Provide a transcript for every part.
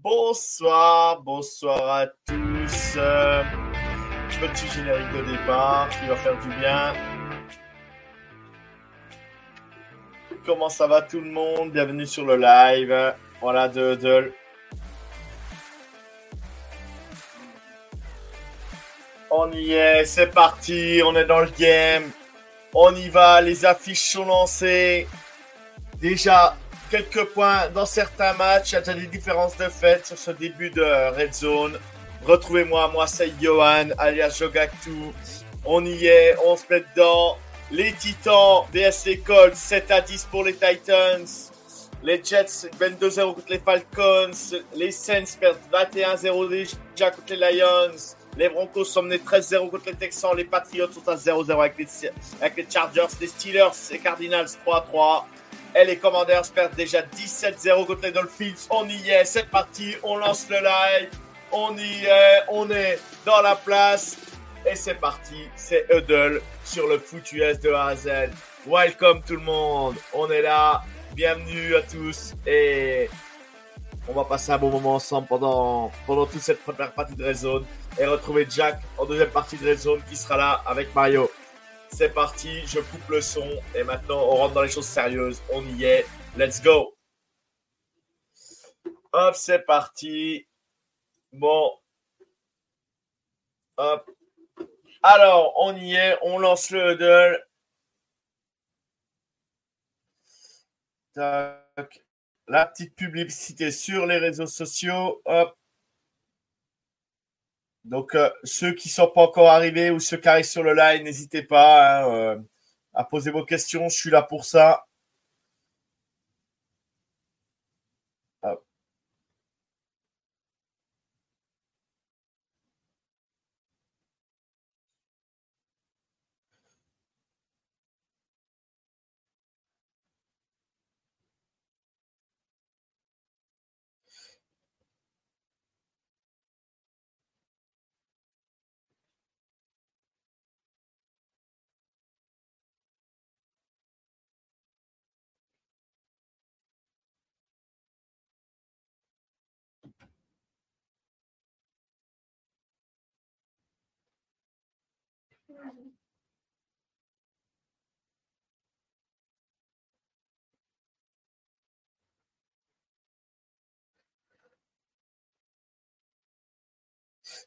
Bonsoir, bonsoir à tous. Euh, petit générique de départ qui va faire du bien. Comment ça va tout le monde? Bienvenue sur le live. Voilà, de On y est, c'est parti, on est dans le game. On y va, les affiches sont lancées. Déjà, quelques points dans certains matchs. Il y a déjà des différences de fait sur ce début de Red Zone. Retrouvez-moi, moi c'est Johan, alias Jogactu. On y est, on se met dedans. Les Titans, DSC Colts, 7 à 10 pour les Titans. Les Jets 22-0 contre les Falcons. Les Saints perdent 21-0 déjà contre les Lions. Les Broncos sont menés 13-0 contre les Texans. Les Patriots sont à 0-0 avec les, avec les Chargers. Les Steelers et Cardinals 3-3. Et les Commanders perdent déjà 17-0 contre les Dolphins. On y est, c'est parti, on lance le live. On y est, on est dans la place. Et c'est parti, c'est Huddle sur le foot US de A. Welcome tout le monde, on est là. Bienvenue à tous et on va passer un bon moment ensemble pendant, pendant toute cette première partie de Red Zone et retrouver Jack en deuxième partie de Red Zone qui sera là avec Mario. C'est parti, je coupe le son et maintenant on rentre dans les choses sérieuses. On y est. Let's go. Hop, c'est parti. Bon. Hop. Alors, on y est. On lance le huddle. La petite publicité sur les réseaux sociaux. Hop. Donc, euh, ceux qui sont pas encore arrivés ou ceux qui arrivent sur le live, n'hésitez pas hein, euh, à poser vos questions. Je suis là pour ça.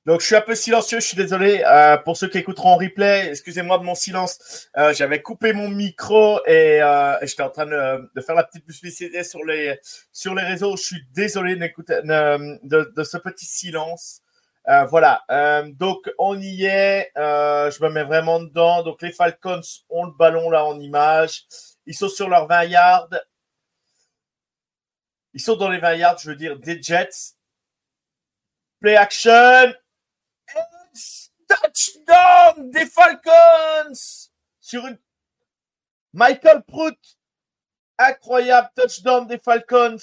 Donc, je suis un peu silencieux, je suis désolé. Euh, pour ceux qui écouteront en replay, excusez-moi de mon silence. Euh, J'avais coupé mon micro et, euh, j'étais en train de, de, faire la petite publicité sur les, sur les réseaux. Je suis désolé de, de, de ce petit silence. Euh, voilà. Euh, donc, on y est. Euh, je me mets vraiment dedans. Donc, les Falcons ont le ballon là en image. Ils sont sur leurs 20 yards. Ils sont dans les 20 yards, je veux dire, des Jets. Play action. Touchdown des Falcons sur une Michael Prout. Incroyable touchdown des Falcons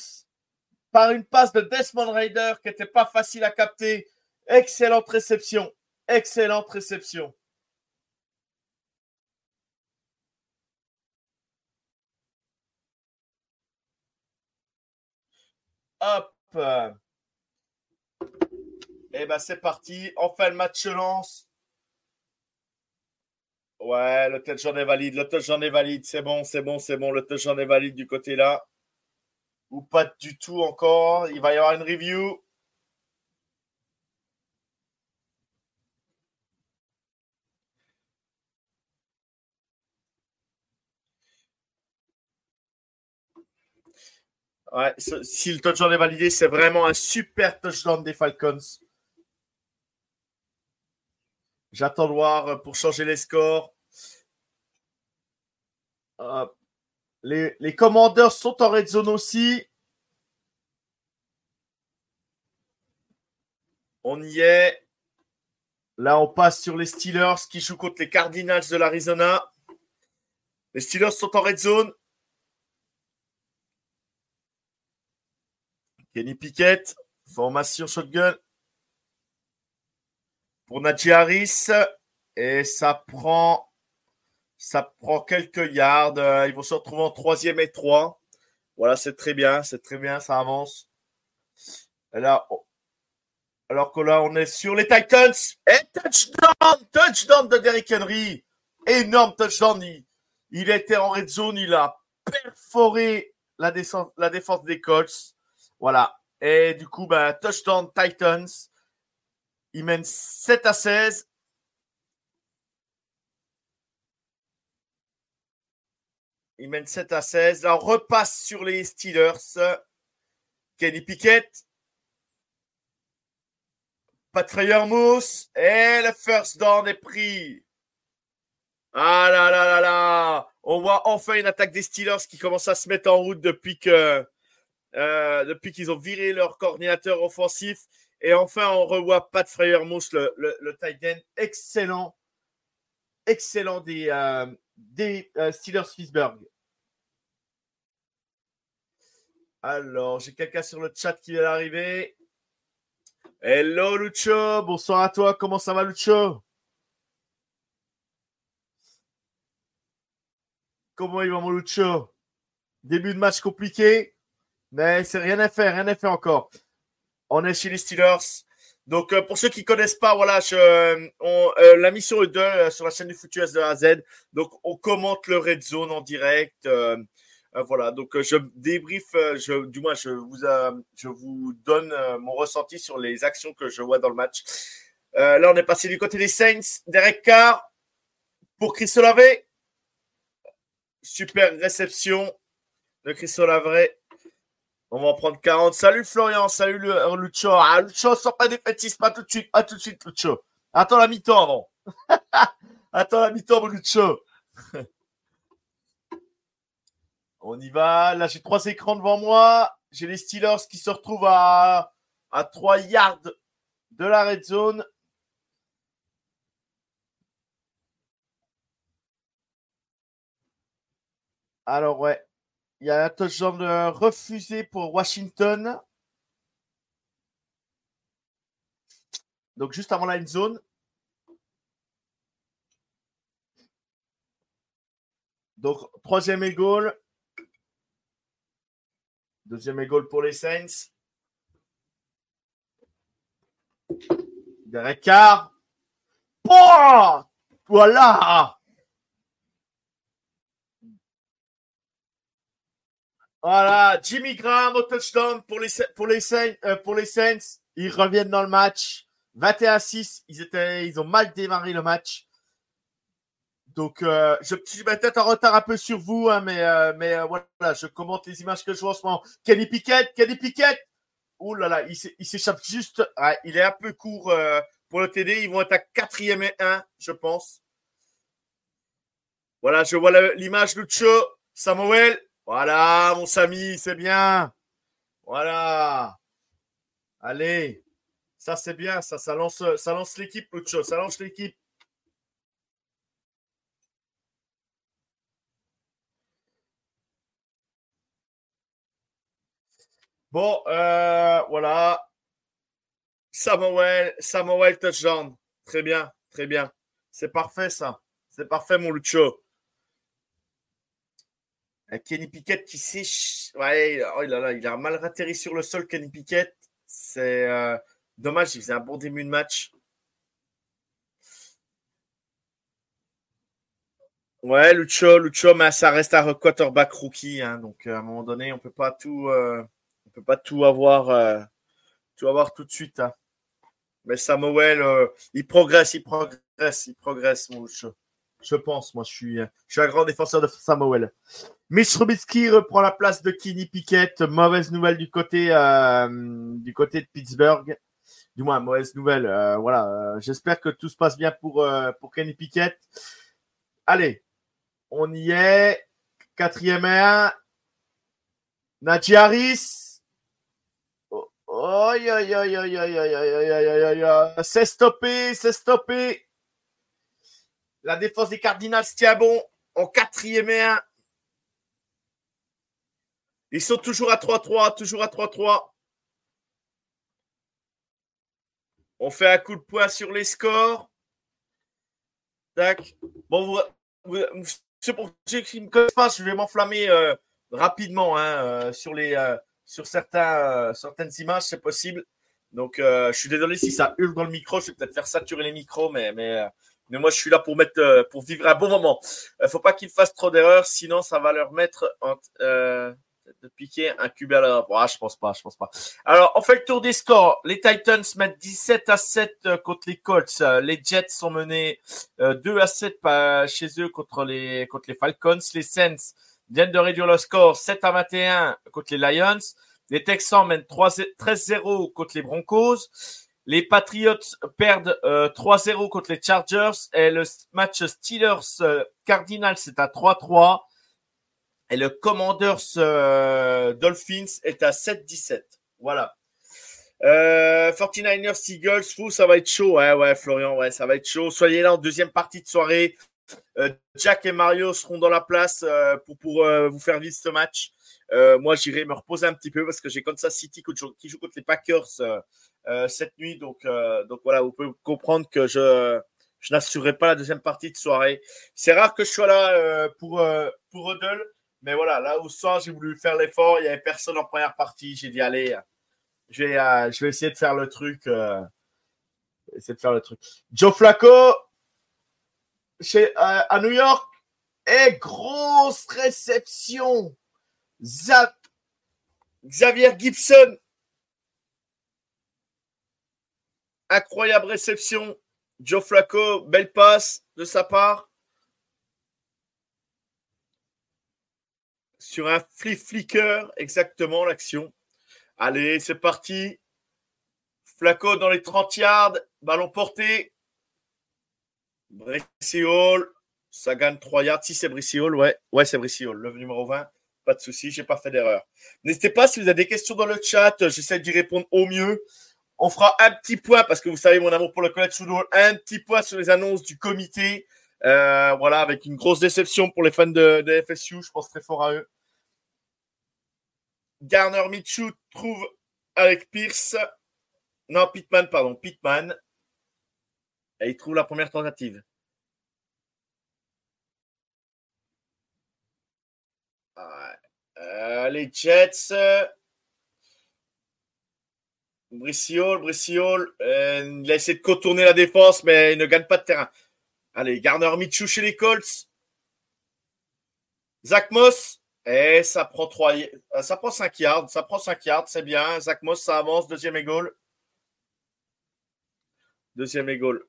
par une passe de Desmond Raider qui n'était pas facile à capter. Excellente réception. Excellente réception. Hop. Et ben c'est parti. Enfin, le match se lance. Ouais, le touch est valide. Le touch est valide. C'est bon, c'est bon, c'est bon. Le touch est valide du côté là. Ou pas du tout encore. Il va y avoir une review. Ouais, si le touchdown est validé, c'est vraiment un super touchdown des Falcons. J'attends de voir pour changer les scores. les, les commandeurs sont en red zone aussi. On y est. Là, on passe sur les Steelers qui jouent contre les Cardinals de l'Arizona. Les Steelers sont en red zone. Kenny Pickett, formation shotgun pour Najee Harris. Et ça prend, ça prend quelques yards. Ils vont se retrouver en troisième et trois. Voilà, c'est très bien, c'est très bien, ça avance. Et là, alors que là, on est sur les Titans. Et touchdown! Touchdown de Derrick Henry. Énorme touchdown. Il, était en red zone. Il a perforé la, défense, des Colts. Voilà. Et du coup, ben, touchdown Titans. Il mène 7 à 16. Il mène 7 à 16. Là, on repasse sur les Steelers. Kenny Pickett Pat Mousse. Et le first down est pris. Ah là là là là. On voit enfin une attaque des Steelers qui commence à se mettre en route depuis euh, depuis qu'ils ont viré leur coordinateur offensif. Et enfin, on revoit Pat Freyermuth, le, le, tight end excellent, excellent des, euh, euh, Steelers Pittsburgh. Alors, j'ai quelqu'un sur le chat qui vient d'arriver. Hello Lucho, bonsoir à toi, comment ça va Lucho? Comment il va mon Lucho? Début de match compliqué, mais c'est rien à faire, rien à faire encore. On est chez les Steelers. Donc euh, pour ceux qui connaissent pas, voilà, euh, la mission est 2 euh, sur la chaîne du Foutu de A à Z. Donc on commente le Red Zone en direct. Euh, voilà, donc euh, je débrief, euh, je, du moins je vous, je vous donne mon ressenti sur les actions que je vois dans le match. là, on est passé du côté des Saints. Derek Carr pour Chris Olave. Super réception de Chris Olave. On va en prendre 40. Salut Florian, salut Lucho. Ah, Lucho, sors pas défaitiste, pas tout de suite, pas tout de suite, Lucho. Attends la mi-temps avant. Attends la mi-temps, Lucho. On y va. Là, j'ai trois écrans devant moi. J'ai les Steelers qui se retrouvent à, à 3 yards de la red zone. Alors, ouais. Il y a un touchdown refusé pour Washington. Donc, juste avant la zone. Donc, troisième et. Deuxième égole pour les Saints. Derek Carr. Oh voilà. Voilà, Jimmy Graham au touchdown pour les, pour les, Saints, euh, pour les Saints. Ils reviennent dans le match. 21 à 6. Ils, étaient, ils ont mal démarré le match. Donc, euh, je suis peut-être en retard un peu sur vous, hein, mais, euh, mais euh, voilà, je commente les images que je vois en ce moment. Kenny Pickett, Kenny Pickett. Ouh là là, il s'échappe juste. il est un peu court pour le TD. Ils vont être à quatrième et 1, je pense. Voilà, je vois l'image Lucho, Samuel. Voilà, mon Samy, c'est bien. Voilà. Allez, ça c'est bien, ça, ça lance, ça lance l'équipe, Lucho, ça lance l'équipe. Bon, euh, voilà. Samuel, Samuel touchdown. Très bien, très bien. C'est parfait, ça. C'est parfait, mon Lucho. Kenny Pickett qui s'est. Ouais, oh il, a, il a mal atterri sur le sol, Kenny Pickett. C'est euh, dommage, il faisait un bon début de match. Ouais, Lucho, Lucho, mais ça reste un quarterback rookie. Hein, donc, à un moment donné, on peut pas tout. Euh, pas tout avoir, euh, tout avoir tout de suite. Hein. Mais Samuel, euh, il progresse, il progresse, il progresse, mon je, je pense. Moi, je suis, je suis un grand défenseur de Samuel. Mitch Trubisky reprend la place de Kenny Pickett. Mauvaise nouvelle du côté euh, du côté de Pittsburgh. Du moins, mauvaise nouvelle. Euh, voilà. Euh, j'espère que tout se passe bien pour pour Kenny Pickett. Allez, on y est. Quatrième et un. Najee Harris. Oh, c'est stoppé, c'est stoppé. La défense des Cardinals tient bon en quatrième et un. Ils sont toujours à 3-3, toujours à 3-3. On fait un coup de poing sur les scores. Tac. Bon, c'est pour ceux qui me connaissent je vais m'enflammer euh, rapidement hein, euh, sur, les, euh, sur certaines images, c'est possible. Donc, je suis désolé si ça hurle dans le micro. Je vais peut-être faire saturer les micros, mais, mais, moi, je suis là pour, mettre, pour vivre un bon moment. Il ne faut pas qu'ils fassent trop d'erreurs, sinon ça va leur mettre de piquer un QB à la... Ah, je pense pas, je pense pas. Alors, on fait le tour des scores. Les Titans mettent 17 à 7 euh, contre les Colts. Euh, les Jets sont menés 2 euh, à 7 chez eux contre les, contre les Falcons. Les Saints viennent de réduire le score 7 à 21 contre les Lions. Les Texans mènent 13-0 contre les Broncos. Les Patriots perdent 3-0 contre les Chargers. Et le match Steelers-Cardinals, c'est à 3-3. Et le Commanders euh, Dolphins est à 7-17. Voilà. Euh, 49ers Eagles, fou, ça va être chaud. Ouais, ouais, Florian, ouais, ça va être chaud. Soyez là en deuxième partie de soirée. Euh, Jack et Mario seront dans la place euh, pour, pour euh, vous faire vivre ce match. moi, j'irai me reposer un petit peu parce que j'ai Kansas City qui joue contre les Packers cette nuit. Donc, donc voilà, vous pouvez comprendre que je, je n'assurerai pas la deuxième partie de soirée. C'est rare que je sois là pour, pour Huddle. Mais voilà, là où ça, j'ai voulu faire l'effort. Il n'y avait personne en première partie. J'ai dit, allez, je vais, euh, je vais essayer de faire le truc. Euh, essayer de faire le truc. Joe Flacco, chez, euh, à New York, et grosse réception. Zap, Xavier Gibson. Incroyable réception. Joe Flacco, belle passe de sa part. Sur un flip flicker, exactement l'action. Allez, c'est parti. Flaco dans les 30 yards, ballon porté. Hall, ça gagne 3 yards. Si c'est Hall, ouais, ouais, c'est Hall, le numéro 20. Pas de souci, j'ai pas fait d'erreur. N'hésitez pas si vous avez des questions dans le chat, j'essaie d'y répondre au mieux. On fera un petit point parce que vous savez mon amour pour le college football, un petit point sur les annonces du comité. Euh, voilà, avec une grosse déception pour les fans de FSU, je pense très fort à eux. Garner Michou trouve avec Pierce. Non, Pittman, pardon, Pittman. Et il trouve la première tentative. Euh, les Jets. Brissiol, Brissiol. Euh, il a essayé de contourner la défense, mais il ne gagne pas de terrain. Allez, Garner Michou chez les Colts. Zach Moss. Et ça prend trois, euh, ça prend 5 yards, ça prend 5 yards, c'est bien. Zach Moss, ça avance, deuxième égale. Deuxième égale.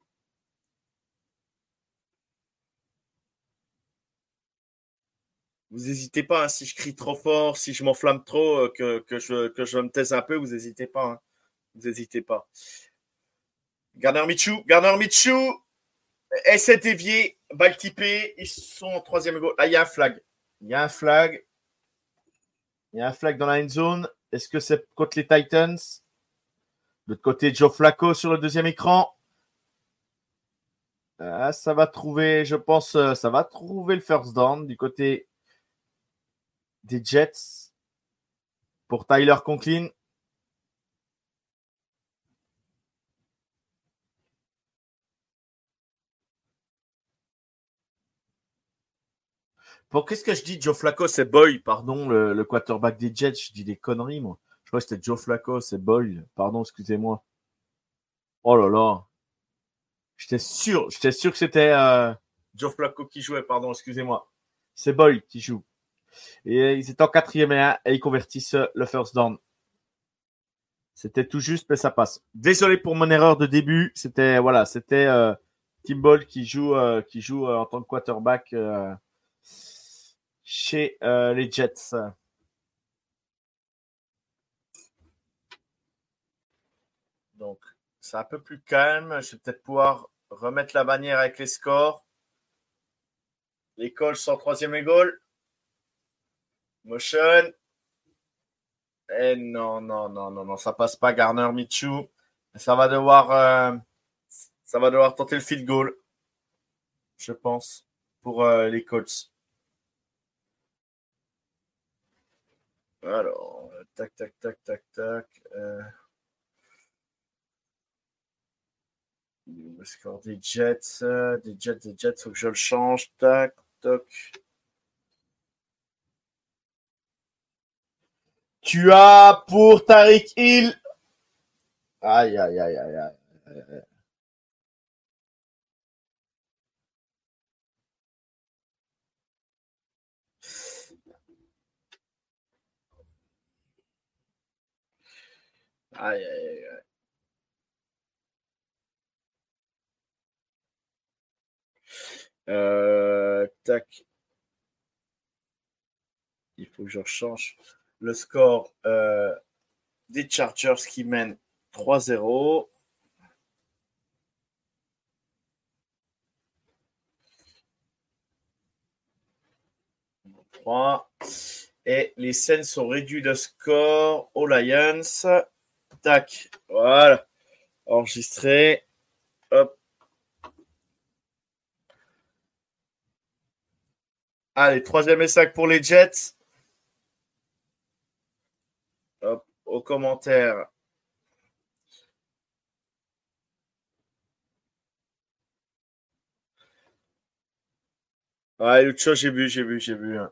Vous n'hésitez pas, hein, si je crie trop fort, si je m'enflamme trop, euh, que, je, me taise un peu, vous n'hésitez pas. Hein. Vous n'hésitez pas. Garner Michou, Garner Michou, essai dévié, balle ils sont en troisième égale. Ah, il y a un flag. Il y a un flag. Il y a un flag dans la end zone. Est-ce que c'est contre les Titans? De l'autre côté, Joe Flacco sur le deuxième écran. Ah, ça va trouver, je pense, euh, ça va trouver le first down du côté des Jets pour Tyler Conklin. Pour qu'est-ce que je dis Joe Flacco, c'est Boy, pardon, le, quarterback des Jets. Je dis des conneries, moi. Je crois que c'était Joe Flacco, c'est Boy. Pardon, excusez-moi. Oh là là. J'étais sûr, j'étais sûr que c'était euh, Joe Flacco qui jouait, pardon, excusez-moi. C'est Boy qui joue. Et ils étaient en quatrième et un et ils convertissent le first down. C'était tout juste, mais ça passe. Désolé pour mon erreur de début. C'était voilà, c'était euh, qui joue, euh, qui joue en tant que quarterback chez euh, les Jets. Donc, c'est un peu plus calme. Je vais peut-être pouvoir remettre la bannière avec les scores. Les Colts sont troisième et. Motion. Eh non, non, non, non, non, ça passe pas Garner Michou. Ça va devoir, euh, ça va devoir tenter le field goal, je pense, pour euh, les Colts. Alors, tac, tac, tac, tac, tac. Euh, le score des Jets, des Jets, des Jets, faut que je le change. Tac, tac. Tu as pour Tariq Hill. Aïe, aïe, aïe, aïe, aïe. Aïe, aïe, aïe. Euh, tac. Il faut que je change le score euh, des Chargers qui mènent 3-0. Et les scènes sont réduits de score aux Lions. Tac, voilà. Enregistré. Hop. Allez, troisième 5 pour les Jets. Hop, aux commentaires. Ouais, chose, j'ai vu, j'ai vu, j'ai vu. Hein.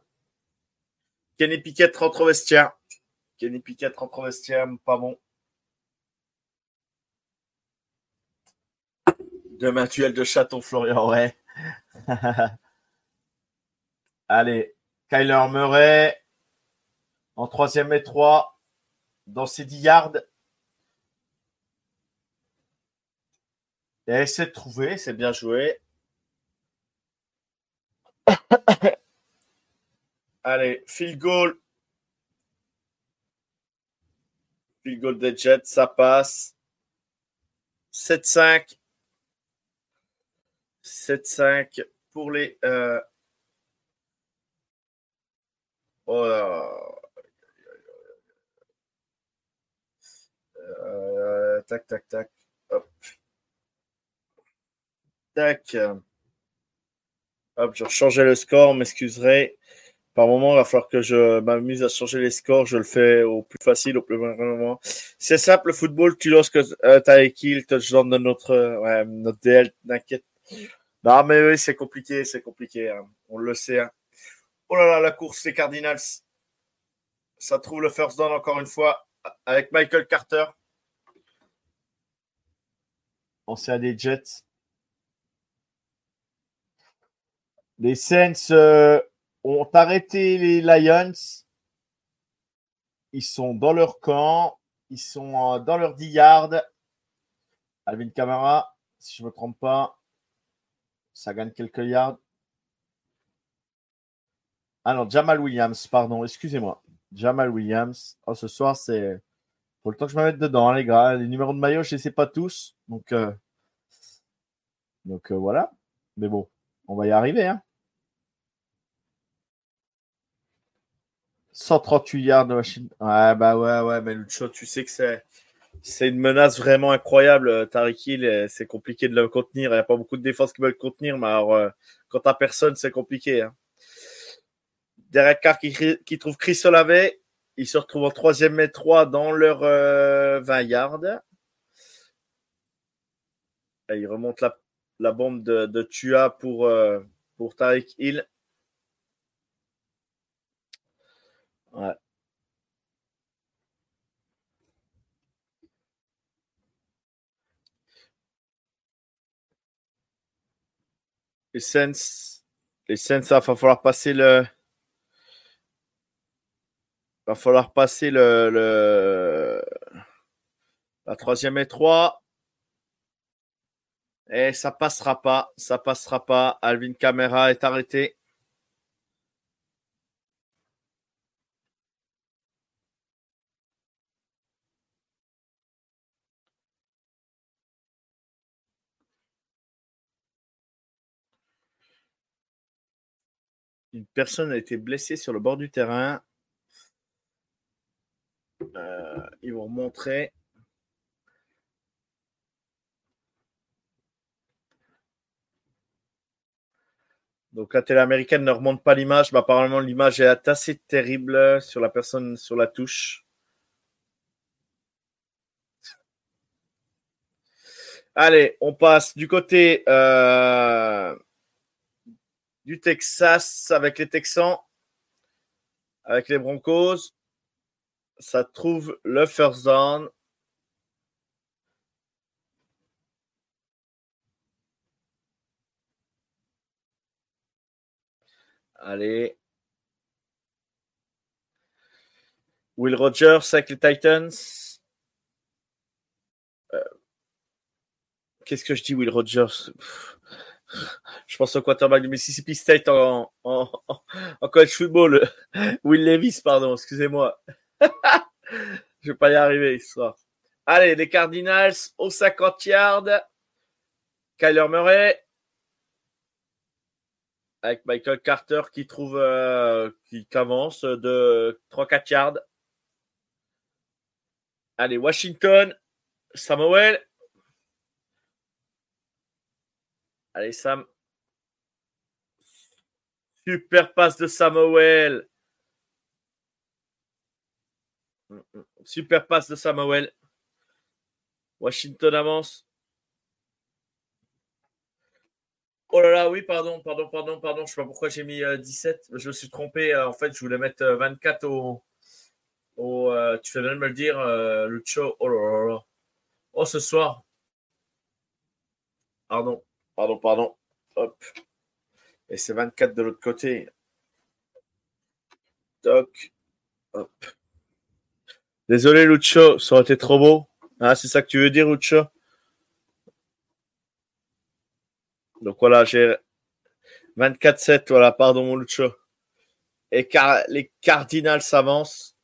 Kenny Piquet rentre au vestiaire. Kenny Piquet rentre au vestiaire, pas bon. Demain, duel de chaton, Florian, ouais. Allez, Kyler Murray en troisième et trois dans ses 10 yards. Et essaie de trouver, c'est bien joué. Allez, field goal. Field goal des Jets, ça passe. 7-5. 7-5 pour les. Euh... Oh euh... tac, tac, tac. Hop. Tac. Hop, je changeais le score, m'excuserez. Par moment, il va falloir que je m'amuse à changer les scores. Je le fais au plus facile, au plus moment. C'est simple, le football, tu lorsque euh, tu as équipe, touchdown de notre, ouais, notre DL, t'inquiète. Non, mais oui, c'est compliqué, c'est compliqué. Hein. On le sait. Hein. Oh là là, la course, les Cardinals. Ça trouve le first down encore une fois avec Michael Carter. Ancien des Jets. Les Saints euh, ont arrêté les Lions. Ils sont dans leur camp. Ils sont euh, dans leur 10 yards. Alvin Kamara, si je ne me trompe pas, ça gagne quelques yards. Non, Jamal Williams, pardon, excusez-moi. Jamal Williams. Oh, ce soir, c'est. Faut le temps que je me mette dedans, hein, les gars. Les numéros de maillot, je ne les sais pas tous. Donc, euh, donc voilà. Mais bon, on va y arriver. Hein. 138 yards de machine. Ouais, bah ouais, ouais, mais Lucho, tu sais que c'est. C'est une menace vraiment incroyable. Euh, Tariq Hill, euh, c'est compliqué de le contenir. Il n'y a pas beaucoup de défense qui veulent le contenir, mais alors, euh, quand t'as personne, c'est compliqué. Hein. Derek Carr qui, trouve Chris Olave. Il se retrouve en troisième et 3 dans leur 20 yards. Et il remonte la, bombe de, de Tua pour, pour Tariq Hill. Ouais. Les Sens, les Sens, va falloir passer le. Va falloir passer le, le... la troisième et trois. Et ça passera pas, ça passera pas. Alvin Kamara est arrêté. Une personne a été blessée sur le bord du terrain. Euh, ils vont montrer. Donc la télé américaine ne remonte pas l'image, mais apparemment l'image est assez terrible sur la personne sur la touche. Allez, on passe du côté euh, du Texas avec les Texans, avec les Broncos. Ça trouve le first down. Allez. Will Rogers avec les Titans. Euh, qu'est-ce que je dis, Will Rogers? Je pense au quarterback du Mississippi State en, college football. Will Levis, pardon, excusez-moi. je vais pas y arriver ce soir. Allez, les Cardinals au 50 yards. Kyler Murray avec Michael Carter qui trouve euh, qui, avance de 3-4 yards. Allez, Washington, Samuel. Allez, Sam. Super passe de Samuel. Super passe de Samuel. Washington avance. Oh là là, oui, pardon, pardon, pardon, pardon. Je sais pas pourquoi j'ai mis 17. Euh, je me suis trompé. Euh, en fait, je voulais mettre 24 euh, au. tu fais bien me le dire, Lucho. Oh là là là. Oh, ce soir. Pardon, pardon, pardon. Hop. Et c'est 24 de l'autre côté. Toc. Hop. Désolé, Lucho, ça aurait été trop beau. Ah, c'est ça que tu veux dire, Lucho? Donc voilà, j'ai 24-7, voilà, pardon mon Lucho. Et car, les Cardinals s'avancent.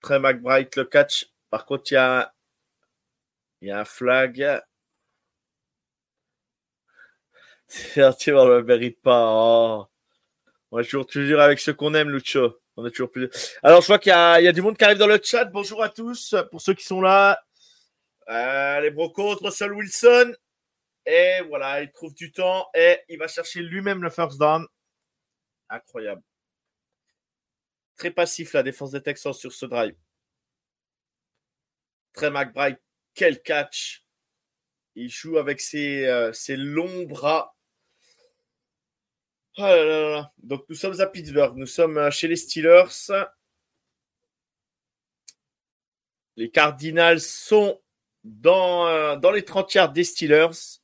Très McBride le catch. Par contre, il y a, il y a un flag. Tu ne le mérite pas. Oh. On est toujours, avec ceux qu'on aime, Lucho. On est toujours plus. Alors, je vois qu'il y, a, du monde qui arrive dans le chat. Bonjour à tous. Pour ceux qui sont là, euh, les Brocos, Russell Wilson. Et voilà, il trouve du temps et il va chercher lui-même le first down. Incroyable. Très passif la défense des Texans sur ce drive. Très McBride, quel catch. Il joue avec ses, euh, ses longs bras. Oh Donc nous sommes à Pittsburgh, nous sommes euh, chez les Steelers. Les Cardinals sont dans, euh, dans les 30 yards des Steelers.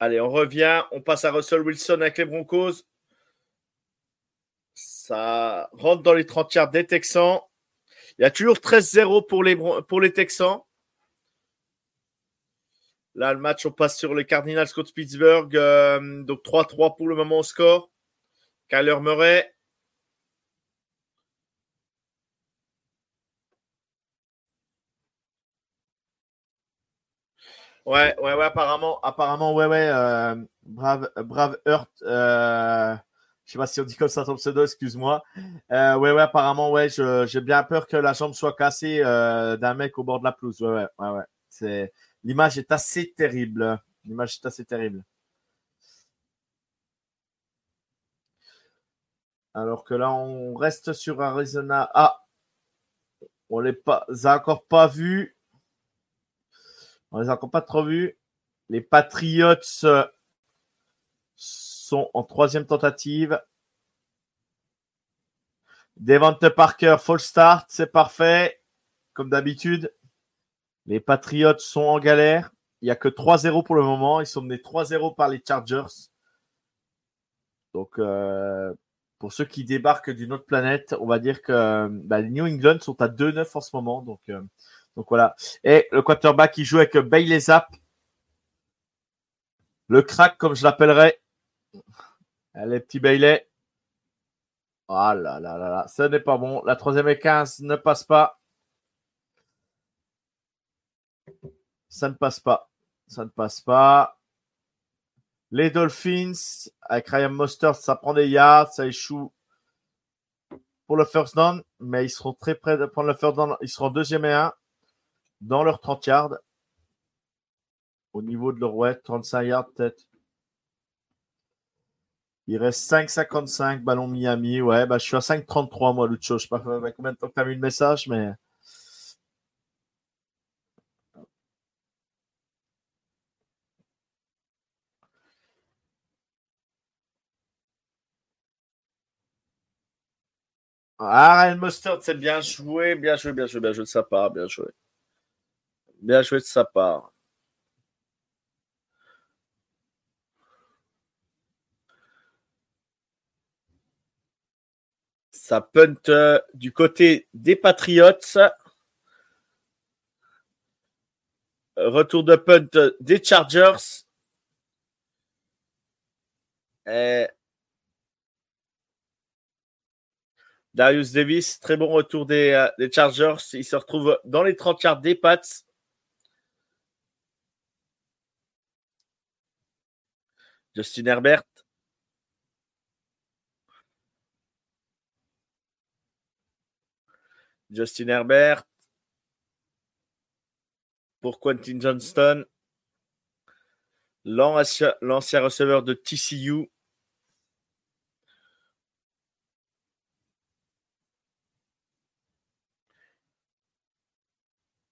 Allez, on revient. On passe à Russell Wilson avec les Broncos. Ça rentre dans les 30 yards des Texans. Il y a toujours 13-0 pour les, pour les Texans. Là, le match, on passe sur les Cardinals contre Pittsburgh. Euh, donc 3-3 pour le moment au score. Kyler Murray. Ouais, ouais, ouais, apparemment, apparemment, ouais, ouais, euh, brave, brave Hurt, euh, je sais pas si on dit comme ça ton pseudo, excuse-moi. Euh, ouais, ouais, apparemment, ouais, j'ai bien peur que la jambe soit cassée d'un mec au bord de la pelouse. Ouais, ouais, ouais, ouais. C'est, l'image est assez terrible. L'image est assez terrible. Alors que là, on reste sur Arizona. Ah, on les pas, encore pas vu. On les a encore pas trop vus. Les Patriots euh, sont en troisième tentative. Devante Parker, full start, c'est parfait. Comme d'habitude, les Patriots sont en galère. Il n'y a que 3-0 pour le moment. Ils sont menés 3-0 par les Chargers. Donc, euh, pour ceux qui débarquent d'une autre planète, on va dire que bah, les New England sont à 2-9 en ce moment. Donc, euh, donc voilà. Et le quarterback qui joue avec Bailey Zapp. Le crack, comme je l'appellerais. Allez, petit Bailey. Ah là là là là, ce n'est pas bon. La troisième et 15 ne passe pas. Ça ne passe pas. Ça ne passe pas. Les Dolphins, avec Ryan Mostert, ça prend des yards, ça échoue pour le first down, mais ils seront très près de prendre le first down. Ils seront deuxième et un dans leur 30 yards. Au niveau de leur ouais, 35 yards peut-être. Il reste 5,55, ballon Miami. Ouais, bah, je suis à 5,33 moi, Lucho. Je sais pas combien de temps tu as mis le message, mais. Ah, Mustard, c'est bien joué, bien joué, bien joué, bien joué de sa part, bien joué. Bien joué de sa part. Ça punt euh, du côté des Patriots. Retour de punt des Chargers. Et Darius Davis, très bon retour euh, des, Chargers. Il se retrouve dans les 30 yards des Pats. Justin Herbert. Justin Herbert. Pour Quentin Johnston. L'ancien receveur de TCU.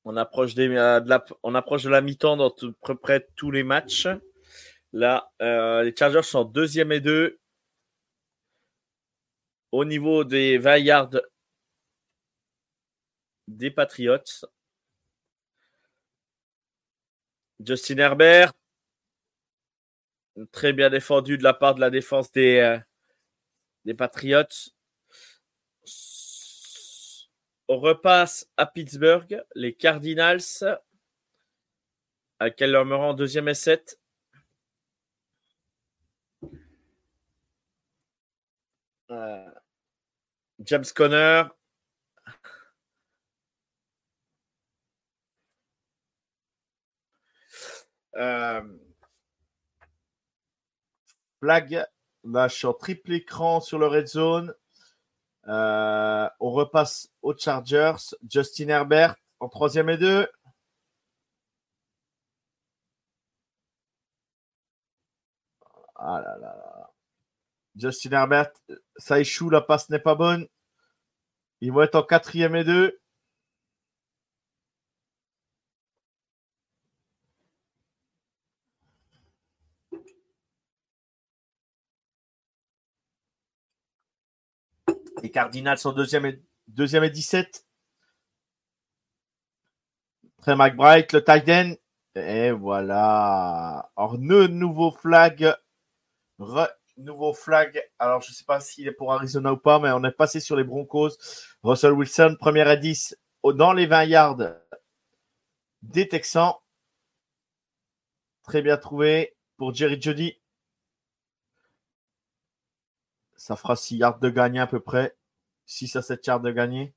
On approche, des, euh, de la, on approche de la mi-temps dans tout, près tous les matchs. Là, euh, les Chargers sont deuxième et deux. Au niveau des 20 yards des Patriots. Justin Herbert. Très bien défendu de la part de la défense des, euh, des Patriots. On repasse à Pittsburgh, les Cardinals, à quel leur en deuxième et 7. Euh, James Conner. Euh, flag, là je en triple écran sur le red zone. Euh, on repasse aux Chargers. Justin Herbert en troisième et deux. Ah là là. Justin Herbert, ça échoue, la passe n'est pas bonne. Ils vont être en quatrième et deux. Les Cardinals sont deuxième et, deuxième et 17. Trey McBride, le tight Et voilà. Le nouveau flag. nouveau flag. Alors, je ne sais pas s'il est pour Arizona ou pas, mais on est passé sur les Broncos. Russell Wilson, première à 10 dans les 20 yards des Texans. Très bien trouvé pour Jerry Jody. Ça fera 6 yards de gagner à peu près. 6 à 7 yards de gagner.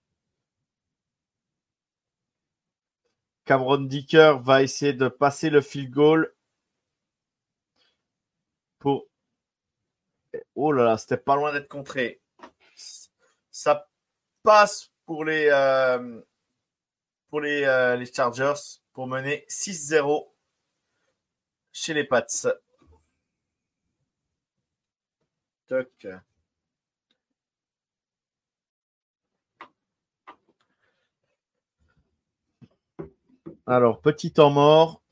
Cameron Dicker va essayer de passer le field goal pour. Oh là là, c'était pas loin d'être contré. Ça passe pour les, euh, pour les, euh, les Chargers pour mener 6-0 chez les Pats. Toc. Alors, petit temps mort.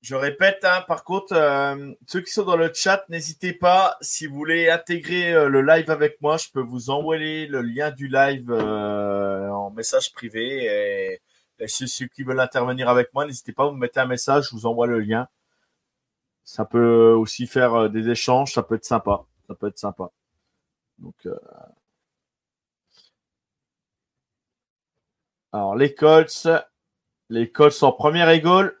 Je répète, hein, par contre, euh, ceux qui sont dans le chat, n'hésitez pas, si vous voulez intégrer euh, le live avec moi, je peux vous envoyer le lien du live euh, en message privé. Et, ceux, qui veulent intervenir avec moi, n'hésitez pas, vous me mettez un message, je vous envoie le lien. Ça peut aussi faire des échanges, ça peut être sympa. Ça peut être sympa. Donc, alors, les Colts, les Colts sont en première égale.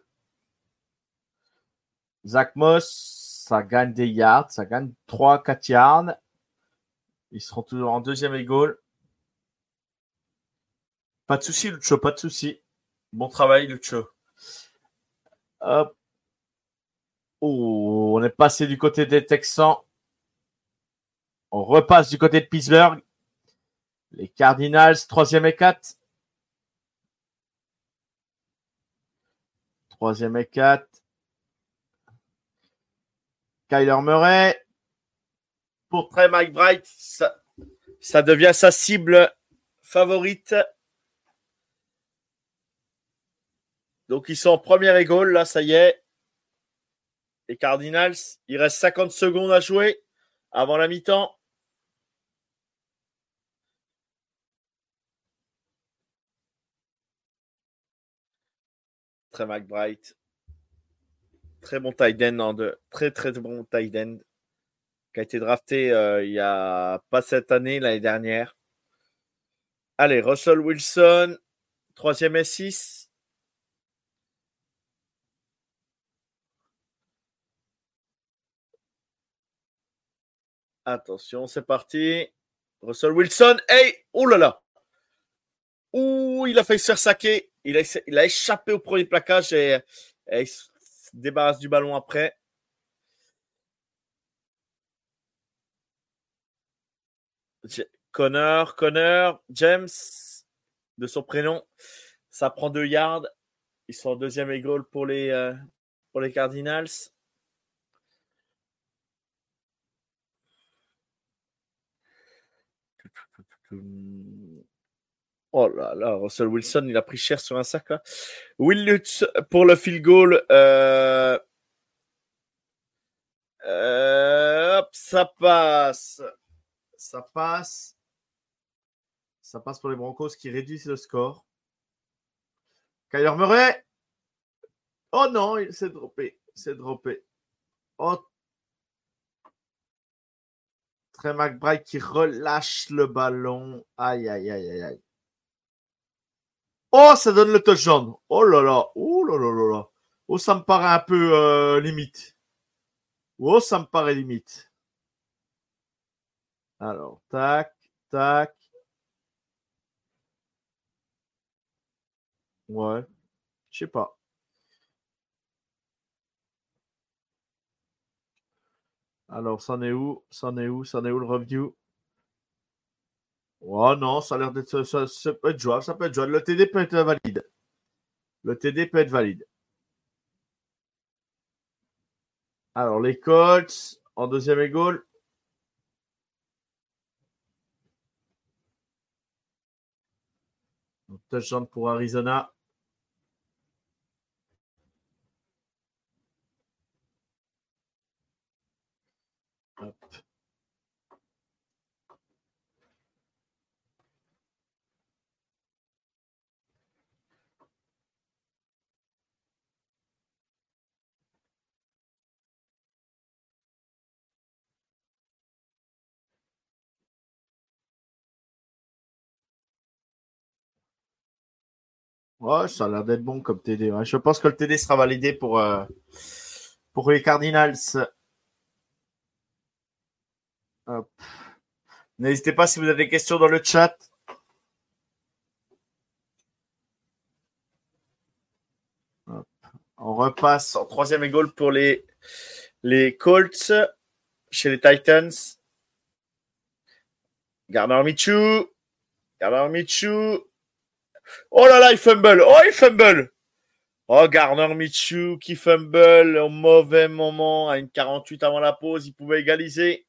Zach Moss, ça gagne des yards, ça gagne 3-4 yards. Ils seront toujours en deuxième égale. Pas de souci, Lucho, pas de souci. Bon travail, Lucho. Hop. Oh, on est passé du côté des Texans. On repasse du côté de Pittsburgh. Les Cardinals, troisième et quatre. Troisième et. Kyler Murray. Pour Trey McBride, ça, ça devient sa cible favorite. Donc, ils sont en première égale, là, ça y est. Les Cardinals, il reste 50 secondes à jouer avant la mi-temps. Très McBride. Très bon tight end de très très bon tight end qui a été drafté euh, il y a pas cette année, l'année dernière. Allez, Russell Wilson, troisième et 6. Attention, c'est parti. Russell Wilson. Hey! Oh là là! Ouh, il a failli se faire saquer. Il a, il a échappé au premier plaquage et, il se débarrasse du ballon après. Connor, Connor, James, de son prénom, ça prend deux yards. Ils sont en deuxième et goal pour les, euh, pour les Cardinals. Oh là là, Russell Wilson, il a pris cher sur un sac. Will Lutz pour le field goal. Euh, euh, ça passe. Ça passe. Ça passe pour les Broncos qui réduisent le score. Kyler Murray. Oh non, il s'est droppé. C'est droppé. Oh, Trey McBride qui relâche le ballon. Aïe, aïe, aïe, aïe, aïe. Oh, ça donne le touchdown. Oh là là. Oh là là là là. Oh, ça me paraît un peu euh, limite. Oh, ça me paraît limite. Alors, tac, tac. Ouais. Je sais pas. Alors, c'en est où? C'en est où? C'en est où le review? Oh non, ça a l'air d'être. Ça, peut être jouable, ça peut être jouable. Le TD peut être valide. Le TD peut être valide. Alors, les Colts en deuxième égale. Touchdown pour Arizona. Ouais, ça a l'air d'être bon comme TD. Je pense que le TD sera validé pour, euh, pour les Cardinals. N'hésitez pas si vous avez des questions dans le chat. On repasse en troisième égale pour les, les Colts chez les Titans. Gardner Michou. Gardner Michou. Oh là là, il fumble. Oh, il fumble. Oh, Garner Michou qui fumble au mauvais moment à une 48 avant la pause. Il pouvait égaliser.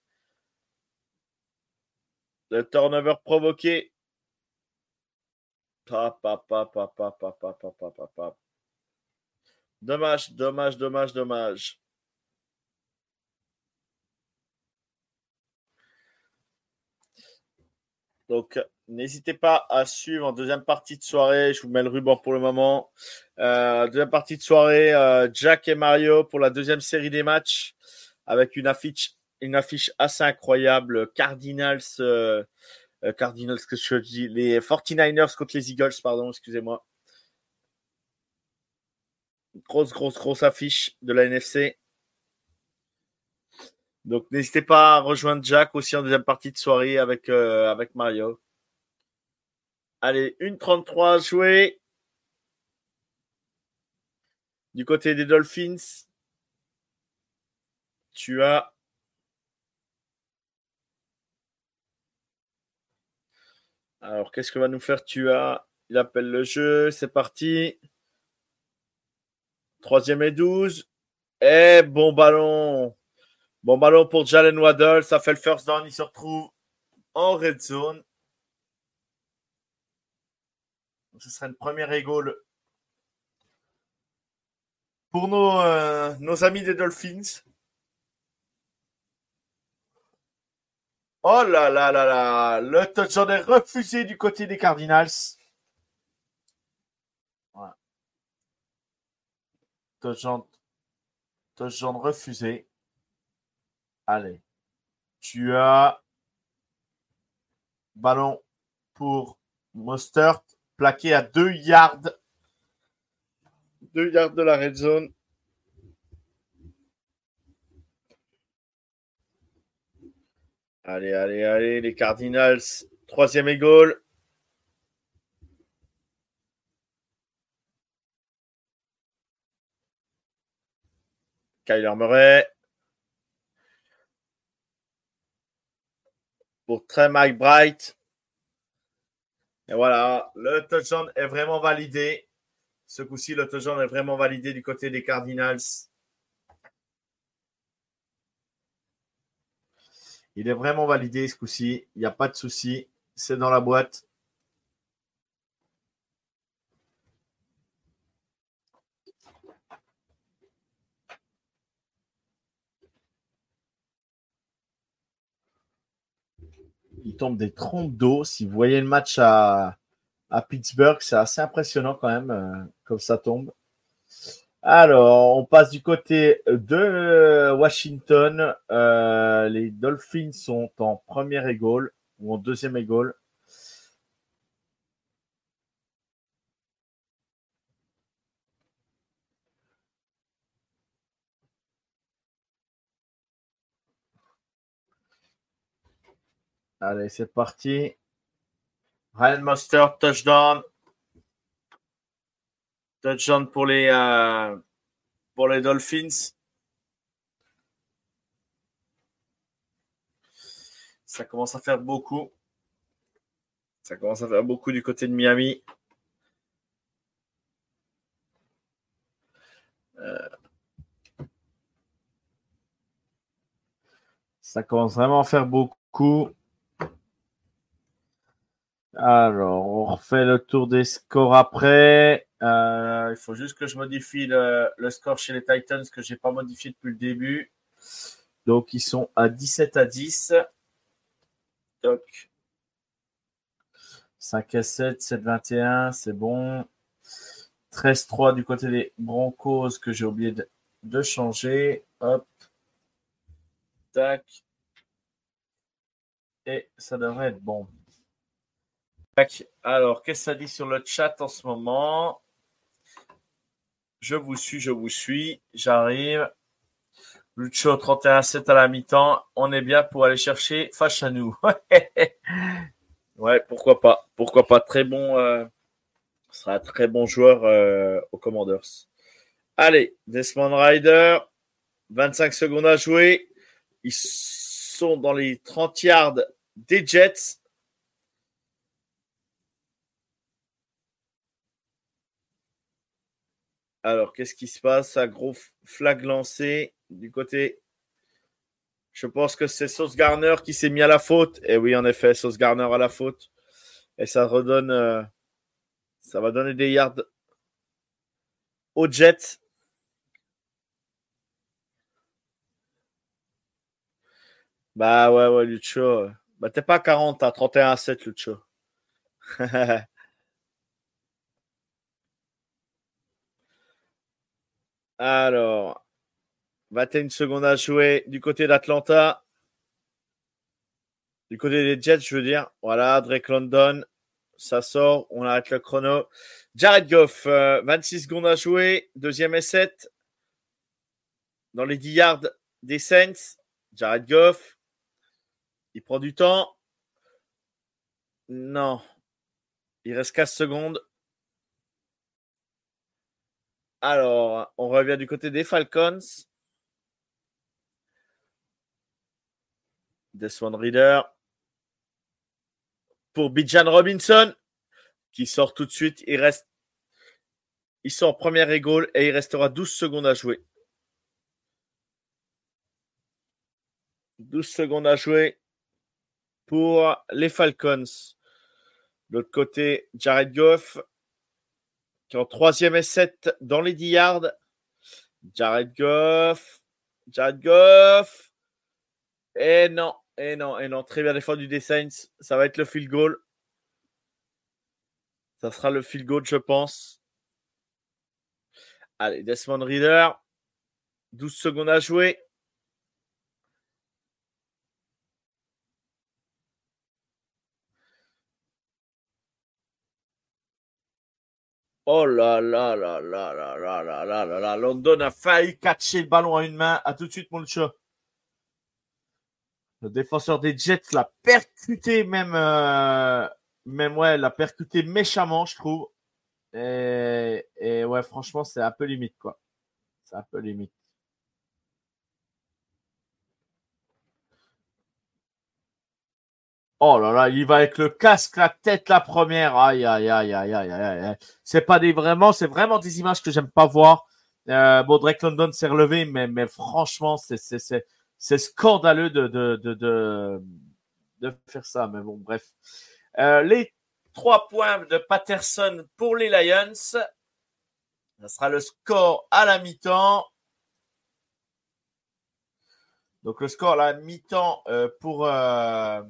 Le turnover provoqué. Dommage, dommage, dommage, dommage. Donc, n'hésitez pas à suivre en deuxième partie de soirée. Je vous mets le ruban pour le moment. Euh, deuxième partie de soirée, euh, Jack et Mario pour la deuxième série des matchs avec une affiche, assez incroyable. Cardinals, euh, Cardinals, que je dis, les 49ers contre les Eagles, pardon, excusez-moi. Grosse, grosse, grosse affiche de la NFC. Donc n'hésitez pas à rejoindre Jack aussi en deuxième partie de soirée avec Mario. Allez, une 33 jouée. Du côté des Dolphins, tu as Alors, qu'est-ce que va nous faire Tu as Il appelle le jeu. C'est parti. Troisième et 12. Eh, bon ballon. Bon ballon pour Jalen Waddle. Ça fait le first down. Il se retrouve en red zone. Ce sera une première égale pour nos, euh, nos amis des Dolphins. Oh là là là là, le touchdown est refusé du côté des Cardinals. Voilà. Touchdown, touchdown refusé. Allez, tu as ballon pour Mostert, plaqué à 2 yards. 2 yards de la red zone. Allez, allez, allez, les Cardinals. Troisième égale. Kyler Murray. Pour Trey McBride. Et voilà, le touchdown est vraiment validé. Ce coup-ci, le touchdown est vraiment validé du côté des Cardinals. Il est vraiment validé ce coup-ci. Il n'y a pas de souci. C'est dans la boîte. Il tombe des trompes d'eau. Si vous voyez le match à, à Pittsburgh, c'est assez impressionnant quand même, euh, comme ça tombe. Alors, on passe du côté de Washington. Euh, les Dolphins sont en première égale ou en deuxième égale. Allez, c'est parti. Ryan Monster, touchdown. Touchdown pour les, euh, pour les Dolphins. Ça commence à faire beaucoup. Ça commence à faire beaucoup du côté de Miami. Euh, ça commence vraiment à faire beaucoup. Alors, on refait le tour des scores après. Euh, il faut juste que je modifie le, score chez les Titans que je n'ai pas modifié depuis le début. Donc, ils sont à 17 à 10. Donc, 5 à 7, 7 21, c'est bon. 13-3 du côté des Broncos que j'ai oublié de, de, changer. Hop. Tac. Et ça devrait être bon. Alors, qu'est-ce que ça dit sur le chat en ce moment? Je vous suis, je vous suis. J'arrive. Lucho 31-7 à la mi-temps. On est bien pour aller chercher nous. ouais, pourquoi pas. Pourquoi pas. Très bon. Euh, sera très bon joueur euh, aux Commanders. Allez, Desmond Rider. 25 secondes à jouer. Ils sont dans les 30 yards des Jets. Alors, qu'est-ce qui se passe? Un gros flag lancé du côté. Je pense que c'est Sauce Garner qui s'est mis à la faute. Et oui, en effet, Sauce Garner à la faute. Et ça redonne. Euh, ça va donner des yards aux Jets. Bah ouais, ouais, Lucho. Bah t'es pas à 40, à 31 à 7, Lucho. Alors, 21 secondes à jouer du côté d'Atlanta. Du côté des Jets, je veux dire. Voilà, Drake London. Ça sort. On arrête le chrono. Jared Goff, 26 euh, secondes à jouer. Deuxième et 7. Dans les 10 yards des Saints. Jared Goff. Il prend du temps. Non. Il reste 15 secondes. Alors, on revient du côté des Falcons. Desmond Reader. Pour Bijan Robinson, qui sort tout de suite. Il reste. Il sort première goal et il restera 12 secondes à jouer. 12 secondes à jouer pour les Falcons. De l'autre côté, Jared Goff, qui est en troisième et 7 dans les 10 yards. Jared Goff, Jared Goff. Et non, et non, et non. Très bien défendu des Saints. Ça va être le field goal. Ça sera le field goal, je pense. Allez, Desmond Reader. 12 secondes à jouer. Oh là là là là là là là là là là. London a failli catcher le ballon à une main. À tout de suite, mon chat. Le défenseur des Jets l'a percuté même, euh, même ouais, l'a percuté méchamment, je trouve. Et, et ouais, franchement, c'est un peu limite, quoi. C'est un peu limite. Oh là là, il va avec le casque, la tête, la première. Aïe, aïe, aïe, aïe, aïe, aïe. C'est pas des vraiment, c'est vraiment des images que j'aime pas voir. Euh, bon, Drake London s'est relevé, mais, mais franchement, c'est, scandaleux de, de, de, de, de faire ça. Mais bon, bref. Euh, les trois points de Patterson pour les Lions. Ça sera le score à la mi-temps. Donc le score à la mi-temps euh, pour, euh,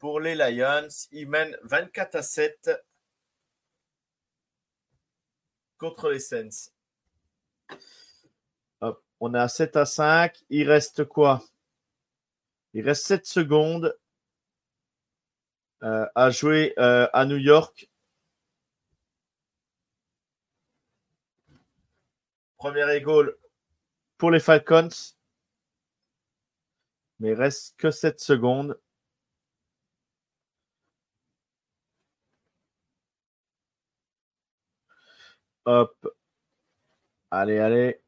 pour les Lions. Ils mènent 24 à 7 contre les Saints. On est à 7 à 5. Il reste quoi? Il reste 7 secondes euh, à jouer euh, à New York. Premier goal pour les Falcons. Mais il reste que 7 secondes. Hop. Allez, allez.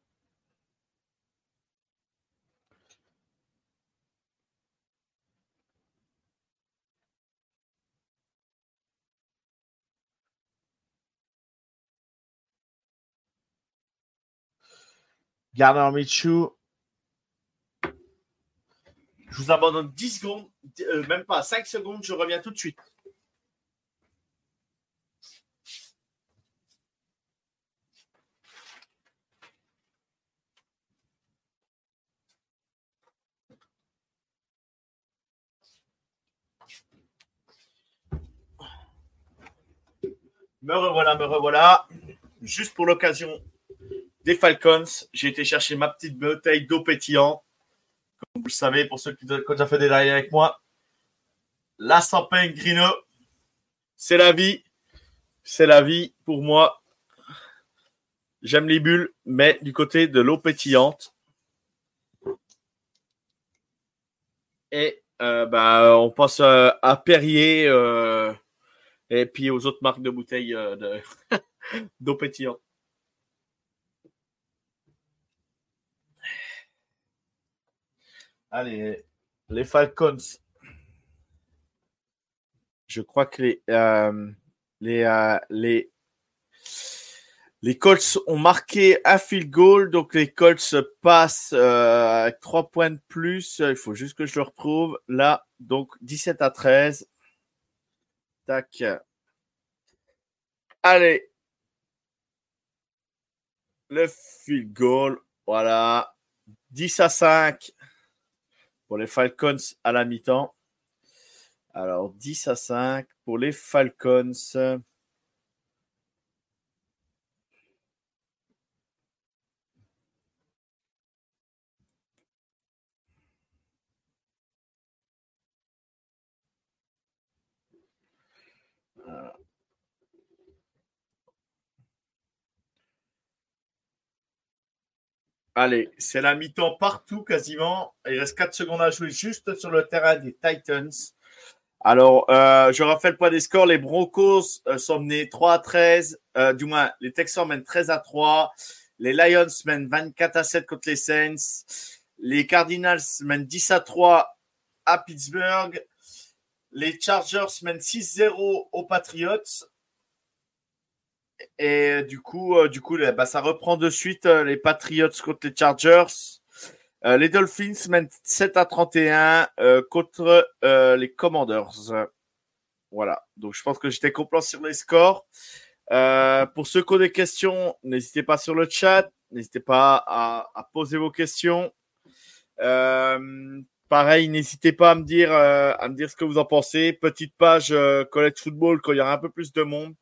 Garner Michou. Je vous abandonne 10 secondes, euh, même pas 5 secondes, je reviens tout de suite. Me revoilà, me revoilà. Juste pour l'occasion des Falcons, j'ai été chercher ma petite bouteille d'eau pétillant. Comme vous le savez, pour ceux qui ont déjà fait des lives avec moi, la Grino, c'est la vie. C'est la vie pour moi. J'aime les bulles, mais du côté de l'eau pétillante. Et euh, bah, on pense euh, à Perrier euh, et puis aux autres marques de bouteilles de- d'eau pétillante. Allez, les Falcons. Je crois que les, euh, les, euh, les, les Colts ont marqué un field goal, donc les Colts passent euh, avec 3 points de plus. Il faut juste que je le retrouve. Là, donc 17 à 13. Tac. Allez. Le field goal. Voilà. 10 à 5 pour les Falcons à la mi-temps. Alors 10 à 5 pour les Falcons. Allez, c'est la mi-temps partout quasiment. Il reste 4 secondes à jouer juste sur le terrain des Titans. Alors, euh, je rappelle pas des scores. Les Broncos euh, sont menés 3 à 13. Euh, du moins, les Texans mènent 13 à 3. Les Lions mènent 24 à 7 contre les Saints. Les Cardinals mènent 10 à 3 à Pittsburgh. Les Chargers mènent 6-0 aux Patriots. Et du coup, euh, du coup bah, ça reprend de suite euh, les Patriots contre les Chargers. Euh, les Dolphins mènent 7 à 31 contre les Commanders. Voilà. Donc, je pense que j'étais complet sur les scores. pour ceux qui ont des questions, n'hésitez pas sur le chat. N'hésitez pas à, poser vos questions. pareil, n'hésitez pas à me dire, à me dire ce que vous en pensez. Petite page College Football quand il y aura un peu plus de monde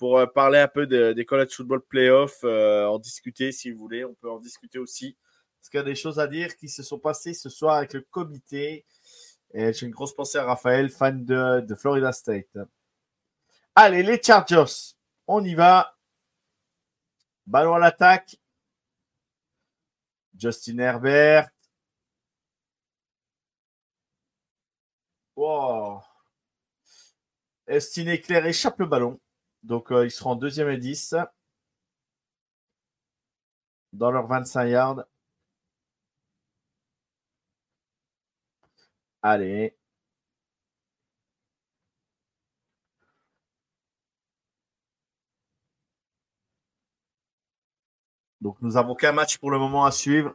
pour euh, parler un peu des college football playoffs, euh, en discuter si vous voulez. On peut en discuter aussi. Parce qu'il y a des choses à dire qui se sont passées ce soir avec le comité? Et j'ai une grosse pensée à Raphaël, fan de, Florida State. Allez, les Chargers. On y va. Ballon à l'attaque. Justin Herbert. Wow. Estin Éclair échappe le ballon. Donc, euh, ils seront deuxième et 10 dans leurs 25 yards. Allez. Donc, nous avons qu'un match pour le moment à suivre.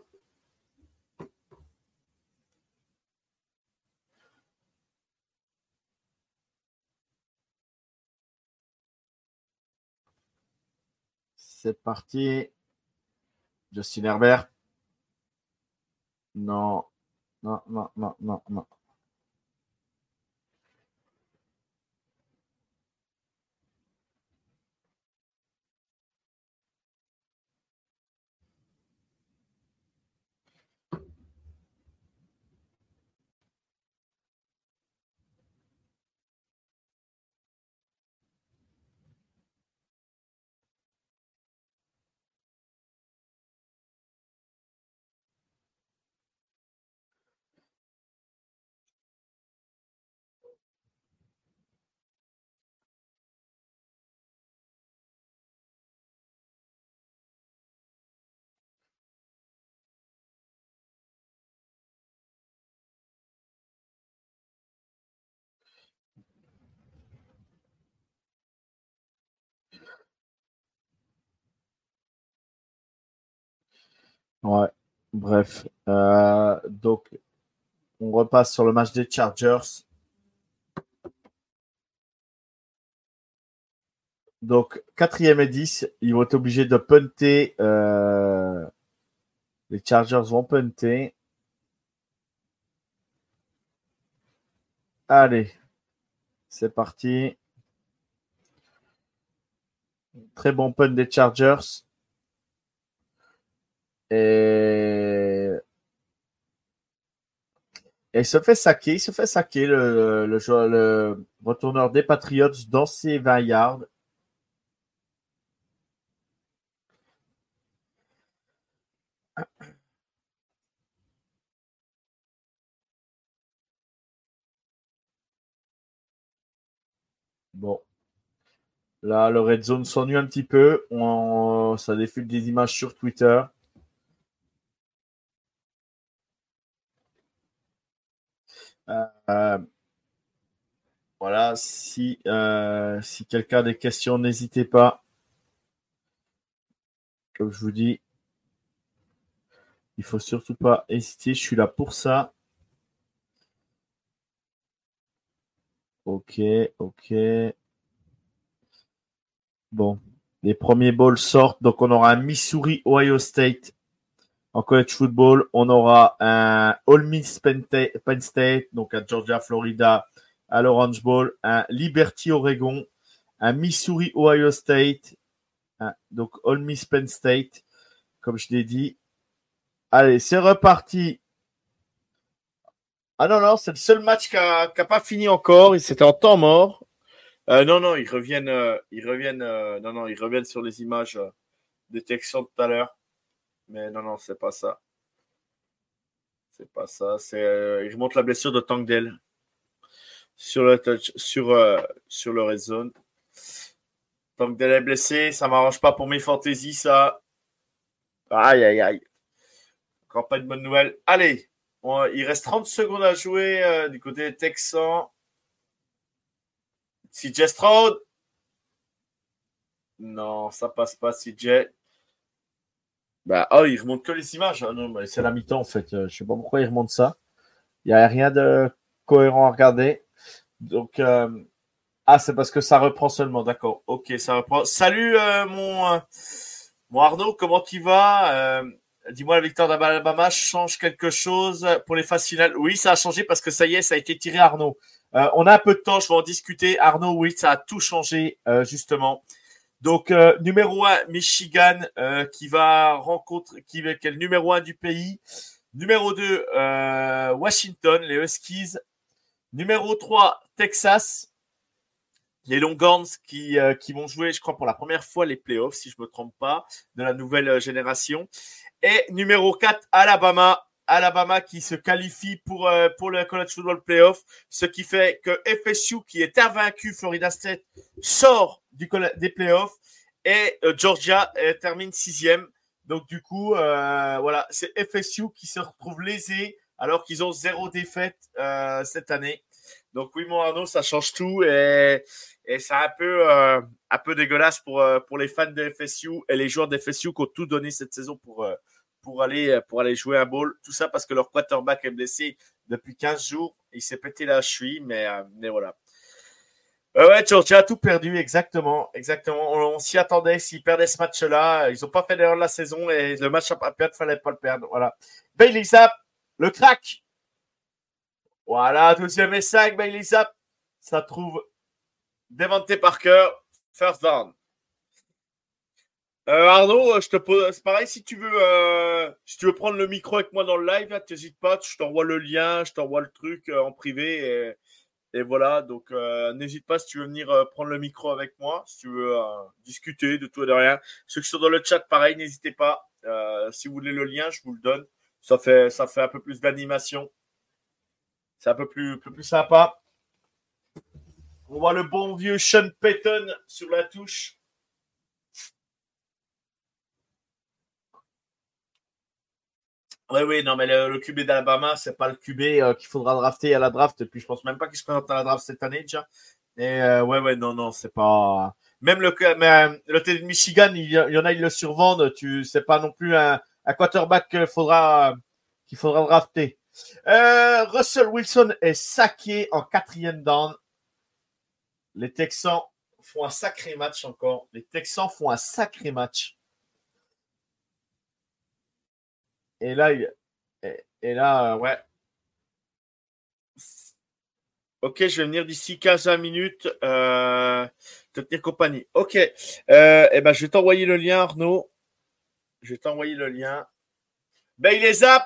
C'est parti. Justin Herbert. Non. Non, non, non, non, non. Ouais, bref. Euh, donc, on repasse sur le match des Chargers. Donc, quatrième et 10, ils vont être obligés de punter. Euh, les Chargers vont punter. Allez, c'est parti. Très bon punt des Chargers. Et... il se fait saquer, il se fait saquer le retourneur des Patriots dans ses 20 yards. Bon. Là, le red zone s'ennuie un petit peu. On, ça défile des images sur Twitter. Euh, voilà, si, euh, si quelqu'un a des questions, n'hésitez pas. Comme je vous dis, il faut surtout pas hésiter. Je suis là pour ça. Ok, ok. Bon, les premiers balls sortent. Donc, on aura Missouri, Ohio State en college football, on aura un Ole Miss Penn State, donc à Georgia, Florida, à l'Orange Bowl, un Liberty Oregon, un Missouri Ohio State, donc Ole Miss Penn State, comme je l'ai dit. Allez, c'est reparti. Ah non, non, c'est le seul match qui n'a pas fini encore. C'était en temps mort. Euh, non, non, ils reviennent, euh, ils euh, non, non, ils reviennent sur les images détection tout à l'heure. Mais non, non, c'est pas ça. C'est pas ça. C'est, euh, il remonte la blessure de Tangdale sur le touch, sur, euh, sur le red zone. Tangdale est blessé. Ça m'arrange pas pour mes fantaisies, ça. Aïe, aïe, aïe. Encore pas de bonne nouvelle. Allez, il reste 30 secondes à jouer euh, du côté des Texans. CJ Stroud. Non, ça passe pas, CJ. Bah, oh, il remonte que les images. Ah, non, c'est la mi-temps, en fait. Euh, je sais pas pourquoi il remonte ça. Il n'y a rien de cohérent à regarder. Donc, euh, ah, c'est parce que ça reprend seulement. D'accord. Ok, ça reprend. Salut, mon, mon Arnaud, comment tu vas? Dis-moi, la victoire d'Alabama change quelque chose pour les phases finales Oui, ça a changé parce que ça y est, ça a été tiré, Arnaud. Euh, on a un peu de temps, je vais en discuter. Arnaud, oui, ça a tout changé, euh, justement. Donc, euh, numéro 1, Michigan, qui va rencontrer, qui, est le numéro 1 du pays. Numéro 2, Washington, les Huskies. Numéro 3, Texas. Les Longhorns qui, qui vont jouer, je crois, pour la première fois les playoffs, si je me trompe pas, de la nouvelle génération. Et numéro 4, Alabama. Alabama qui se qualifie pour, euh, pour le College Football Playoff, ce qui fait que FSU, qui est invaincu, Florida State, sort du, des playoffs et euh, Georgia euh, termine sixième. Donc du coup, voilà, c'est FSU qui se retrouve lésé alors qu'ils ont zéro défaite cette année. Donc oui, mon Arnaud, ça change tout et, et c'est un peu, un peu dégueulasse pour, pour les fans de FSU et les joueurs de FSU qui ont tout donné cette saison pour pour aller, pour aller jouer un ball. Tout ça parce que leur quarterback est blessé depuis 15 jours. Il s'est pété la cheville, mais, euh, mais voilà. Euh, ouais, Georgia a tout perdu, exactement. exactement. On, s'y attendait. S'ils perdaient ce match-là, ils n'ont pas fait d'erreur de la saison et le match à perdre, fallait pas le perdre. Voilà. Bailey Zapp, le crack. Voilà, deuxième et 5, Bailey Zapp. Ça trouve Devante Parker, first down. Euh, Arnaud, je te pose, c'est pareil, si tu veux, euh, si tu veux prendre le micro avec moi dans le live, n'hésite pas, je t'envoie le lien, je t'envoie le truc euh, en privé et, voilà. Donc, n'hésite pas si tu veux venir prendre le micro avec moi, si tu veux discuter de tout et de rien. Ceux qui sont dans le chat, pareil, n'hésitez pas. si vous voulez le lien, je vous le donne. Ça fait, ça fait un peu plus d'animation. C'est un peu plus, un peu plus sympa. On voit le bon vieux Sean Payton sur la touche. Oui, oui, non, mais le, QB d'Alabama, c'est pas le QB euh, qu'il faudra drafter à la draft. Et puis, je pense même pas qu'il se présente à la draft cette année déjà. Et euh, ouais, ouais, non, non, c'est pas. Même le, mais, euh, le de Michigan, il, y en a, ils le survendent. Tu sais pas non plus un, un quarterback qu'il faudra, qu'il faudra drafter. Russell Wilson est saqué en quatrième down. Les Texans font un sacré match encore. Les Texans font un sacré match. Et là, et, là, ouais. Ok, je vais venir d'ici 15 minutes euh, te tenir compagnie. Ok, euh, eh ben, je vais t'envoyer le lien, Arnaud. Je vais t'envoyer le lien. Ben, zap.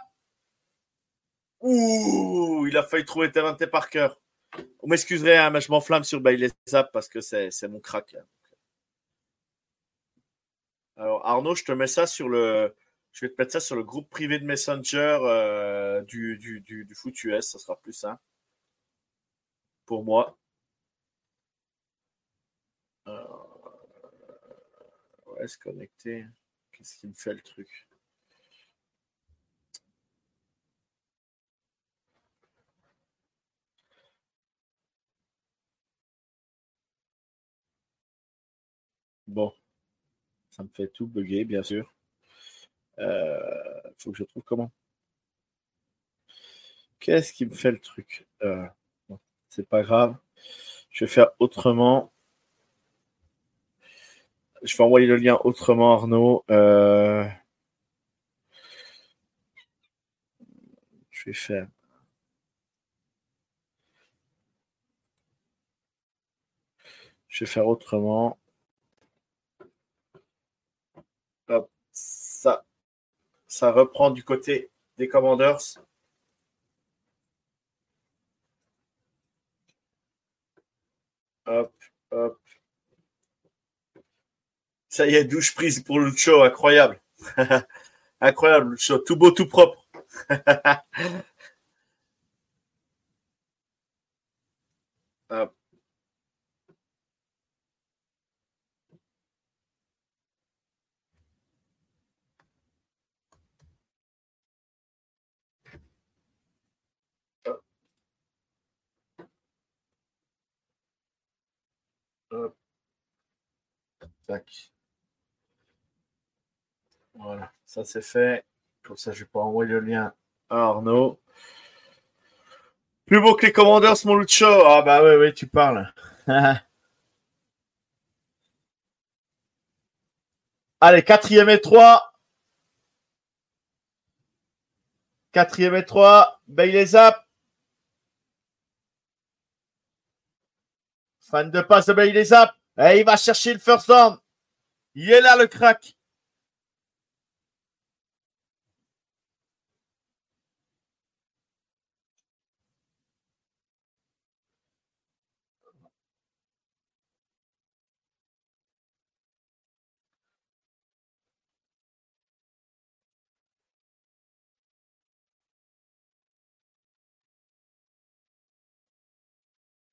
Ouh, il a failli trouver Terrence Parker. Vous m'excuserez, hein, mais je m'enflamme sur Bailey Zap parce que c'est mon crack. Alors, Arnaud, je te mets ça sur le, je vais te mettre ça sur le groupe privé de Messenger euh, du, du, du, du, ça sera plus simple pour moi. Euh, ouais, se connecter. Qu'est-ce qui me fait le truc? Bon, ça me fait tout bugger, bien sûr. Euh, faut que je trouve comment. Qu'est-ce qui me fait le truc? Euh, C'est pas grave. Je vais faire autrement. Je vais envoyer le lien autrement, Arnaud. Euh, je vais faire. Je vais faire autrement. Hop, ça ça reprend du côté des Commanders. Hop, hop. Ça y est, douche prise pour le show, incroyable. incroyable, le show, tout beau, tout propre. Voilà, ça c'est fait. Comme ça, je vais pas envoyer le lien à Arnaud. Plus beau que les commandeurs, mon Lucho. Ah bah oui, oui, tu parles. Allez, quatrième et trois. Quatrième et trois. Bailey Zap. Fan de passe de Bailey Zap. Et il va chercher le first down. Il est là, le crack.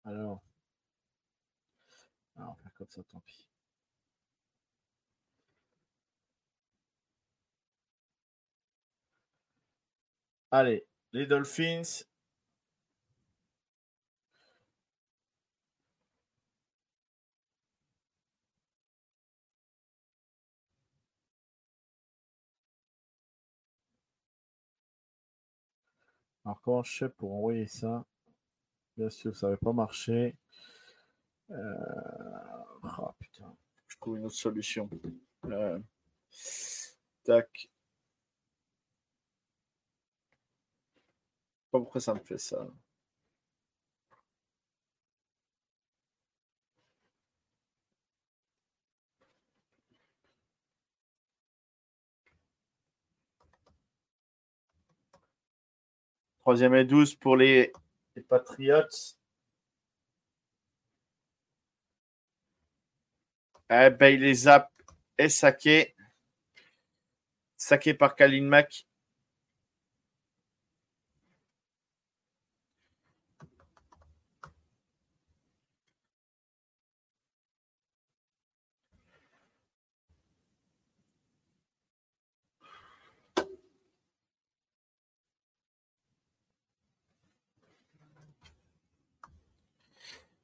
Alors. Ah, on va faire comme ça, tant pis. Allez, les Dolphins. Alors, comment je fais pour envoyer ça? Bien sûr, ça n'avait pas marché. Euh... Ah putain, je trouve une autre solution. Euh... Tac. Pas pourquoi ça me fait ça. Troisième et douze pour les, les Patriots. Eh ben, il les a est saqué. Saqué par Kalin Mack.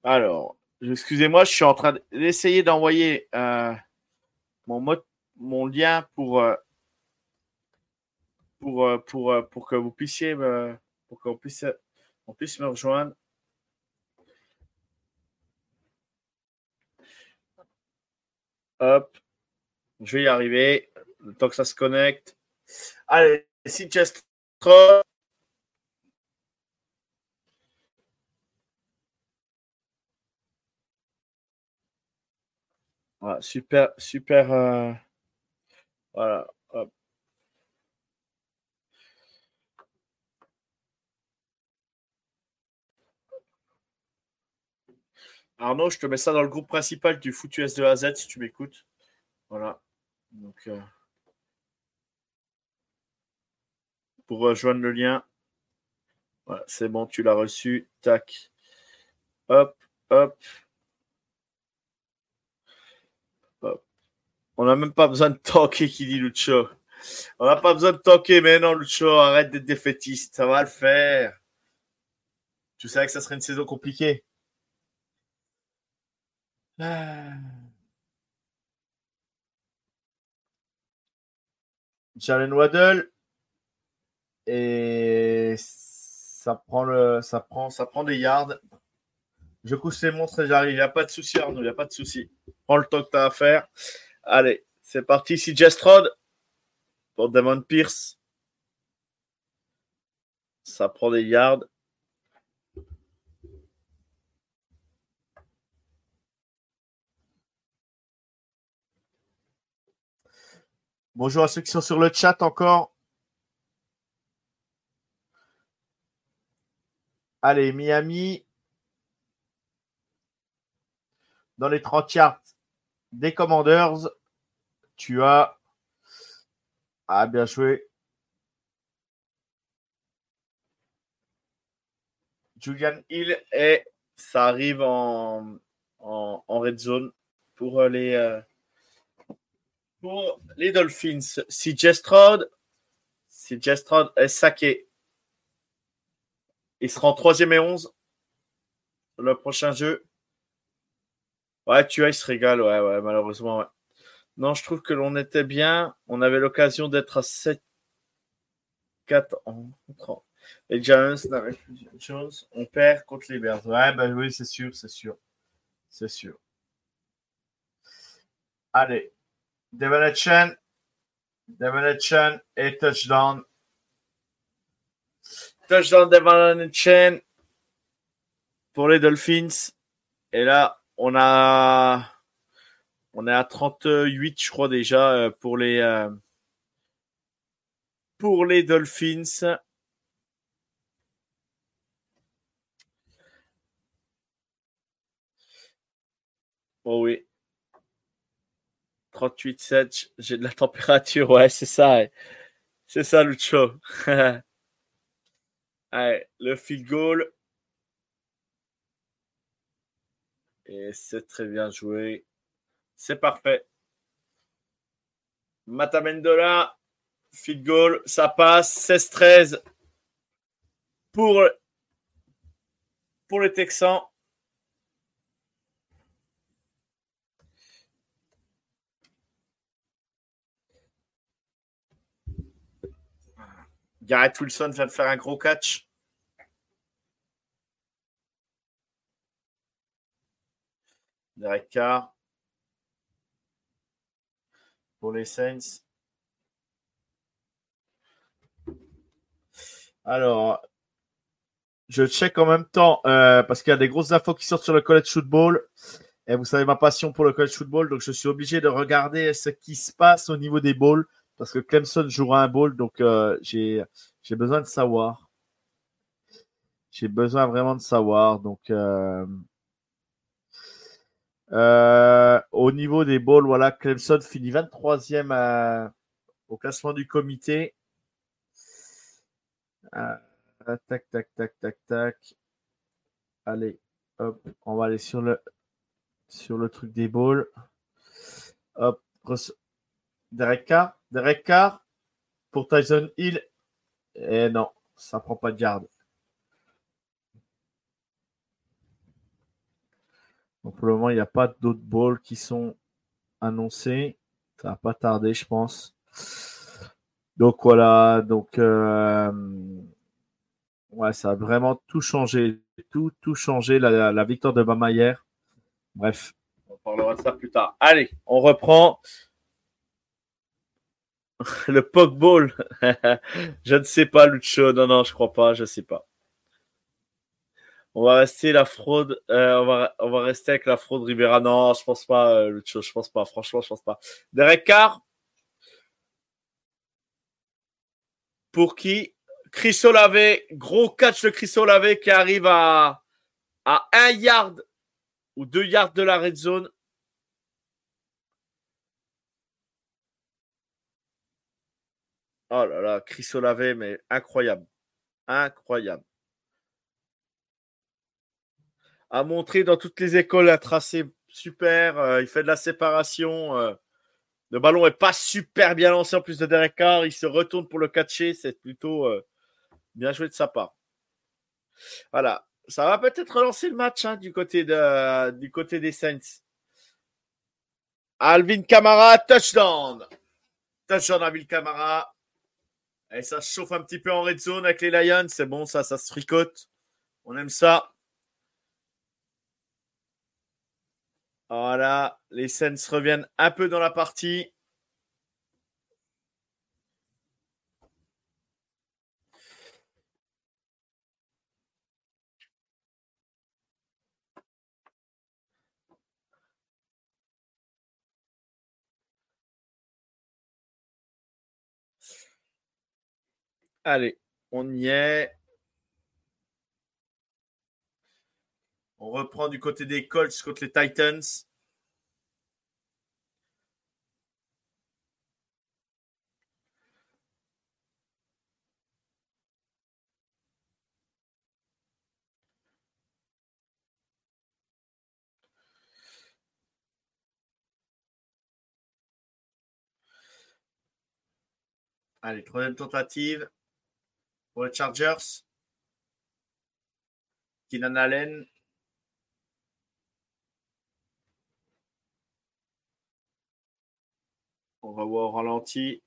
Alors, excusez-moi, je suis en train d'essayer d'envoyer euh, mon, mon lien pour, euh, pour, euh, pour, pour que vous puissiez me, me rejoindre. Hop, je vais y arriver. Le temps que ça se connecte. Allez, si just Super, super. euh, voilà. Arnaud, je te mets ça dans le groupe principal du Foutu S de A à Z si tu m'écoutes. Voilà. Donc, euh, pour rejoindre le lien. Voilà, c'est bon, tu l'as reçu. Tac. Hop, hop. On n'a même pas besoin de tanker, qui dit Lucho. On n'a pas besoin de tanker, mais non, Lucho, arrête d'être défaitiste. Ça va le faire. Tu savais que ça serait une saison compliquée. Ah. Jalen Waddle. Et ça prend le, ça prend, ça prend des yards. Je couche les montres et j'arrive. Il n'y a pas de souci, Arnaud. Il n'y a pas de souci. Prends le temps que tu as à faire. Allez, c'est parti. Si Jestrod pour Damon Pierce. Ça prend des yards. Bonjour à ceux qui sont sur le chat encore. Allez, Miami. Dans les 30 yards des Commanders, tu as. Ah, bien joué. Julian Hill et ça arrive en, en, red zone pour les, euh, pour les Dolphins. Si Jestrod, si Jestrod est saqué, il sera en troisième et 11 le prochain jeu. Ouais, tu as, il se régale, ouais, ouais, malheureusement. Ouais. Non, je trouve que l'on était bien. On avait l'occasion d'être à 7 4 en Les Giants, Jones, on perd contre les Bears. Ouais, ben oui, c'est sûr, c'est sûr. C'est sûr. Allez. Devon Chen et touchdown. Touchdown Devon Chen pour les Dolphins. Et là, on a est à 38, je crois déjà, euh, pour les, euh, pour les Dolphins. Oh oui. 38,7, j'ai de la température, ouais, c'est ça. C'est ça, Lucho. Allez, le field goal. Et c'est très bien joué. C'est parfait. Matamendola, field goal, ça passe. 16-13 pour, pour les Texans. Garrett Wilson vient de faire un gros catch. Derek Carr pour les Saints. Alors, je check en même temps euh, parce qu'il y a des grosses infos qui sortent sur le college football. Et vous savez ma passion pour le college football, donc je suis obligé de regarder ce qui se passe au niveau des bowls parce que Clemson jouera un bowl, donc euh, j'ai besoin de savoir. J'ai besoin vraiment de savoir. Donc, euh, euh, au niveau des balls, voilà, Clemson finit 23e euh, au classement du comité. Euh, tac, tac, tac, tac, tac. Allez, hop, on va aller sur le sur le truc des balls. Hop, Derek Carr, Derek Carr pour Tyson Hill. Et eh non, ça prend pas de garde. Donc pour le moment, il n'y a pas d'autres balls qui sont annoncés. Ça va pas tarder, je pense. Donc voilà, donc euh, ouais, ça a vraiment tout changé, tout, tout changé la, victoire de Bama hier. Bref, on parlera de ça plus tard. Allez, on reprend le Pokeball. je ne sais pas, Lucho. Non, non, je crois pas, je ne sais pas. On va rester la fraude. Euh, on, va, on va rester avec la fraude Rivera. Non, je pense pas, euh, chose. Je pense pas. Franchement, je pense pas. Derek Carr. Pour qui? Chris Olave. Gros catch de Chris Olave qui arrive à, à un yard ou deux yards de la red zone. Oh là là, Chris Olave, mais incroyable. Incroyable a montré dans toutes les écoles un tracé super. Euh, il fait de la séparation. Euh. le ballon est pas super bien lancé en plus de Derek Carr. Il se retourne pour le catcher. C'est plutôt euh, bien joué de sa part. Voilà. Ça va peut-être relancer le match hein, du, côté de, du côté des Saints. Alvin Kamara, touchdown. Touchdown Alvin Kamara. Et ça se chauffe un petit peu en red zone avec les Lions. C'est bon, ça, ça se fricote. On aime ça. Voilà, les scènes reviennent un peu dans la partie. Allez, on y est. On reprend du côté des Colts contre les Titans. Allez, troisième tentative pour les Chargers. Keenan Allen On va voir au ralenti.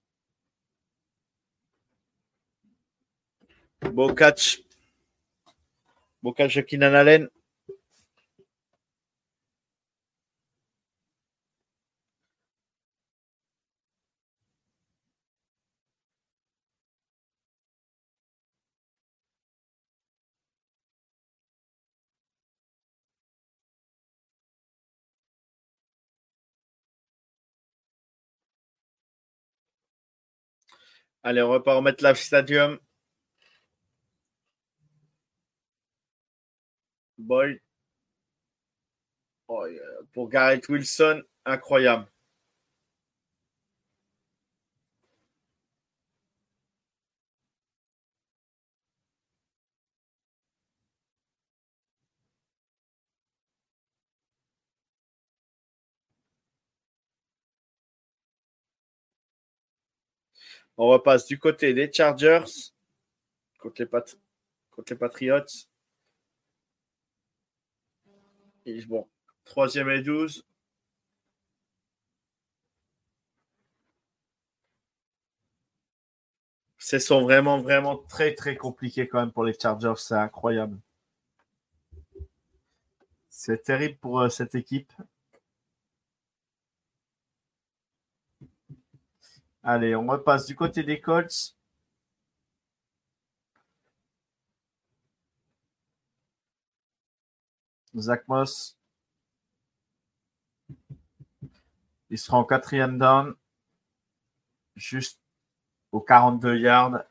Beau catch. Beau catch de Keenan Allen. Allez, on va pas remettre Stadium. Boy. Oh, pour Garrett Wilson, incroyable. On repasse du côté des Chargers, côté, côté Patriots. Bon, troisième et 12. Ce sont vraiment, vraiment très, très compliqués quand même pour les Chargers. C'est incroyable. C'est terrible pour euh, cette équipe. Allez, on repasse du côté des Colts. Zach Moss. Il sera en quatrième down. Juste aux 42 yards.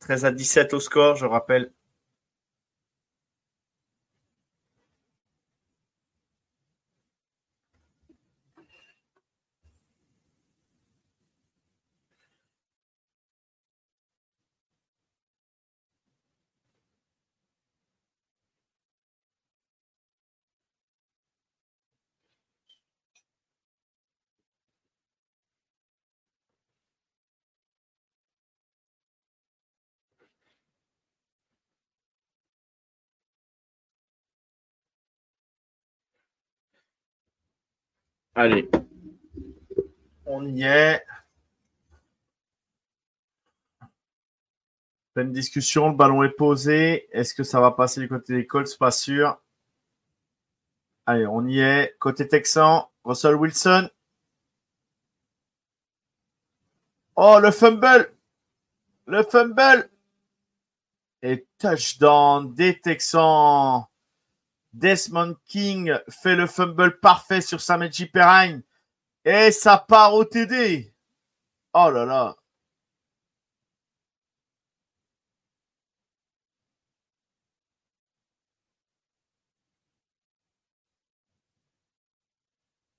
13 à 17 au score, je rappelle. Allez. On y est. Pleine discussion, le ballon est posé. Est-ce que ça va passer du côté des Colts? Pas sûr. Allez, on y est. Côté Texan, Russell Wilson. Oh, le fumble Le fumble Et touchdown des Texans Desmond King fait le fumble parfait sur Sameji Perrine. Et ça part au TD. Oh là là.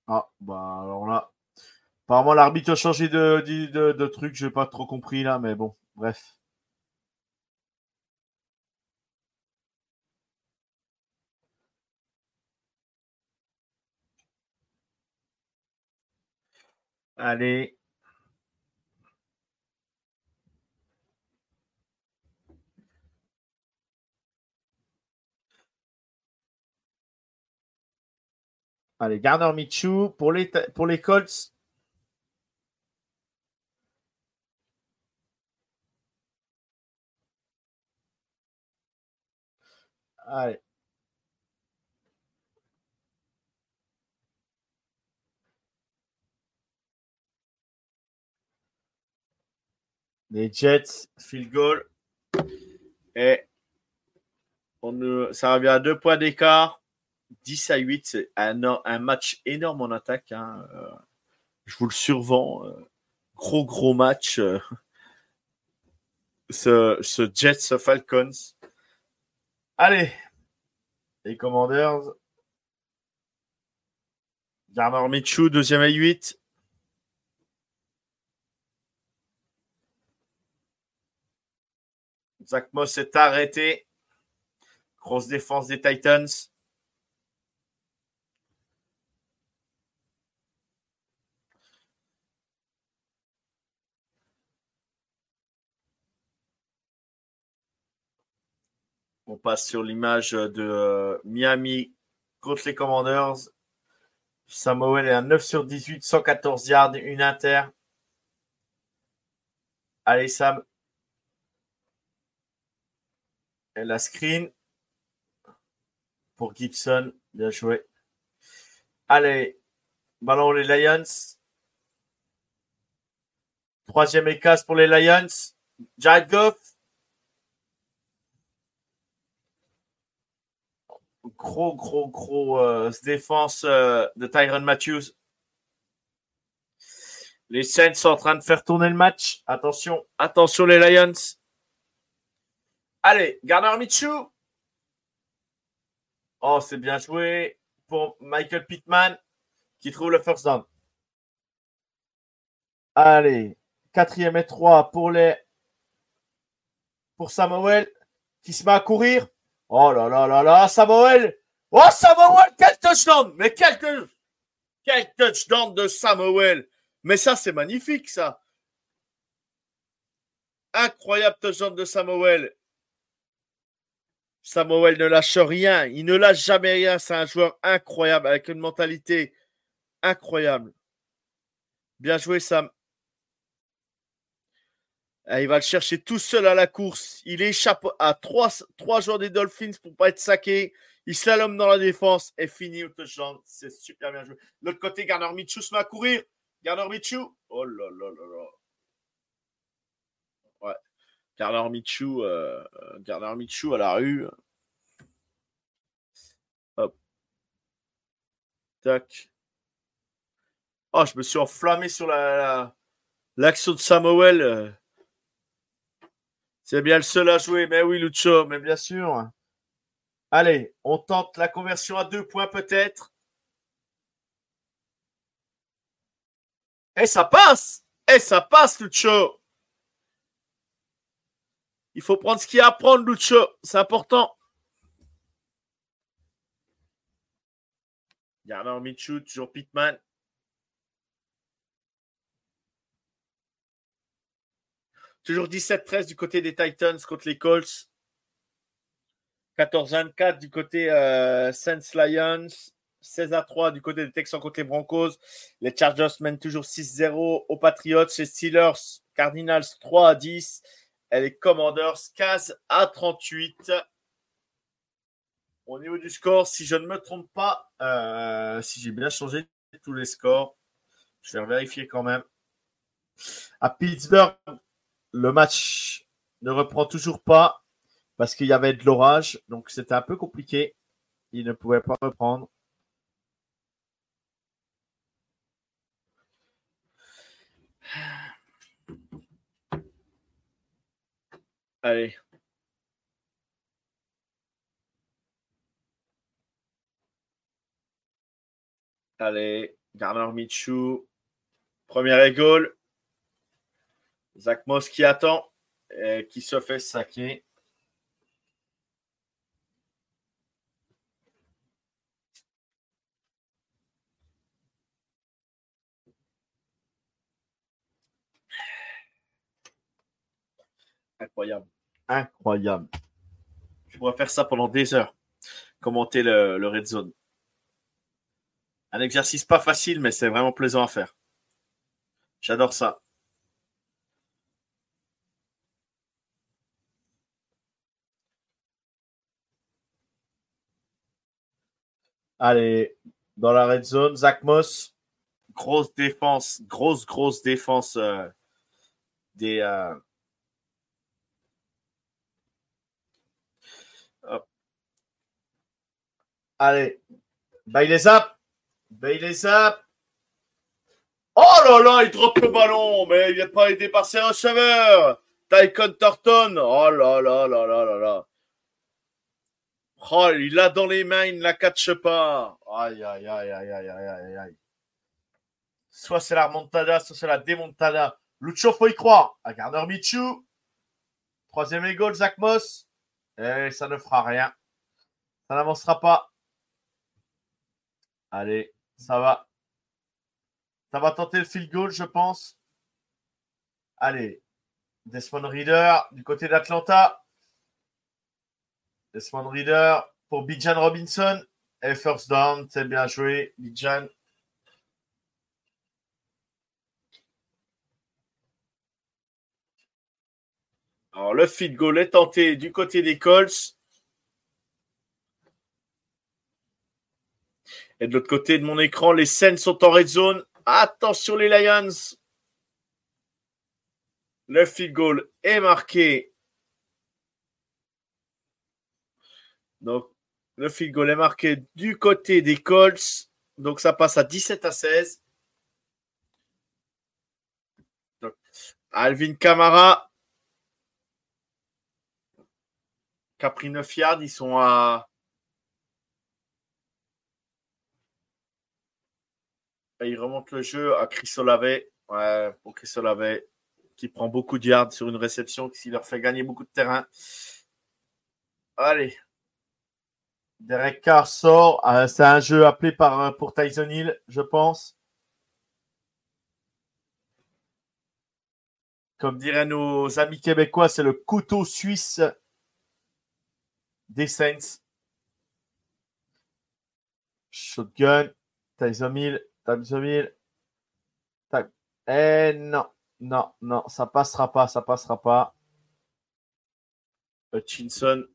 Ah, bah alors là. Apparemment, l'arbitre a changé de, de, de, truc. Je n'ai pas trop compris là, mais bon, bref. Allez. Allez, Garner Michou pour les, pour les Colts. Allez. Les Jets, field goal. Et on, ça revient à deux points d'écart. 10 à 8, c'est un, un, match énorme en attaque. Hein. Euh, je vous le survends. Euh, gros, gros match. Euh, ce, ce Jets Falcons. Allez, les Commanders. Garner Michou, deuxième à 8. Zach Moss est arrêté. Grosse défense des Titans. On passe sur l'image de euh, Miami contre les Commanders. Samuel est à 9 sur 18, 114 yards, une inter. Allez, Sam. La screen pour Gibson. Bien joué. Allez, ballon les Lions. Troisième écasse pour les Lions. Jared Goff. Gros, gros, gros euh, défense euh, de Tyron Matthews. Les Saints sont en train de faire tourner le match. Attention, attention les Lions. Allez, Garner Michou. Oh, c'est bien joué pour Michael Pittman qui trouve le first down. Allez, quatrième et trois pour les pour Samuel qui se met à courir. Oh là là là là, Samuel Oh Samuel, quel touchdown Mais quel, quel touchdown de Samuel Mais ça, c'est magnifique, ça Incroyable touchdown de Samuel Samuel ne lâche rien. Il ne lâche jamais rien. C'est un joueur incroyable avec une mentalité incroyable. Bien joué, Sam. Ah, il va le chercher tout seul à la course. Il échappe à trois, trois joueurs des Dolphins pour pas être saqué. Il slalom dans la défense et finit au touchdown. C'est super bien joué. L'autre côté, Garner Michou se met à courir. Garner Michou. Oh là là là là. Garner Michou, Michou à la rue. Hop. Tac. Oh, je me suis enflammé sur la, l'action de Samuel. C'est bien le seul à jouer. Mais oui, Lucho, mais bien sûr. Allez, on tente la conversion à deux points peut-être. Et ça passe Et ça passe, Lucho Il faut prendre ce qu'il y a à prendre, Lucho. C'est important. Garner Michou, toujours Pitman. Toujours 17-13 du côté des Titans contre les Colts. 14-24 du côté euh, Saints Lions. 16 à 3 du côté des Texans contre les Broncos. Les Chargers mènent toujours 6-0 aux Patriots. Les Steelers, Cardinals 3 à 10. Les Commanders 15 à 38. Au niveau du score, si je ne me trompe pas, euh, si j'ai bien changé tous les scores, je vais vérifier quand même. À Pittsburgh, le match ne reprend toujours pas parce qu'il y avait de l'orage, donc c'était un peu compliqué. Il ne pouvait pas reprendre. Allez. Allez, Garner Michou. Première égale. Zach Moss qui attend, et qui se fait saquer. Incroyable. Incroyable. Je pourrais faire ça pendant des heures. Commenter le, le red zone. Un exercice pas facile, mais c'est vraiment plaisant à faire. J'adore ça. Allez, dans la red zone, Zach Moss, grosse défense, grosse, grosse défense euh, des. Euh... Allez, Bailey Zap, Bailey Zap. Oh là là, il drop le ballon, mais il n'est pas aidé par ses receveurs. Tycon Thornton, oh là là là là là là. Oh, il l'a dans les mains, il ne la catche pas. Aïe, aïe, aïe, aïe, aïe, aïe, aïe, Soit c'est la remontada, soit c'est la démontada. Lucho, faut y croire. À Garner Michou. Troisième égale, Zach Moss. Et ça ne fera rien. Ça n'avancera pas. Allez, ça va. Ça va tenter le field goal, je pense. Allez, Desmond Reader du côté d'Atlanta. Desmond Reader pour Bijan Robinson. Et first down, c'est bien joué, Bijan. Alors, le field goal est tenté du côté des Colts. Et de l'autre côté de mon écran, les scènes sont en red zone. Attention les Lions. Le field goal est marqué. Donc, le field goal est marqué du côté des Colts. Donc, ça passe à 17 à 16. Alvin Kamara. Capri 9 yards, ils sont à il remonte le jeu à Chris Olave. Ouais, pour Chris Olave, qui prend beaucoup de yards sur une réception, qui leur fait gagner beaucoup de terrain. Allez. Derek Carr sort. Euh, c'est un jeu appelé par, euh, pour Tyson Hill, je pense. Comme diraient nos amis québécois, c'est le couteau suisse des Saints. Shotgun, Tyson Hill, Tac, Eh non, non, non, ça passera pas, ça passera pas. Hutchinson.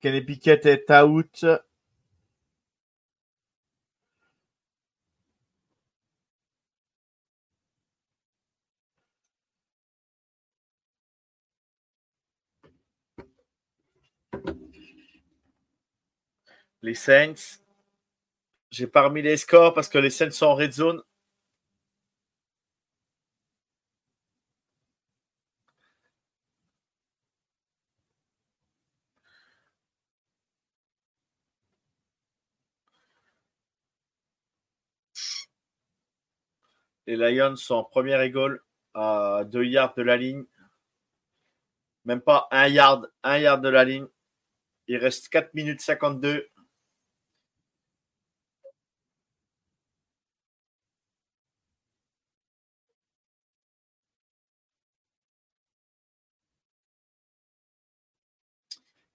Piquet est out. Les Saints. J'ai pas remis les scores parce que les Saints sont en red zone. Les Lions sont en première égale à 2 yards de la ligne. Même pas un yard, un yard de la ligne. Il reste 4 minutes 52.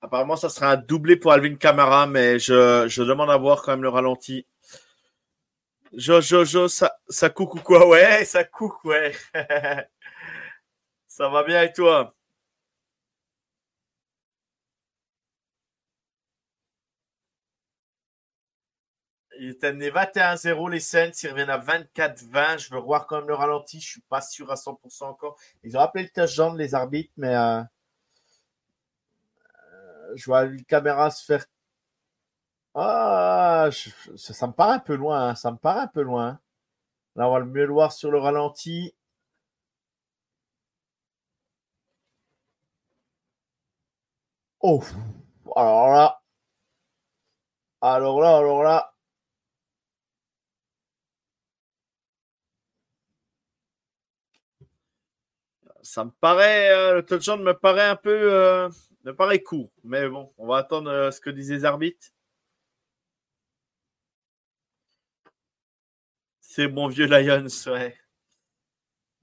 Apparemment, ça sera un doublé pour Alvin Kamara, mais je demande à voir quand même le ralenti. Jo, jo, ça, ça coucou quoi? Ouais, ça coucou, ouais. ça va bien et toi? Il est amené 21-0 les Saints, ils reviennent à 24-20. Je veux voir quand même le ralenti, je suis pas sûr à 100% encore. Ils ont appelé le touchdown les arbitres, mais euh, euh, je vois une caméra se faire ah, ça, me paraît un peu loin. Hein, ça me paraît un peu loin. Là, on va le mieux voir sur le ralenti. Oh, alors là, alors là, alors là. Ça me paraît, euh, le touchdown me paraît un peu, euh, me paraît court. Mais bon, on va attendre euh, ce que disent les arbitres. C'est mon vieux Lions, ouais.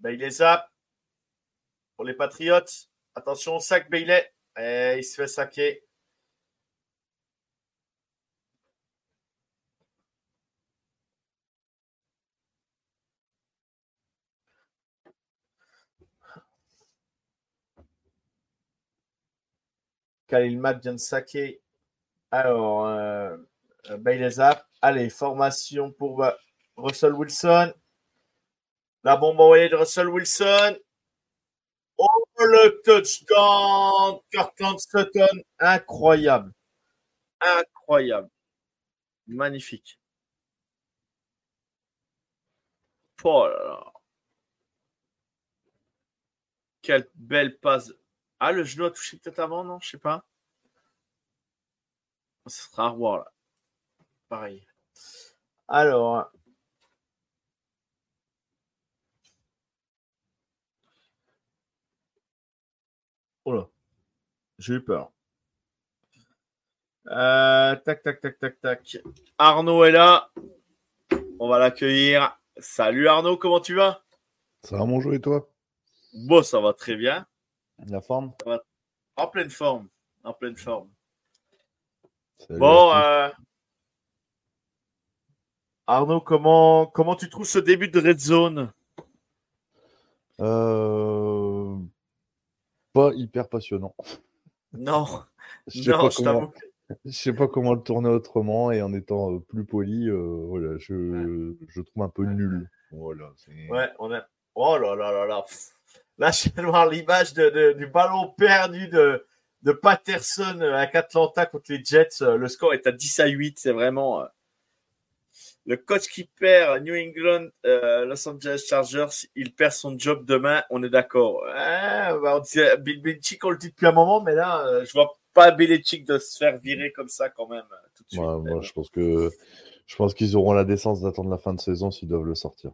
Bailey Zap pour les Patriotes. Attention, sac Bailey. Eh, il se fait saquer. Khalil Mack vient de saquer. Alors, euh, Bailey Zap. Allez, formation pour Russell Wilson. La bombe envoyée de Russell Wilson. Oh, le touchdown. Kirkland Sutton. Incroyable. Incroyable. Magnifique. Oh là là. Quelle belle passe. Ah, le genou a touché peut-être avant, non? Je sais pas. Ce sera à revoir là. Pareil. Alors, Oh j'ai eu peur. Euh, tac, tac, tac, tac, tac. Arnaud est là. On va l'accueillir. Salut Arnaud, comment tu vas? Ça va mon jeu et toi? Bon, ça va très bien. La forme? En pleine forme. En pleine forme. bon, euh, Arnaud, comment, comment tu trouves ce début de Red Zone? Euh, Pas hyper passionnant. Non, je non, je t'avoue. Je sais pas comment le tourner autrement et en étant euh, plus poli, euh, voilà, je, je, trouve un peu nul. Voilà, ouais, on a. Oh là là là là. Là, je viens de voir l'image de, du ballon perdu de, de Patterson à Atlanta contre les Jets. Le score est à 10 à 8. C'est vraiment le coach qui perd New England, euh, Los Angeles Chargers, il perd son job demain, on est d'accord. Hein, bah, Bill Belichick, on le dit depuis un moment, mais là, euh, je vois pas Belichick de se faire virer comme ça quand même euh, tout de suite. moi, je pense que je pense qu'ils auront la décence d'attendre la fin de saison s'ils doivent le sortir.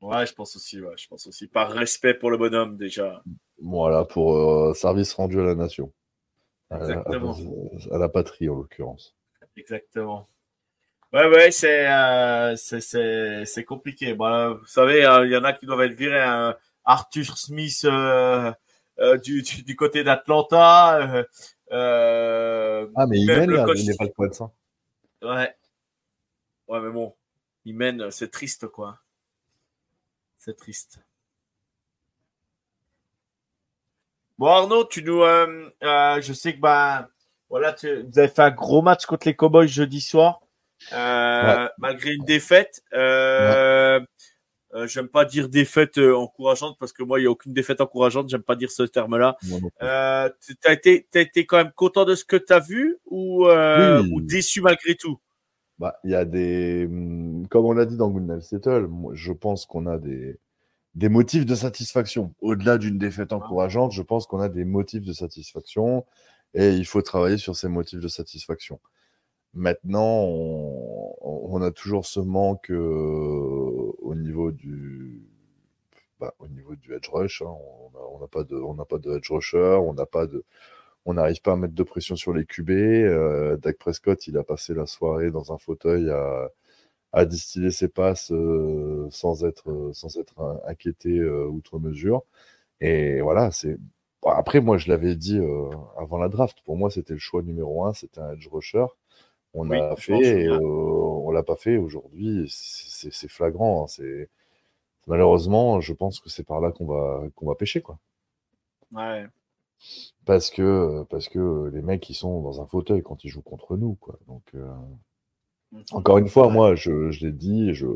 Ouais, je pense aussi. Ouais, je pense aussi. Par respect pour le bonhomme déjà. Voilà, pour service rendu à la nation. Exactement. à la patrie en l'occurrence. Exactement. Ouais, ouais, c'est euh, c'est compliqué. Bon, vous savez, hein, il y en a qui doivent être virés. Hein. Arthur Smith euh, euh, du, du, côté d'Atlanta. Euh, ah, mais il mène, là, il n'est pas le point de ça. Ouais. Ouais, mais bon, il mène, c'est triste, quoi. C'est triste. Bon, Arnaud, tu nous. je sais que, bah, voilà, tu, vous avez fait un gros match contre les Cowboys jeudi soir. Euh, malgré une défaite. Euh, euh, j'aime pas dire défaite encourageante parce que moi, il n'y a aucune défaite encourageante. J'aime pas dire ce terme-là. Euh, tu as été, as été quand même content de ce que tu as vu ou, ou déçu malgré tout? Bah, Il y a des. Comme on l'a dit dans Good Settle, je pense qu'on a des, des motifs de satisfaction. Au-delà d'une défaite encourageante, je pense qu'on a des motifs de satisfaction et il faut travailler sur ces motifs de satisfaction. Maintenant, on, a toujours ce manque euh, au niveau du bah, au niveau du edge rush. Hein. On n'a pas de on n'a pas de edge rusher, on n'a pas de on n'arrive pas à mettre de pression sur les QB. Euh, Dak Prescott, il a passé la soirée dans un fauteuil à, distiller ses passes euh, sans être sans être inquiété outre mesure. Et voilà, c'est après moi je l'avais dit avant la draft. Pour moi, c'était le choix numéro un, c'était un edge rusher. On a fait et on l'a pas fait aujourd'hui. C'est flagrant. Hein, c'est malheureusement, je pense que c'est par là qu'on va qu'on va pêcher quoi. Ouais. Parce que parce que les mecs ils sont dans un fauteuil quand ils jouent contre nous quoi. Donc euh, mmh. encore une fois, moi je, je l'ai dit, je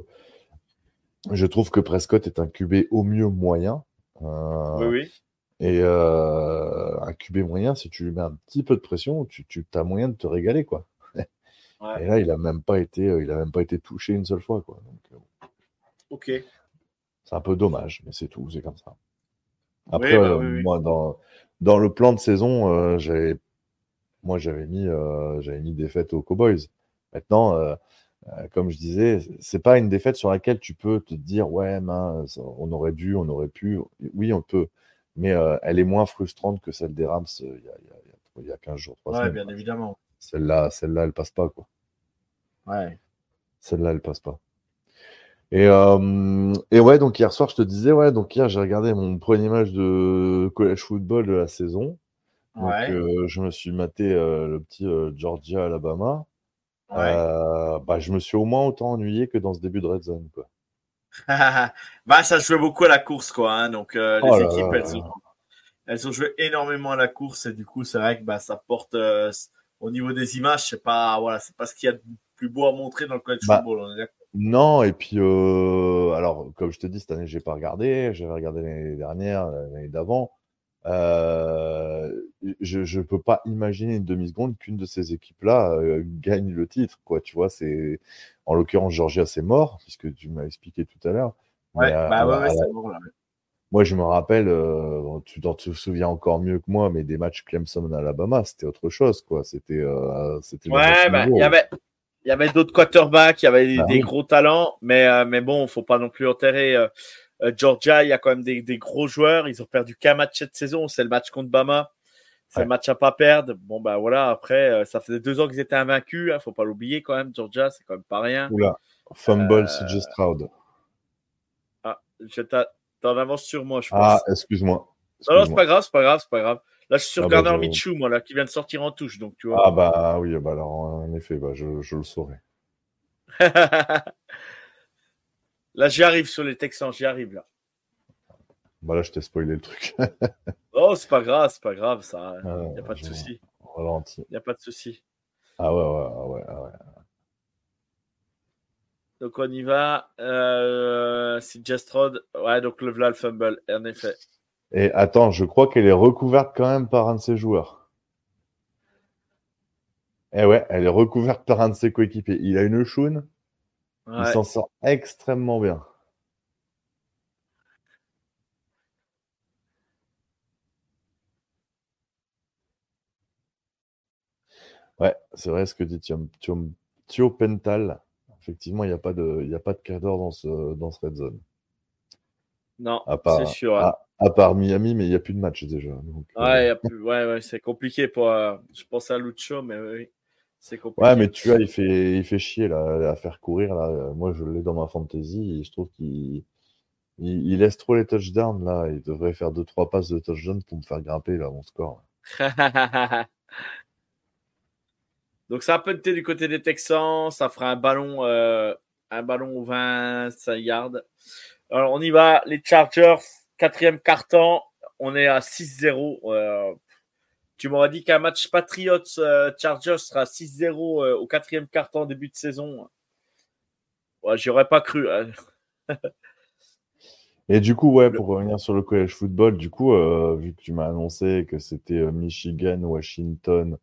je trouve que Prescott est un QB au mieux moyen. Euh, oui, oui. Et euh, un QB moyen, si tu lui mets un petit peu de pression, tu, tu as moyen de te régaler quoi. Et là, il a même pas été, euh, il a même pas été touché une seule fois, quoi. Donc, euh, ok. C'est un peu dommage, mais c'est tout, c'est comme ça. Après, bah euh, moi, dans, dans le plan de saison, j'avais, moi, j'avais mis, j'avais mis défaite aux Cowboys. Maintenant, comme je disais, c'est pas une défaite sur laquelle tu peux te dire, ouais, on aurait dû, on aurait pu. Oui, on peut, mais elle est moins frustrante que celle des Rams il y a, il y a, 15 jours. Oui, bien évidemment. Celle-là, celle-là, elle passe pas, quoi. Ouais. Celle-là, elle passe pas. Et, euh, et ouais, donc hier soir, je te disais, ouais, donc hier, j'ai regardé mon premier match de college football de la saison. Donc, euh, je me suis maté euh, le petit Georgia Alabama. bah, je me suis au moins autant ennuyé que dans ce début de Red Zone, quoi. bah, ça jouait beaucoup à la course, quoi. Hein, donc, les oh équipes, elles, ont, elles, ont, joué énormément à la course. Et du coup, c'est vrai que bah, ça porte au niveau des images, c'est pas voilà, c'est pas ce qu'il y a de plus beau à montrer dans le college bah, football. non, et puis euh, alors comme je te dis cette année, j'ai pas regardé, j'avais regardé l'année dernière, l'année d'avant. Euh, je ne peux pas imaginer une demi seconde qu'une de ces équipes-là euh, gagne le titre, quoi. Tu vois, c'est en l'occurrence Georgia, c'est mort puisque tu m'as expliqué tout à l'heure. Ouais, bah ouais. Moi, je me rappelle, euh, tu t'en te souviens encore mieux que moi, mais des matchs Clemson Alabama, c'était autre chose, quoi. C'était, c'était. Ouais, bah, il y avait, il y avait d'autres quarterbacks, il y avait des, bah gros talents, mais, euh, mais bon, faut pas non plus enterrer. Georgia, il y a quand même des, des, gros joueurs. Ils ont perdu qu'un match cette saison, c'est le match contre Bama. C'est le match à pas perdre. Bon, bah voilà, après, ça faisait deux ans qu'ils étaient invaincus. Hein, faut pas l'oublier quand même. Georgia, c'est quand même pas rien. Oula, fumble, CJ Stroud. Je t'en avance sur moi, je pense. Ah, excuse-moi. non, non, c'est pas grave, c'est pas grave, c'est pas grave. Là, je suis sur Ah bah, Garner je- Minshew, moi, là, qui vient de sortir en touche, donc tu vois. Ah bah oui, bah alors en effet, bah, je, je le saurais. là, j'y arrive sur les Texans, j'y arrive là. Bah là, je t'ai spoilé le truc. Oh, c'est pas grave, c'est pas grave, ça. Ah, Y a pas de souci. Ralenti. Y a pas de souci. Ah ouais, ouais, ah ouais, ah ouais. Donc on y va. Euh, c'est Jestrod. Ouais, donc le le fumble, en effet. Et attends, je crois qu'elle est recouverte quand même par un de ses joueurs. Eh ouais, elle est recouverte par un de ses coéquipiers. Il a une choune, il s'en sort extrêmement bien. Ouais, c'est vrai ce que dit Thio Pental. Effectivement, il n'y a pas de, il a pas de cadre dans ce, dans ce red zone. Non, c'est sûr. hein. à, à part Miami, mais il n'y a plus de match déjà. donc, euh, Ouais, plus- ouais, ouais, c'est compliqué pour. euh, je pensais à Lucho, mais oui, c'est compliqué. Ouais, mais tu vois, il fait, il fait chier là, à faire courir. Là. Euh, Moi, je l'ai dans ma fantasy et je trouve qu'il il, il laisse trop les touchdowns. Là. Il devrait faire 2-3 passes de touchdown pour me faire grimper là, mon score. Donc ça a punté du côté des Texans, ça fera un ballon, euh, un ballon au 25 yards. Alors on y va, les Chargers, quatrième carton, on est à 6-0. euh, tu m'aurais dit qu'un match Patriots euh, Chargers sera 6-0 euh, au quatrième carton début de saison. Ouais, j'y aurais pas cru. hein. Et du coup, ouais, pour revenir sur le college football, du coup, euh, vu que tu m'as annoncé que c'était Michigan, Washington,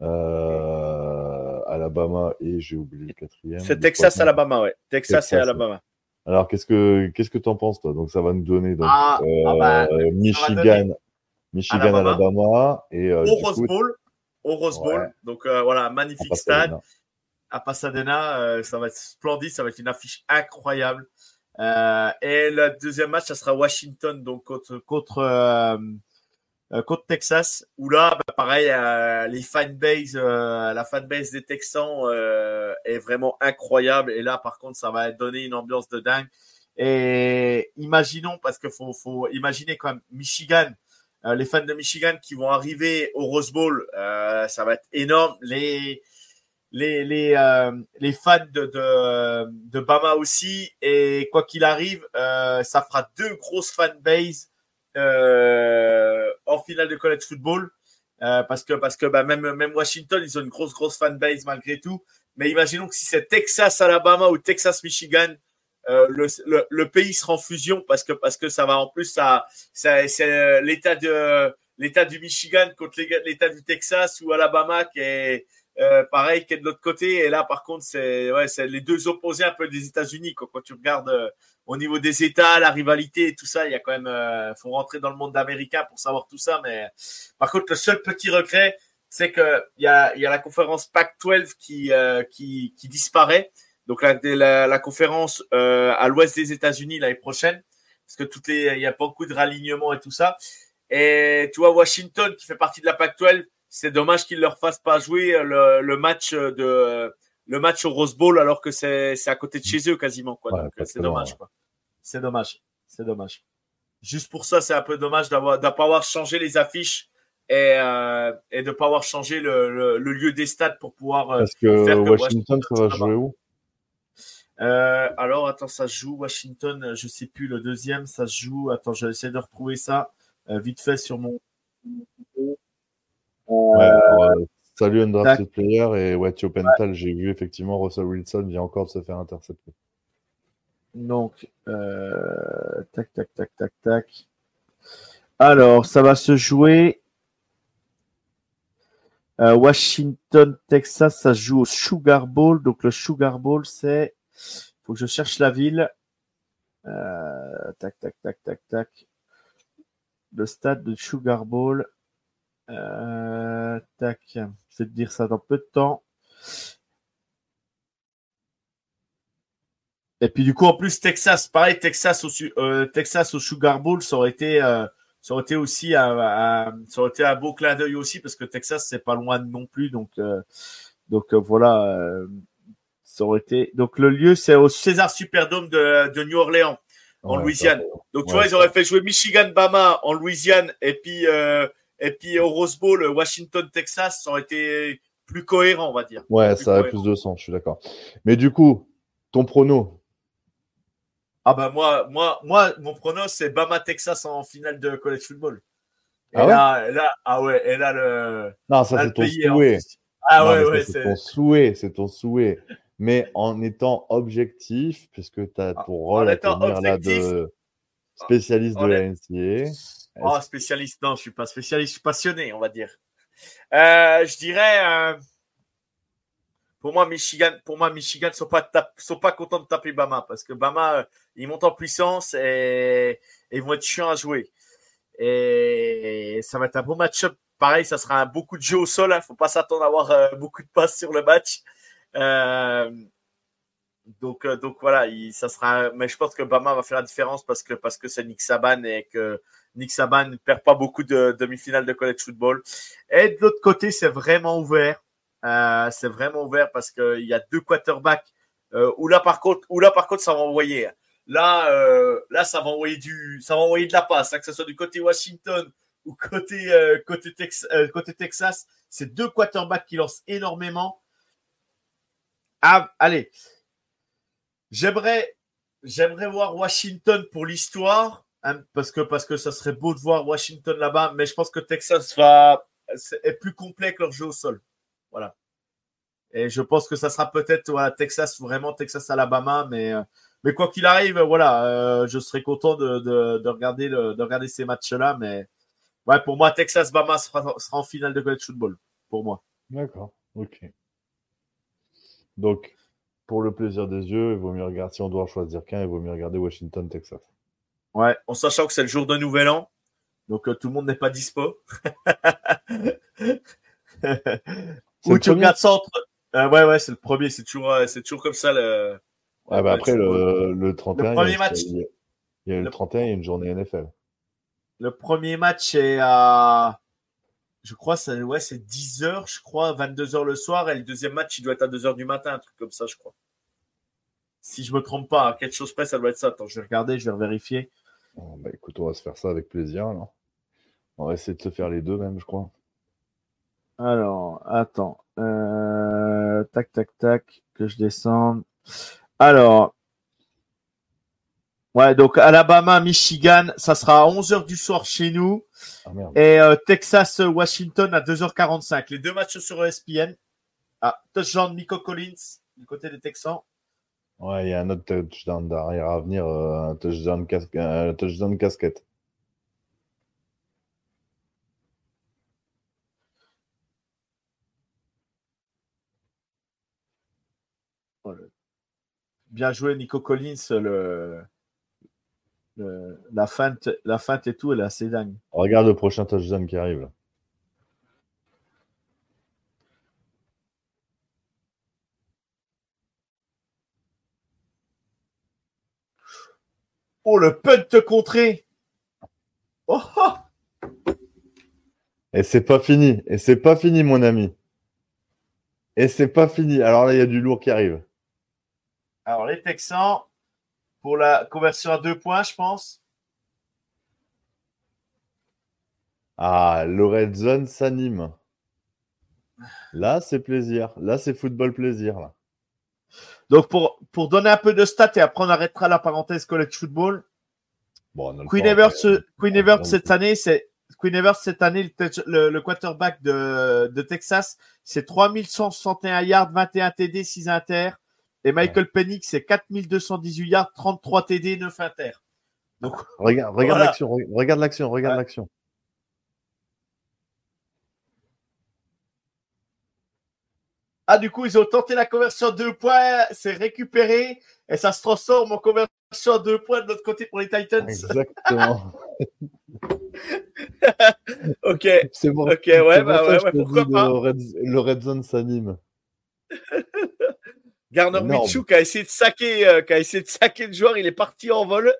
euh, Alabama et j'ai oublié le quatrième. C'est Texas. Alabama, ouais. Texas, et Texas, Alabama. Alors, qu'est-ce que qu'est-ce que t'en penses, toi? Donc, ça va nous donner donc, Ah, euh, ah bah, Michigan, donner Michigan, Alabama. Alabama, et euh, Au Rose coup, Bowl. Au Rose Bowl. Ouais. Donc euh, voilà, magnifique stade. À Pasadena. euh, ça va être splendide, ça va être une affiche incroyable. Euh, et le deuxième match, ça sera Washington, donc contre contre euh, euh, contre Texas, où là, bah, pareil, euh, les euh, la fanbase des Texans euh, est vraiment incroyable. Et là, par contre, ça va donner une ambiance de dingue. Et imaginons, parce qu'il faut, faut imaginer quand même Michigan, euh, les fans de Michigan qui vont arriver au Rose Bowl, euh, ça va être énorme. Les les, les, euh, les fans de, de, de Bama aussi. Et quoi qu'il arrive, euh, ça fera deux grosses fanbases euh, en finale de college football. Euh, parce que, parce que bah, même, même Washington, ils ont une grosse, grosse fanbase malgré tout. Mais imaginons que si c'est Texas, Alabama ou Texas, Michigan, euh, le, le, pays sera en fusion parce que, parce que ça va en plus, ça, ça, c'est l'état de, l'état du Michigan contre l'état du Texas ou Alabama qui est, pareil, qui est de l'autre côté. Et là, par contre, c'est ouais, les deux opposés un peu des États-Unis. Quand tu regardes au niveau des États, la rivalité et tout ça, il y a quand même, euh, faut rentrer dans le monde américain pour savoir tout ça. Mais par contre, le seul petit regret, c'est que il y a, y a la conférence Pac-12 qui, euh, qui, qui disparaît. Donc la, la, conférence euh, à l'ouest des États-Unis l'année prochaine, parce que toutes les, il y a beaucoup de ralignements et tout ça. Et tu vois, Washington qui fait partie de la Pac-12, c'est dommage qu'ils leur fassent pas jouer le, le match de le match au Rose Bowl alors que c'est c'est à côté de chez eux quasiment quoi. Ouais, Donc pas c'est dommage quoi. C'est dommage. C'est dommage. Juste pour ça, c'est un peu dommage d'avoir de pas avoir changé les affiches et euh, et de pas avoir changé le, le, le lieu des stades pour pouvoir euh, Parce que faire que Washington, ça va jouer où? Euh, alors, attends, ça se joue Washington, euh, je sais plus, le deuxième, ça se joue. Attends, je vais essayer de retrouver ça euh, vite fait sur mon. Ouais, euh, Salut Undrafted Player et ouais, Thio Pental, j'ai vu effectivement Russell Wilson vient encore de se faire intercepter. Donc, euh, tac, tac, tac, tac, tac. Alors, ça va se jouer. Euh, Washington, Texas, ça se joue au Sugar Bowl. Donc, le Sugar Bowl, c'est. faut que je cherche la ville. Euh, tac, tac, tac, tac, tac. Le stade de Sugar Bowl. Euh, tac. Je vais te dire ça dans peu de temps. Et puis du coup, en plus, Texas, pareil, Texas au, euh, Texas au Sugar Bowl, ça aurait été, euh, ça aurait été aussi un, un- ça aurait été un beau clin d'œil aussi parce que Texas, c'est pas loin non plus. Donc, donc voilà, ça aurait été. Donc le lieu, c'est au César Superdome de, de New Orleans. en Louisiane. Donc, tu vois, ils auraient fait jouer Michigan-Bama en Louisiane et puis, et puis au Rose Bowl, Washington-Texas, ça aurait été plus cohérent, on va dire. Ouais, ça aurait plus de sens, je suis d'accord. Mais du coup, ton prono? Ah bah moi, moi, moi mon prono, c'est Bama-Texas en finale de college football. Et Ah là, là, ah ouais, et là, le. Non, ça c'est ton pays souhait. Ah Non, ouais, ouais, c'est ton souhait, c'est ton souhait. Mais en étant objectif, puisque tu as Ah, ton rôle en à tenir là de spécialiste de la NCA. Oh, spécialiste, non, je suis pas spécialiste, je suis passionné, on va dire. Euh, je dirais, euh, pour moi, Michigan, pour moi, Michigan sont pas sont pas contents de taper Bama parce que Bama, euh, ils montent en puissance et, et ils vont être chiants à jouer. Et ça va être un beau match-up. Pareil, ça sera un beaucoup de jeux au sol. Hein. Faut pas s'attendre à avoir euh, beaucoup de passes sur le match. Euh, donc, euh, donc voilà, il- ça sera. Mais je pense que Bama va faire la différence parce que parce que c'est Nick Saban et que Nick Saban ne perd pas beaucoup de demi-finales de college football. Et de l'autre côté, c'est vraiment ouvert. Euh, c'est vraiment ouvert parce qu'il y a deux quarterbacks. Euh, où là par contre, où là par contre, ça va envoyer. Là, euh, là, ça va envoyer du, ça va envoyer de la passe, hein, que ce soit du côté Washington ou côté euh, côté, Tex- côté Texas. C'est deux quarterbacks qui lancent énormément. Ah, allez, j'aimerais, voir Washington pour l'histoire, parce que parce que ça serait beau de voir Washington là-bas, mais je pense que Texas va est plus complet que leur jeu au sol. Voilà. Et je pense que ça sera peut-être Texas, vraiment Texas Alabama, mais euh, mais quoi qu'il arrive, voilà, euh, je serais content de, de, de regarder le, de regarder ces matchs-là, mais ouais, pour moi Texas Bama sera, sera en finale de college football, pour moi. D'accord, ok. Donc, pour le plaisir des yeux, il vaut mieux regarder, si on doit choisir qu'un, il vaut mieux regarder Washington, Texas. Ouais, en sachant que c'est le jour de Nouvel An, donc euh, tout le monde n'est pas dispo. Ou tu regardes ça. Euh, ouais, ouais, c'est le premier, c'est toujours, euh, c'est toujours comme ça. Le... Ah bah après, le, le 31, premier il y a, match. il y a- il y a le Le- 31, il y a une journée NFL. Le premier match est à. Je crois c'est ouais, c'est 10h, je crois, 22h le soir. Et le deuxième match, il doit être à 2h du matin, un truc comme ça, je crois. Si je me trompe pas, à quelque chose près, ça doit être ça. Attends, je vais regarder, je vais vérifier. Bon, bah écoute, on va se faire ça avec plaisir, alors. On va essayer de se faire les deux, même, je crois. Alors, attends. Euh, tac, tac, tac, que je descende. Alors. Ouais, donc Alabama, Michigan, ça sera à 11h du soir chez nous. Ah. Et euh, Texas, Washington à 2h45. Les deux matchs sur ESPN. Ah, touchdown de Nico Collins du côté des Texans. Ouais, il y a un autre touchdown derrière à venir, euh, un touchdown, cas- un touchdown casquette. Bien joué, Nico Collins. Le, le- la, feinte, la feinte et tout, elle est assez dingue. Regarde le prochain touchdown qui arrive. là. Oh, le punt contré. Oh, oh. Et c'est pas fini. Et c'est pas fini, mon ami. Et c'est pas fini. Alors là, il y a du lourd qui arrive. Alors, les Texans, pour la conversion à deux points, je pense. Ah, zone s'anime. Là, c'est plaisir. Là, c'est football plaisir. Là. Donc, pour, pour donner un peu de stats et après on arrêtera la parenthèse college football. Bon, Queen après. Queen cette année, c'est Queen Evers cette année, le, le- quarterback de, de Texas, c'est 3161 yards, 21 TD, 6 inter. Et Michael Penix, c'est 4218 yards, 33 TD, 9 inter. Donc, Regarde, regarde l'action. re- Regarde l'action. Regarde Ouais. l'action. Ah, du coup, ils ont tenté la conversion à deux points, c'est récupéré et ça se transforme en conversion à deux points de l'autre côté pour les Titans. Exactement. ok. C'est bon. Ok, ouais, bah ouais, ouais, pourquoi pas. Le red, le red zone s'anime. Garner. Minshew qui a essayé de saquer, euh, qui a essayé de saquer le joueur, il est parti en vol.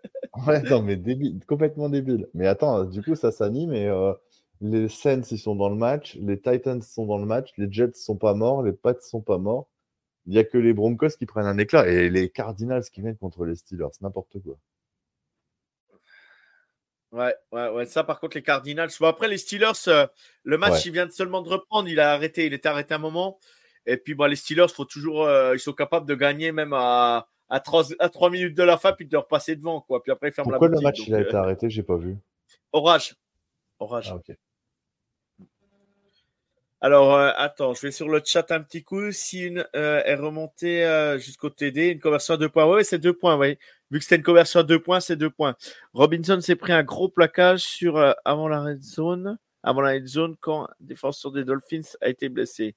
Ouais, non, mais débile, complètement débile. Mais attends, du coup, ça s'anime et euh, les Saints, ils sont dans le match, les Titans sont dans le match, les Jets sont pas morts, les Pats sont pas morts. Il y a que les Broncos qui prennent un éclat et les Cardinals qui viennent contre les Steelers, n'importe quoi. Ouais, ouais, ouais. Ça, par contre, les Cardinals. Bon, après, les Steelers, euh, le match, il vient seulement de reprendre. Il a arrêté. Il était arrêté un moment. Et puis, bah, les Steelers, faut toujours, euh, ils sont capables de gagner même à, à, 3, à 3 minutes de la fin, puis de leur passer devant. Quoi. Puis après, ils ferment Pourquoi la le match il a donc, été euh, arrêté? J'ai pas vu. Orage. Orage. Ah. Alors, euh, attends, je vais sur le chat un petit coup. Si une euh, est remontée euh, jusqu'au TD, une conversion à deux points. Oui, c'est deux points, oui. Vu que c'était une conversion à deux points, c'est deux points. Robinson s'est pris un gros plaquage sur avant la red zone, avant la red zone quand un défenseur des Dolphins a été blessé.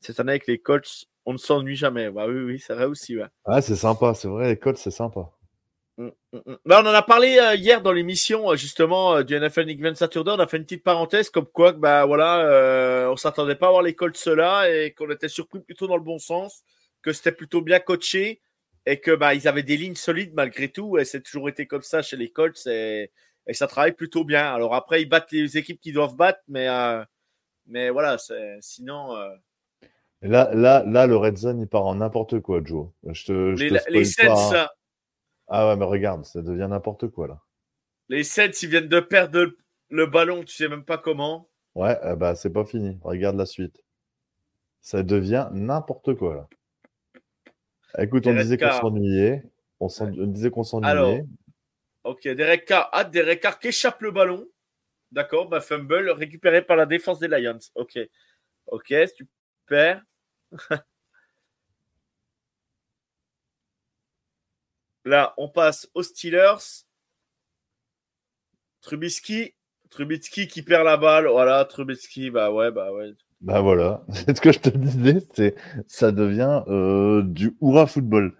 Cette année avec les Colts, on ne s'ennuie jamais. Bah oui, oui, c'est vrai aussi. Ouais. Ah, c'est sympa, c'est vrai, les codes, c'est sympa. Bah, on en a parlé euh, hier dans l'émission euh, justement euh, du NFL Nick Van Saturday. On a fait une petite parenthèse comme quoi bah voilà, euh, on s'attendait pas à voir les Colts cela et qu'on était surpris plutôt dans le bon sens, que c'était plutôt bien coaché et que bah ils avaient des lignes solides malgré tout et c'est toujours été comme ça chez les Colts et, et ça travaille plutôt bien. Alors après ils battent les équipes qui doivent battre, mais mais voilà, sinon là, là, là, le Red Zone, il part en n'importe quoi, Joe. Je te, je les, te les pas, Saints, hein. Ah ouais, mais regarde, ça devient n'importe quoi, là. les Saints ils viennent de perdre le, ballon, tu sais même pas comment. Ouais, euh, bah, c'est pas fini. Regarde la suite. Ça devient n'importe quoi, là. Écoute, on disait qu'on s'ennuyait. On, disait qu'on Alors, s'ennuyait. Ok, Derek Carr, ah, Derek Carr qui échappe le ballon. D'accord, bah fumble récupéré par la défense des Lions. Ok, ok, super. Là, on passe aux Steelers. Trubisky, Trubisky qui perd la balle. Voilà, Trubisky, bah ouais, bah ouais. Bah voilà, c'est ce que je te disais, c'est ça devient euh, du hurrah football.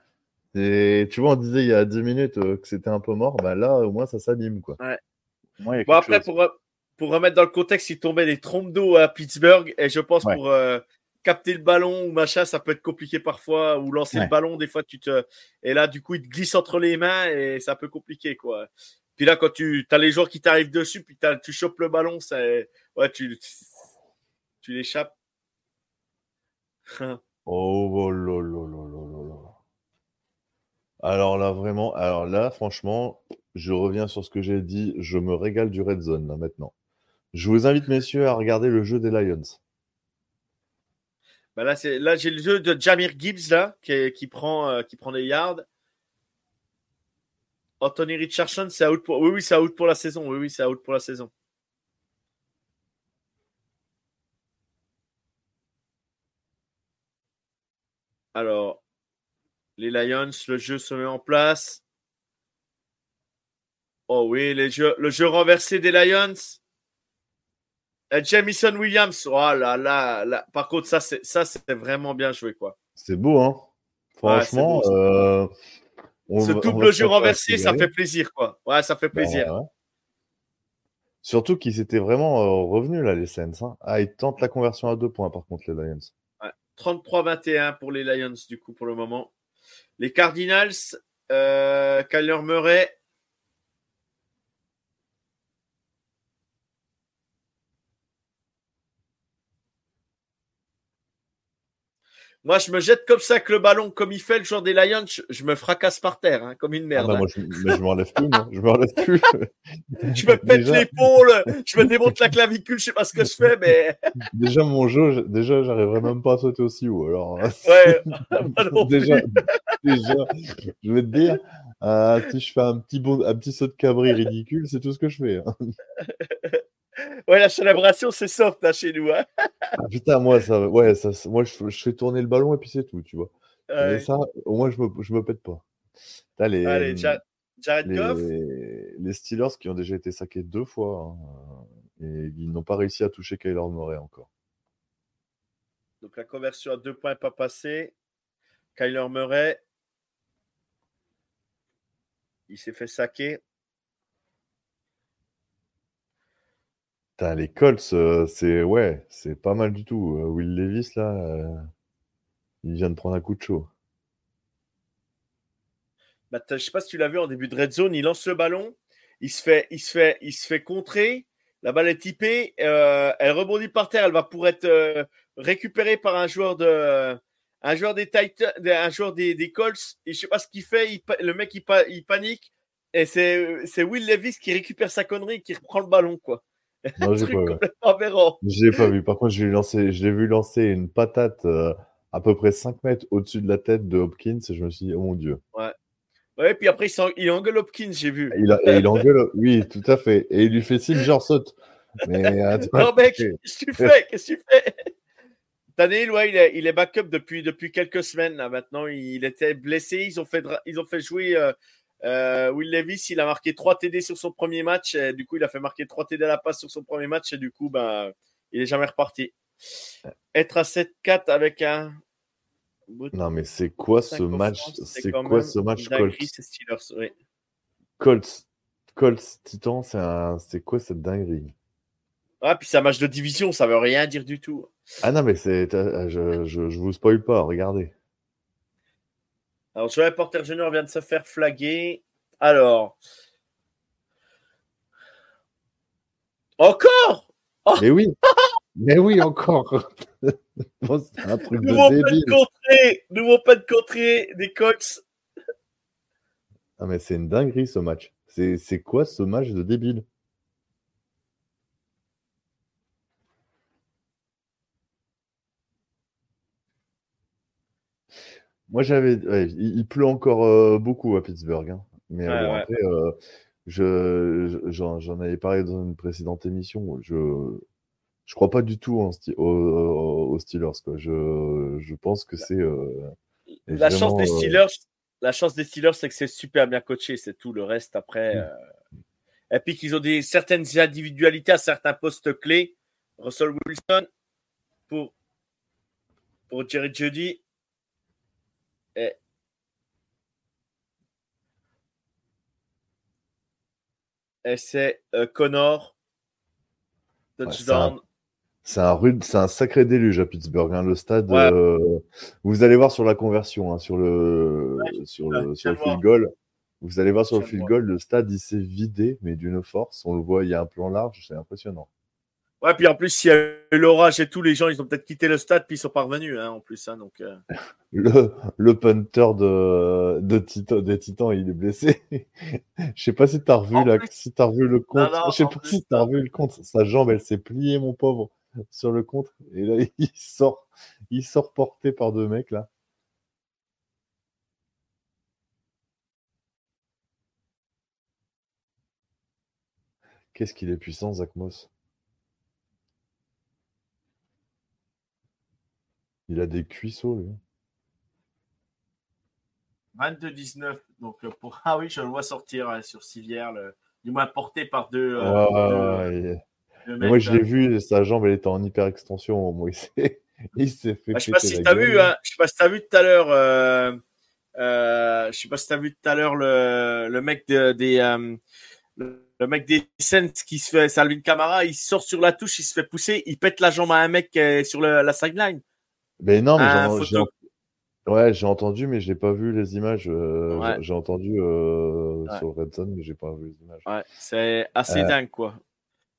Et tu vois, on disait il y a 10 minutes euh, que c'était un peu mort, bah là au moins ça s'anime quoi. Ouais. Bon, après, chose. pour, re- pour remettre dans le contexte, il tombait des trompes d'eau à Pittsburgh. Et je pense Ouais. pour euh, capter le ballon ou machin, ça peut être compliqué parfois. Ou lancer Ouais. le ballon, des fois, tu te. Et là, du coup, il te glisse entre les mains et c'est un peu compliqué, quoi. Puis là, quand tu as les joueurs qui t'arrivent dessus, puis tu chopes le ballon, c'est. Ouais, tu. Tu l'échappes. Oh, oh là. Alors là vraiment, alors là franchement, je reviens sur ce que j'ai dit, je me régale du red zone là maintenant. Je vous invite messieurs à regarder le jeu des Lions. Bah là, là j'ai le jeu de Jamir Gibbs là qui, est- qui prend euh, prend des yards. Anthony Richardson, c'est out pour oui oui c'est out pour la saison. Oui oui c'est pour la saison. Alors les Lions, le jeu se met en place. Oh oui, le jeu renversé des Lions. Et Jamison Williams, oh là là, là. Par contre, ça, c'est ça, c'est vraiment bien joué, quoi. C'est beau hein. Ouais, Franchement, beau, euh, on Ce va- double jeu renversé, ça fait plaisir, quoi. Ouais, ça fait Bah, plaisir. ouais. Surtout qu'ils étaient vraiment euh, revenus là les Saints. hein. Ah, ils tentent la conversion à deux points par contre les Lions. 33-21 pour les Lions, du coup, pour le moment. Les Cardinals, euh, Kyler Murray. Moi, je me jette comme ça avec le ballon, comme il fait le joueur des Lions, je, je me fracasse par terre, hein, comme une Ah merde. bah, hein. moi, je, m'enlève plus, moi. Je m'enlève plus. Je me pète l'épaule, je me démonte la clavicule, je sais pas ce que je fais, mais Déjà, mon jeu, je- déjà, j'arriverais même pas à sauter aussi haut. Alors, ouais. non plus. déjà, déjà, je vais te dire, euh, si je fais un petit, bond, un petit saut de cabri ridicule, c'est tout ce que je fais. hein. Ouais, la célébration, c'est soft là, chez nous. Hein. Ah, putain, moi, ça, ouais, ça, moi, je, je fais tourner le ballon et puis c'est tout, tu vois. Ouais. Mais ça, au moins, je me, je me pète pas. Les, Allez, Ja- Jared Goff. les, les Steelers qui ont déjà été saqués deux fois hein, euh, et ils n'ont pas réussi à toucher Kyler Murray encore. Donc la conversion à deux points n'est pas passée. Kyler Murray. Il s'est fait saquer. Les Colts, euh, c'est ouais, c'est pas mal du tout. Euh, Will Levis là, euh, il vient de prendre un coup de chaud. Bah, je sais pas si tu l'as vu en début de red zone, il lance le ballon, il se fait, il se fait, il se fait contrer. La balle est typée, elle rebondit par terre, elle va pour être récupérée par un joueur de, un joueur des Titans, un joueur des, Colts. Et je sais pas ce qu'il fait, le mec il, pa- il panique, Et c'est Will Levis qui récupère sa connerie qui reprend le ballon, quoi. Non, j'ai pas complètement aberrant. Pas vu. Par contre, je l'ai lancé, je l'ai vu lancer une patate euh, à peu près 5 mètres au-dessus de la tête de Hopkins et je me suis dit, oh mon dieu. Ouais, puis après, il, engueule Hopkins, j'ai vu. Il, a, et il engueule, oui, tout à fait. Et il lui fait signe, genre saute. Mais attends, Non, mec, qu'est-ce que tu fais? Qu'est-ce que tu fais? Tannehill, ouais, il est, il est backup depuis, depuis quelques semaines. Là. Maintenant, il était blessé. Ils ont fait, ils ont fait jouer euh, euh, Will Levis. Il a marqué 3 TD sur son premier match. Et du coup, il a fait marquer 3 TD à la passe sur son premier match. Et du coup, ben, il est jamais reparti. Être à 7-4 avec un. Non, mais c'est quoi ce match C'est quoi ce match Colts ces Steelers, oui. Colts, Colts Titan, c'est un... quoi cette dinguerie? Ah, puis c'est un match de division, ça veut rien dire du tout. Ah non, mais c'est, euh, je, je, je vous spoil pas, regardez. Alors, Joey Porter Jr. vient de se faire flaguer. Alors. Encore? Mais oui, mais oui, encore. Bon, un truc de Nouveau pas de contrée Nouveau pas de contrée des Colts. Ah, mais c'est une dinguerie ce match. C'est quoi ce match de débile? Moi, j'avais. ouais, il, il pleut encore euh, beaucoup à Pittsburgh. hein. Mais Ouais, bon, ouais. après, euh, je, je- j'en, avais parlé dans une précédente émission. Je je crois pas du tout en aux, Steelers. Quoi. Je, je pense que c'est. euh, La chance des Steelers, la chance des Steelers, c'est que c'est super bien coaché, c'est tout. Le reste après. Mm. Et puis qu'ils ont des certaines individualités à certains postes clés. Russell Wilson pour pour Jerry Judy. Et Et c'est euh, Connor. Touchdown. C'est un rude, c'est un sacré déluge à Pittsburgh. hein, le stade, Ouais. euh, vous allez voir sur la conversion, hein, sur le, sur le, sur le field goal. Vous allez voir sur le field goal, le stade il s'est vidé, mais d'une force. On le voit, il y a un plan large, c'est impressionnant. Ouais, puis en plus, s'il y a eu l'orage et tout, les gens, ils ont peut-être quitté le stade, puis ils sont pas revenus, hein, en plus. Hein, donc, euh, Le, le punter de, de Titan, des Titans, il est blessé. Je sais pas si t'as revu la, si t'as revu le compte. Je sais pas plus, si t'as revu le compte. Sa jambe, elle s'est pliée, mon pauvre, sur le contre. Et là, il sort, il sort porté par deux mecs là. Qu'est-ce qu'il est puissant, Zach Moss? Il a des cuisseaux, lui. 22-19. Donc, euh, pour... Ah oui, je le vois sortir euh, sur Civière, le... du moins porté par deux. euh, deux- ouais, deux Mais moi, je l'ai vu, sa jambe, elle était en hyper extension. Moi, il s'est, fait. Ah, je sais pas si tu as hein, je sais pas si tu as vu tout à l'heure. Euh, je sais pas si tu as vu tout à l'heure le, le mec de- des. le, le mec des Saints qui se fait. Salvin Camara, il sort sur la touche, il se fait pousser, il pète la jambe à un mec sur le- la sideline. Mais non, mais photo. j'ai, ouais, j'ai entendu, mais j'ai pas vu les images. euh, Ouais. j'ai- entendu euh, Ouais. sur Red Zone, mais j'ai pas vu les images. Ouais, c'est assez Euh, dingue, quoi.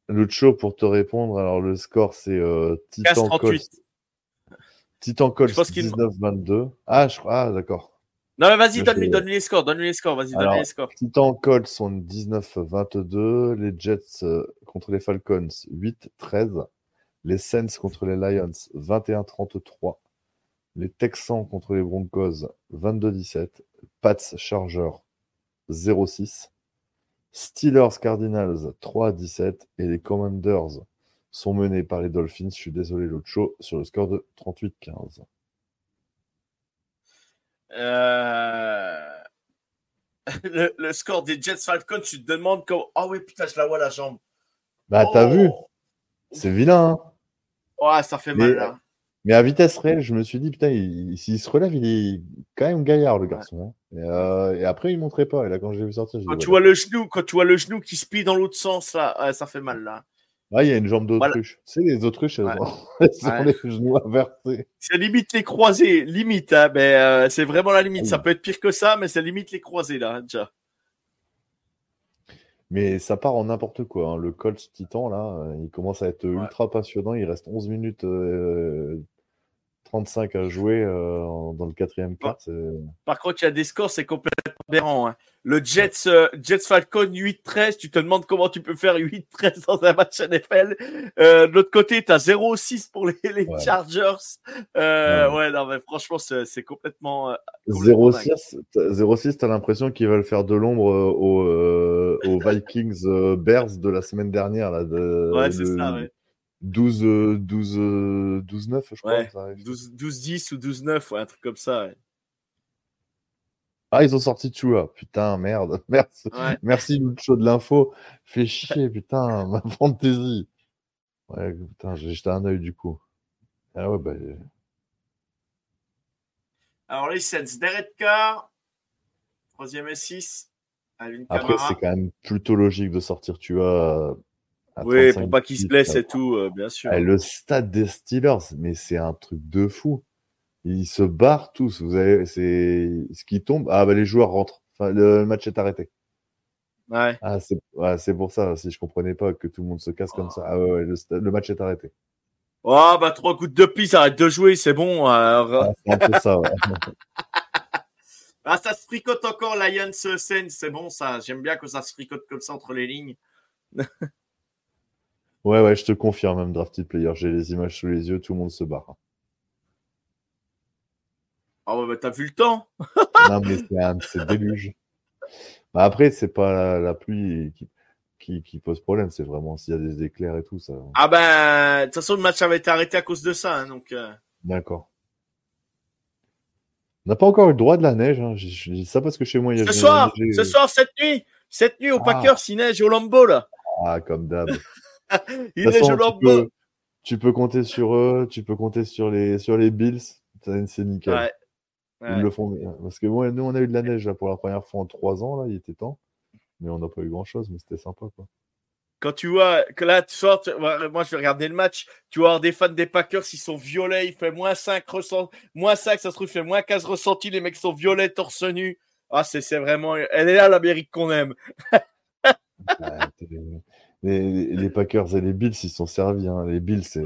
Lucho, pour te répondre, alors le score, c'est Titan 15-38. Colts. Titan Colts Je pense qu'il- 19-22. Ah, je crois, ah, d'accord. Non, mais vas-y, donne-lui donne les scores, donne-lui les scores, vas-y, donne-lui les scores. Titan Colts sont 19-22. Les Jets contre les Falcons 8-13. Les Saints contre les Lions 21-33. Les Texans contre les Broncos 22-17. Pats Chargers 0-6. Steelers Cardinals 3-17. Et les Commanders sont menés par les Dolphins. Je suis désolé, l'autre show, sur le score de 38-15. Euh, Le, le score des Jets Falcons, tu te demandes comment. Ah oui, putain, je la vois la jambe. Bah, t'as Oh. vu C'est vilain, hein Ça fait Mais- mal là. Mais à vitesse réelle, je me suis dit, putain, il- s'il se relève, il est quand même gaillard, le garçon. hein. Et, euh, et après, il montrait pas. Et là, quand je l'ai vu sortir, Quand dit, tu vois le genou, quand tu vois le genou qui se plie dans l'autre sens là, ouais, ça fait mal là. Ah, il y a une jambe d'autruche. Sais, les autruches, elles Ouais. ont, elles ont Ouais. les genoux inversés. C'est limite les croisés, limite, hein, mais euh, c'est vraiment la limite. Ah. Ça peut être pire que ça, mais c'est limite les croisés là, déjà. Mais ça part en n'importe quoi. hein. Le Colts Titan, là, euh, il commence à être Ouais. ultra passionnant. Il reste 11 minutes euh, 35 à jouer euh, dans le quatrième quart. Par contre, il y a des scores, c'est complètement aberrant. Hein. Le Jets, euh, Jets Falcon 8-13, tu te demandes comment tu peux faire 8-13 dans un match NFL. Euh, de l'autre côté, tu as 0-6 pour les, Chargers. ouais. non, mais franchement, c'est complètement. 0-6, tu as l'impression qu'ils veulent faire de l'ombre aux, aux, Vikings Bears de la semaine dernière. Là, de, ouais, c'est ça, ouais. 12, 12, 12, 9, je crois. 12, 12, 10 ou 12, 9, ouais, un truc comme ça. Ah, ils ont sorti Chua. Putain, merde. Merci, ouais. merci Lucho de l'info. Fais chier, putain, ma fantaisie. Ouais, putain, j'ai jeté un œil du coup. Ah ouais, bah. Alors, les Sens, Derek Carr, troisième et 6. Après, c'est quand même plutôt logique de sortir Chua oui, pour pas qu'il se blesse et tout, euh, bien sûr. le stade des Steelers, mais c'est un truc de fou. Ils se barrent tous. Vous avez, c'est ce qui tombe. Ah bah les joueurs rentrent. Enfin, le match est arrêté. Ouais. Ah c'est ouais, pour ça. Si je comprenais pas que tout le monde se casse comme ça. Ah ouais, le, match est arrêté. Oh bah trois coups de pisse, arrête de jouer, c'est bon. Alors... Ah, c'est un peu ça. Ouais. ah ça se fricote encore Lions Sen, c'est bon ça. J'aime bien que ça se fricote comme ça entre les lignes. Ouais, ouais, je te confirme, même Drafted Player. J'ai les images sous les yeux, tout le monde se barre. Ah ouais, bah t'as vu le temps Non, mais c'est déluge. Bah après, c'est pas la, pluie qui, qui, pose problème, c'est vraiment s'il y a des éclairs et tout ça. Ah ben, de toute façon, le match avait été arrêté à cause de ça, hein, donc. Euh. D'accord. On n'a pas encore eu le droit de la neige. Hein. Je, dis ça parce que chez moi, il y a. Ce soir, ce soir, cette nuit, cette nuit au ah. Packers, il neige au Lambeau là. Ah, comme d'hab. Il est façon, tu, peux, tu peux compter sur eux, tu peux compter sur les, sur les Bills. C'est nickel. Ils le font Parce que nous, on a eu de la neige là, pour la première fois en trois ans. Là, il était temps. Mais on n'a pas eu grand chose, mais c'était sympa. Quoi. Quand tu vois que là, tu sors, moi je vais regarder le match, tu vois des fans des Packers, ils sont violets, il fait moins 5 ressent, moins 5, ça se trouve, il fait moins 15 ressentis, les mecs sont violets, torse nu. Ah, c'est vraiment, elle est là l'Amérique qu'on aime. Les, Packers et les Bills, ils sont servis. Hein. Les Bills, c'est,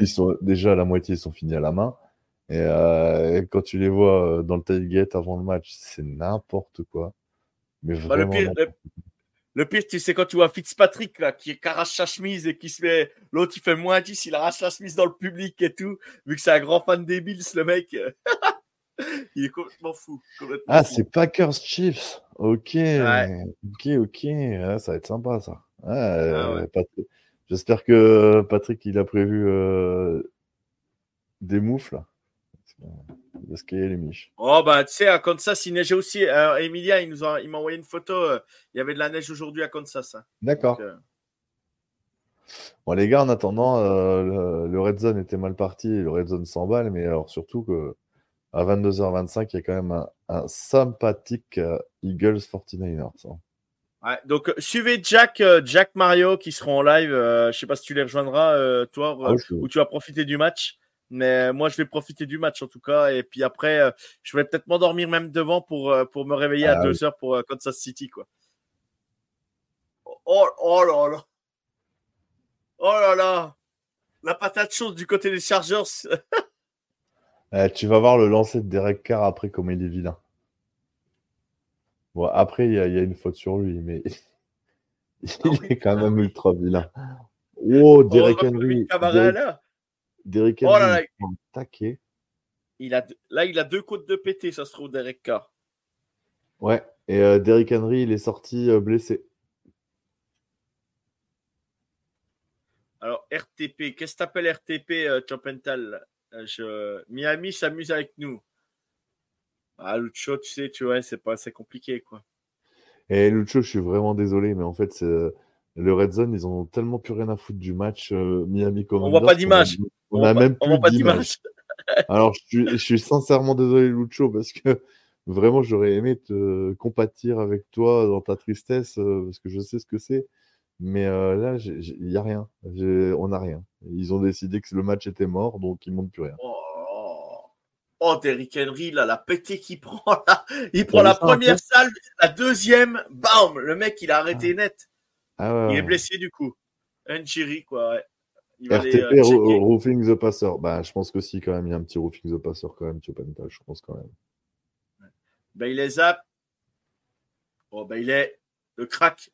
ils sont déjà à la moitié, ils sont finis à la main. Et, euh, quand tu les vois euh, dans le tailgate avant le match, c'est n'importe quoi. Mais bah, le, pire, le, pire, tu sais, quand tu vois Fitzpatrick là, qui arrache sa chemise et qui se met. L'autre, il fait moins 10, il arrache sa chemise dans le public et tout. Vu que c'est un grand fan des Bills, le mec. il est complètement fou. ah, c'est Packers Chiefs. Ok. Ok, ok. Ah, ça va être sympa, ça. Ah, J'espère que Patrick, il a prévu euh, des moufles. Parce qu'il y a les miches. Oh, bah, tu sais, à Kansas, il neigeait aussi. Alors, Emilia, il m'a envoyé une photo. Euh, il y avait de la neige aujourd'hui à Kansas. Hein. D'accord. Euh, bon, les gars, en attendant, le, Red Zone était mal parti. Le Red Zone s'emballe, mais alors surtout que à 22h25, il y a quand même un, sympathique Eagles 49ers. Ouais, donc euh, suivez Jack, euh, Jack Mario qui seront en live. Euh, je sais pas si tu les rejoindras, toi, ah ou tu vas profiter du match. Mais moi, je vais profiter du match en tout cas. Et puis après, je vais peut-être m'endormir même devant pour, pour me réveiller à 2 ah heures pour Kansas City. Quoi. Oh, oh là là. Oh là là. La patate chaude du côté des Chargers. eh, tu vas voir le lancer de Derek Carr après comme il est vilain. Bon, après, il y, a une faute sur lui, mais il ah est quand même ultra vilain. Oh, Derek Henry. Derek, oh Henry, là, Il a, là, il a deux côtes de pété, ça se trouve, Derek Carr. Ouais, et euh, Derek Henry, il est sorti euh, blessé. Alors, RTP, qu'est-ce que t'appelles RTP, euh, je... Miami s'amuse avec nous. Ah, Lucho, tu sais, tu vois, c'est pas assez compliqué, quoi. Et Lucho, je suis vraiment désolé, mais en fait, le Red Zone, ils ont tellement plus rien à foutre du match euh, Miami Commanders. On voit pas d'image. On, a même plus d'image. Alors, je suis, sincèrement désolé, Lucho, parce que vraiment, j'aurais aimé te compatir avec toi dans ta tristesse, euh, parce que je sais ce que c'est. Mais euh, là, il n'y a rien. On n'a rien. Ils ont décidé que le match était mort, donc ils ne montent plus rien. Oh. Oh, Derrick Henry, là, la pété qu'il prend, là. Il prend la première salle, la deuxième, bam! Le mec, il a arrêté ah. net. Ah il est blessé, du coup. Njiri, quoi, ouais. RTP, euh, Roofing the Passer. Bah, je pense que si, quand même, il y a un petit Roofing the Passer quand même, Chopenta, je pense quand même. Ben, il est zap. Bon, ben, il est le crack.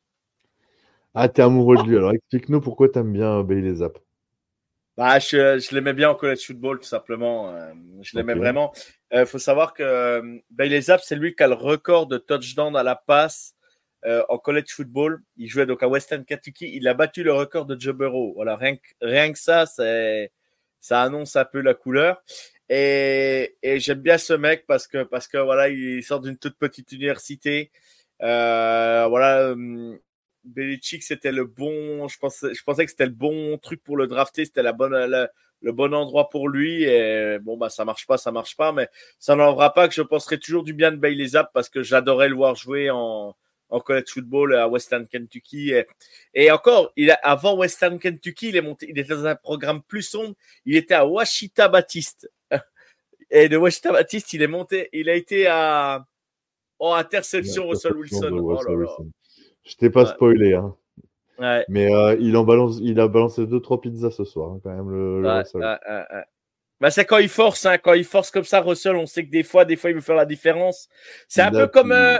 Ah, t'es amoureux de lui. Alors, explique-nous pourquoi t'aimes bien Bailey Zap. Bah, je, je l'aimais bien en college football, tout simplement. Euh, je l'aimais vraiment. Il faut savoir que Bailey Zapp, c'est lui qui a le record de touchdown à la passe euh, en college football. Il jouait donc à Western Kentucky. Il a battu le record de Joe Burrow. Voilà, rien que, rien que ça, c'est, ça annonce un peu la couleur. Et, et j'aime bien ce mec parce que, parce que voilà, il sort d'une toute petite université. Euh, voilà, Belichick, c'était le bon. Je pensais, je pensais que c'était le bon truc pour le drafter. C'était la bonne, le bon endroit pour lui. Et bon, bah, ça marche pas, ça marche pas. Mais ça n'enlèvera pas que je penserai toujours du bien de Bailey Zapp parce que j'adorais le voir jouer en, en college football à Western Kentucky. Et, encore, il a, avant Western Kentucky, il est monté, il était dans un programme plus sombre. Il était à Washita Baptiste. Et de Washita Baptiste, il est monté, il a été à, en interception Russell Wilson. Oh Je t'ai pas spoilé, hein. Mais euh, il en balance, il a balancé deux trois pizzas ce soir, hein, quand même le, bah, c'est quand il force, hein, quand il force comme ça, Russell, on sait que des fois, des fois, il veut faire la différence. C'est un, peu comme, euh,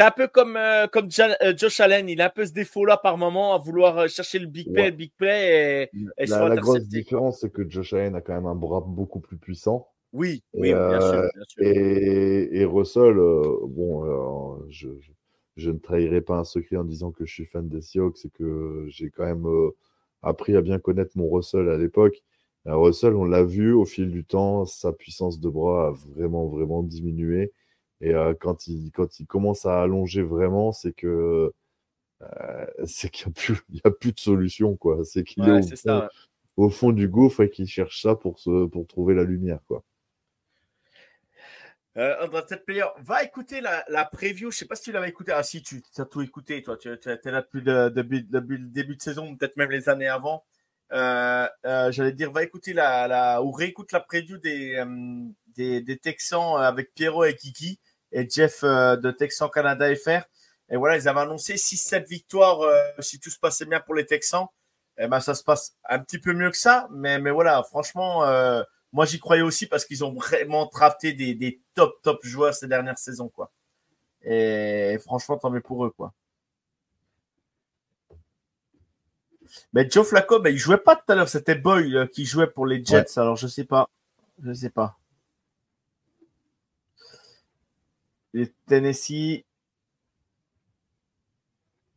un peu comme, euh, comme Josh Allen, il a un peu ce défaut-là par moment à vouloir chercher le big play, le big play et, la, la grosse différence, c'est que Josh Allen a quand même un bras beaucoup plus puissant. Oui, oui, bien, sûr, bien, sûr, Et, et Russell, bon, je, je ne trahirai pas un secret en disant que je suis fan des Seahawks et que j'ai quand même euh, appris à bien connaître mon Russell à l'époque. Russell, on l'a vu au fil du temps, sa puissance de bras a vraiment, vraiment diminué. Et euh, quand, il, quand il commence à allonger vraiment, c'est que euh, c'est qu'il n'y a, plus de solution. quoi. C'est qu'il est, au, fond, du gouffre et qu'il cherche ça pour, se, pour trouver la lumière. quoi. Euh, Player, va écouter la, la preview. Je sais pas si tu l'avais écouté. Ah, si, tu as tout écouté, toi. Tu es là depuis le début, début de saison, peut-être même les années avant. Euh, euh, J'allais dire, va écouter la, ou réécoute la preview des, euh, des, des, Texans avec Pierrot et Kiki et Jeff de Texans Canada FR. Et voilà, ils avaient annoncé 6-7 victoires si tout se passait bien pour les Texans. Et eh ben, ça se passe un petit peu mieux que ça. Mais, mais voilà, franchement, moi, j'y croyais aussi parce qu'ils ont vraiment drafté des, des, top, top joueurs ces dernières saisons, quoi. Et franchement, tant mieux pour eux, quoi. Mais Joe Flacco, ben, il jouait pas tout à l'heure. C'était Boy euh, qui jouait pour les Jets. Alors, je sais pas. Je sais pas. Les Tennessee.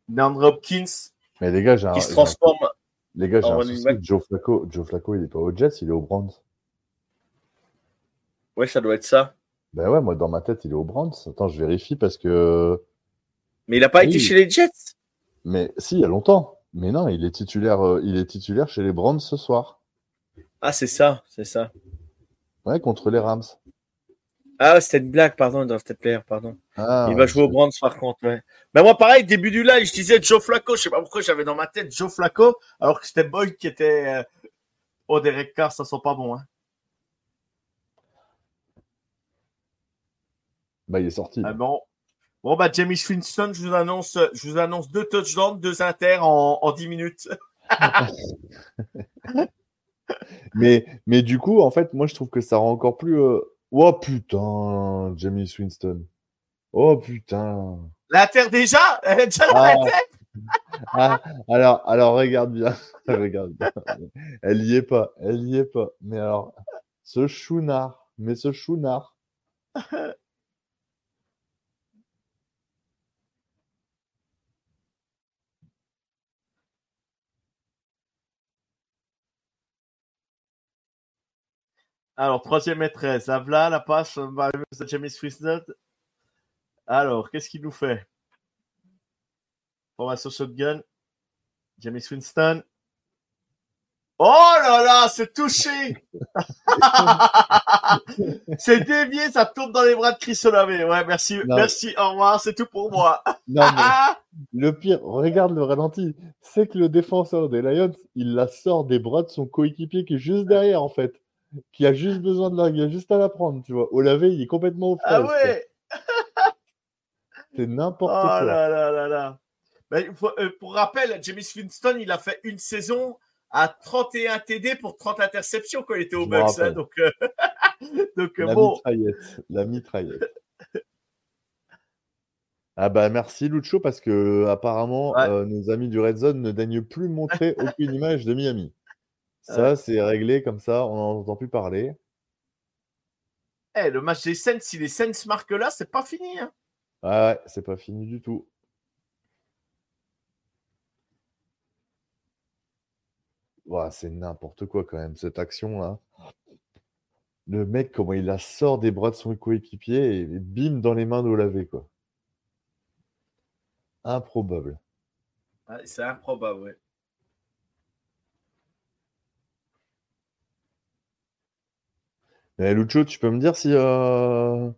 DeAndre Hopkins. Mais les gars, j'ai qui se transforme. Les gars, j'ai un Joe Flacco, Joe Flacco, il est pas aux Jets, il est aux Browns. Ouais, ça doit être ça. Ben ouais, moi dans ma tête, il est au Browns. Attends, je vérifie parce que. Mais il n'a pas été chez les Jets? Mais si, il y a longtemps. Mais non, il est titulaire, euh, il est titulaire chez les Browns ce soir. Ah, c'est ça, c'est ça. Ouais, contre les Rams. Ah, c'était une blague, pardon, Draft Player, pardon. Ah, il va jouer au Browns par contre, ouais. Mais moi, pareil, début du live, je disais Joe Flacco. Je sais pas pourquoi j'avais dans ma tête Joe Flacco, alors que c'était Boyd qui était. Oh, Derek Carr, ça sent pas bon, hein. Bah, il est sorti. Ah bon. Bon, bah, Jamie Winston, je vous annonce, je vous annonce deux touchdowns, deux inters en, en 10 minutes. mais, mais du coup, en fait, moi, je trouve que ça rend encore plus. Euh, oh putain, Jamie Winston. Oh putain. L'inter déjà? Déjà ah. ah, alors, alors, regarde bien. regarde bien. Elle y est pas. Elle y est pas. Mais alors, ce chounard. Mais ce chounard. Alors, troisième et 13. Avla, la passe de James Winston. Alors, qu'est-ce qu'il nous fait? Formation shotgun. James Winston. Oh là là, c'est touché C'est dévié, ça tourne dans les bras de Chris Olave. Ouais, merci, merci, au revoir, c'est tout pour moi. non, le pire, regarde le ralenti, c'est que le défenseur des Lions, il la sort des bras de son coéquipier qui est juste derrière, en fait qui a juste besoin de la, il a juste à la prendre, tu vois. Olave, il est complètement au Ah ouais C'est n'importe oh quoi. Là là là là. Ben, pour, euh, pour, rappel, James Winston, il a fait une saison à 31 TD pour 30 interceptions quand il était au Bucks. hein, donc, euh, donc euh, La bon, mitraillette. La mitraillette. Ah bah merci Lucho parce que apparemment Ouais. euh, nos amis du Red Zone ne daignent plus montrer aucune image de Miami. Ça c'est réglé comme ça, on n'en entend plus parler. eh, le match des Saints, si les Saints marquent là, c'est pas fini. hein. Ah ouais, c'est pas fini du tout. C'est n'importe quoi quand même cette action là. Le mec comment il la sort des bras de son coéquipier et bim dans les mains d'Olavé quoi. Improbable. C'est improbable, ouais. Mais Lucho, tu peux me dire si, euh,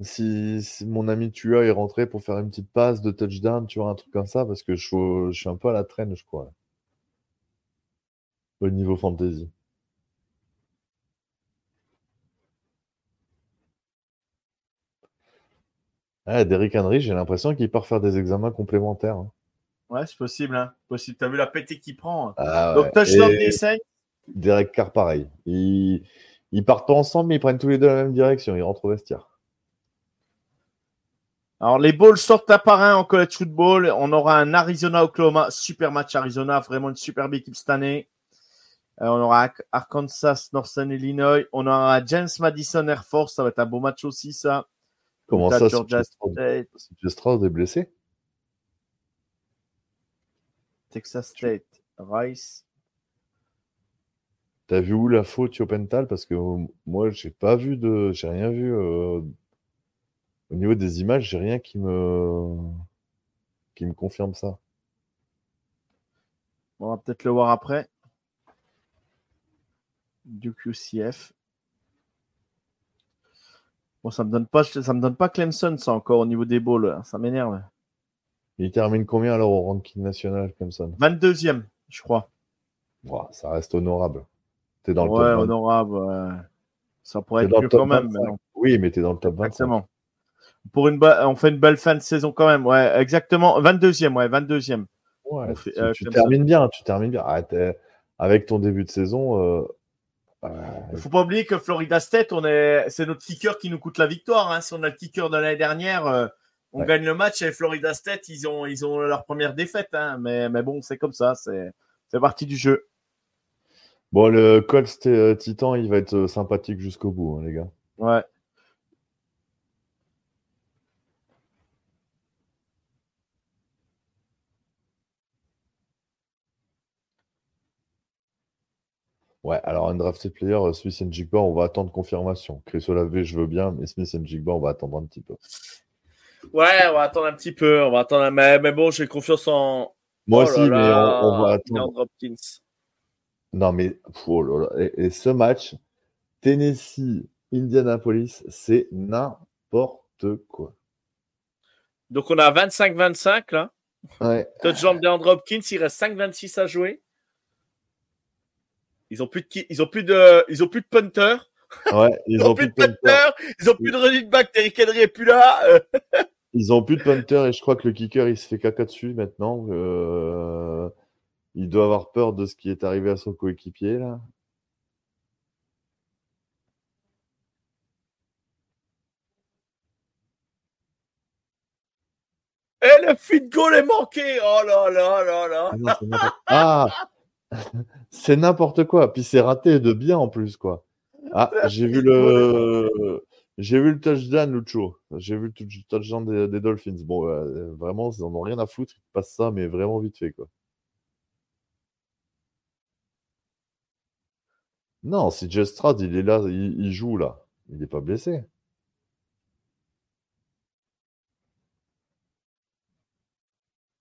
si, si mon ami Tua est rentré pour faire une petite passe de touchdown, tu vois, un truc comme ça, parce que je, suis- je suis un peu à la traîne, je crois. Au niveau fantasy. Ah, Derrick Henry, j'ai l'impression qu'il part faire des examens complémentaires. hein. Ouais, c'est possible. Hein. Possible. T'as vu la pété qu'il prend. hein. Ah Donc, ouais. touchdown des. Derek Carr, pareil. Ils, ils partent pas ensemble, mais ils prennent tous les deux la même direction. Ils rentrent au vestiaire. Alors, les balls sortent un par un en college football. On aura un Arizona-Oklahoma. Super match Arizona. Vraiment une superbe équipe cette année. Euh, on aura Ar- Arkansas, Northern Illinois. On aura James Madison Air Force. Ça va être un beau match aussi, ça. Comment ça, Georgia State, Stroud est blessé? Texas State, Rice. T'as vu où la faute Pental Parce que euh, moi, j'ai pas vu de, j'ai rien vu euh, au niveau des images, j'ai rien qui me qui me confirme ça. On va peut-être le voir après. Du QCF. Bon, ça me donne pas, ça me donne pas Clemson, ça encore au niveau des balls. Ça m'énerve. Il termine combien alors au ranking national ça 22e, je crois. Ça reste honorable. T'es dans le ouais, top 20. honorable. ouais. Ça pourrait être mieux quand même. 25. mais non. Oui, mais t'es dans le top 25. Exactement. Pour une ba- on fait une belle fin de saison quand même. Ouais, exactement. 22e, ouais, 22e. Ouais, On fait, tu, euh, tu termines bien, tu termines bien. Ah, avec ton début de saison, euh, euh, Il faut pas oublier que Florida State, on est, c'est notre kicker qui nous coûte la victoire. Hein. Si on a le kicker de l'année dernière, euh, on Ouais. gagne le match et Florida State, ils ont, ils ont leur première défaite. Hein. Mais, mais bon, c'est comme ça. C'est, c'est partie du jeu. Bon, le Colts euh, Titan, il va être euh, sympathique jusqu'au bout, hein, les gars. Ouais. Ouais, alors un drafted player, euh, Smith and Jigba, on va attendre confirmation. Chris Olave, je veux bien, mais Smith and Jigba, on va attendre un petit peu. Ouais, on va attendre un petit peu. On va attendre. Mais, mais bon, j'ai confiance en. Moi Oh aussi, là mais là, on, on va attendre. Hopkins. Non, mais oh là là. Et, et ce match, Tennessee, Indianapolis, c'est n'importe quoi. Donc, on a 25-25 là. Ouais. Touchdown DeAndre Hopkins, il reste 5-26 à jouer. Ils ont plus de, ils ont plus de, ils ont plus de punter. Ouais, ils Ils ont plus de punter. Ils ont plus de running back. Terry Henry est plus là. Ils ont plus de punter et je crois que le kicker il se fait caca dessus maintenant. Euh, il doit avoir peur de ce qui est arrivé à son coéquipier là. Et le feed goal est manqué. Oh là là là là. Ah non, c'est n'importe- Ah C'est n'importe quoi. Puis c'est raté de bien en plus quoi. Ah, j'ai vu le j'ai vu le touchdown Lucho. J'ai vu le touch- touchdown des, des Dolphins. Bon, euh, vraiment, ils en ont rien à foutre. Ils passent ça, mais vraiment vite fait quoi. Non, si Stroud, il est là, il, il joue là. Il n'est pas blessé.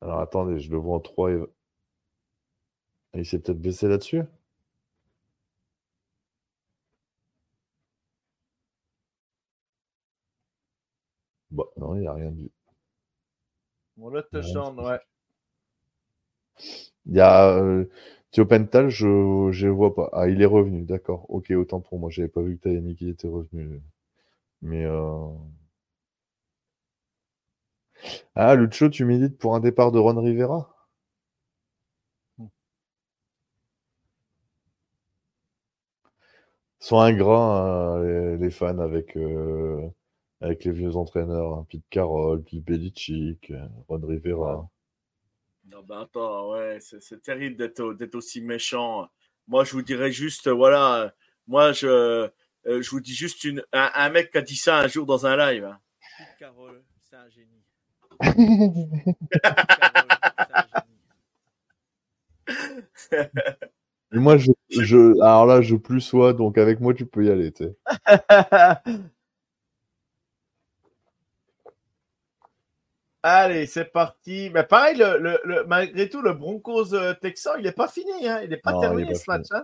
Alors attendez, je le vois en 3 et... Il s'est peut-être blessé là-dessus? Bah non, il n'y a rien du. Bon, le touchdown, ouais. Il y a euh, Théo Pental, je ne vois pas. Ah, il est revenu, d'accord. Ok, autant pour moi. J'avais pas vu que tu avais mis qu'il était revenu. Mais euh... Ah, Lucho, tu milites pour un départ de Ron Rivera? Sont ingrats, hein, les, fans, avec, euh, avec les vieux entraîneurs. hein. Pete Carroll, Bill Belichick, euh, Ron Rivera. Non, bah attends, ouais, c'est c'est terrible d'être au- d'être aussi méchant. Moi, je vous dirais juste, voilà, moi, je, euh, je vous dis juste une, un, un mec qui a dit ça un jour dans un live. hein. Carroll, c'est un génie. Et moi, je, je, alors là, je plus sois, donc avec moi, tu peux y aller. tu sais. Allez, c'est parti. Mais pareil, le, le- le- malgré tout, le Broncos euh, Texan, il n'est pas fini. Hein. Il n'est pas Non, terminé pas ce match. Hein.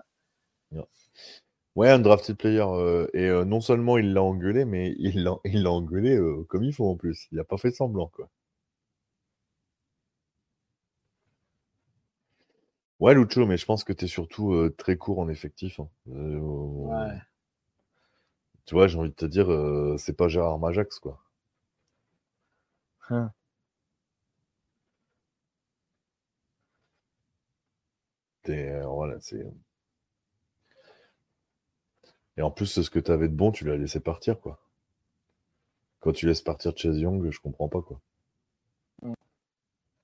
Ouais, un drafted player. euh, et euh, non seulement il l'a engueulé, mais il l'a il l'a engueulé euh, comme il faut en plus. Il a pas fait semblant, quoi. Ouais, Lucho, mais je pense que tu es surtout très court en effectif. hein. Euh, Tu vois, j'ai envie de te dire, c'est pas Gérard Majax, quoi. Hein. T'es, euh, voilà, c'est... Et en plus, ce que tu avais de bon, tu l'as laissé partir, quoi. Quand tu laisses partir Chase Young, je comprends pas, quoi.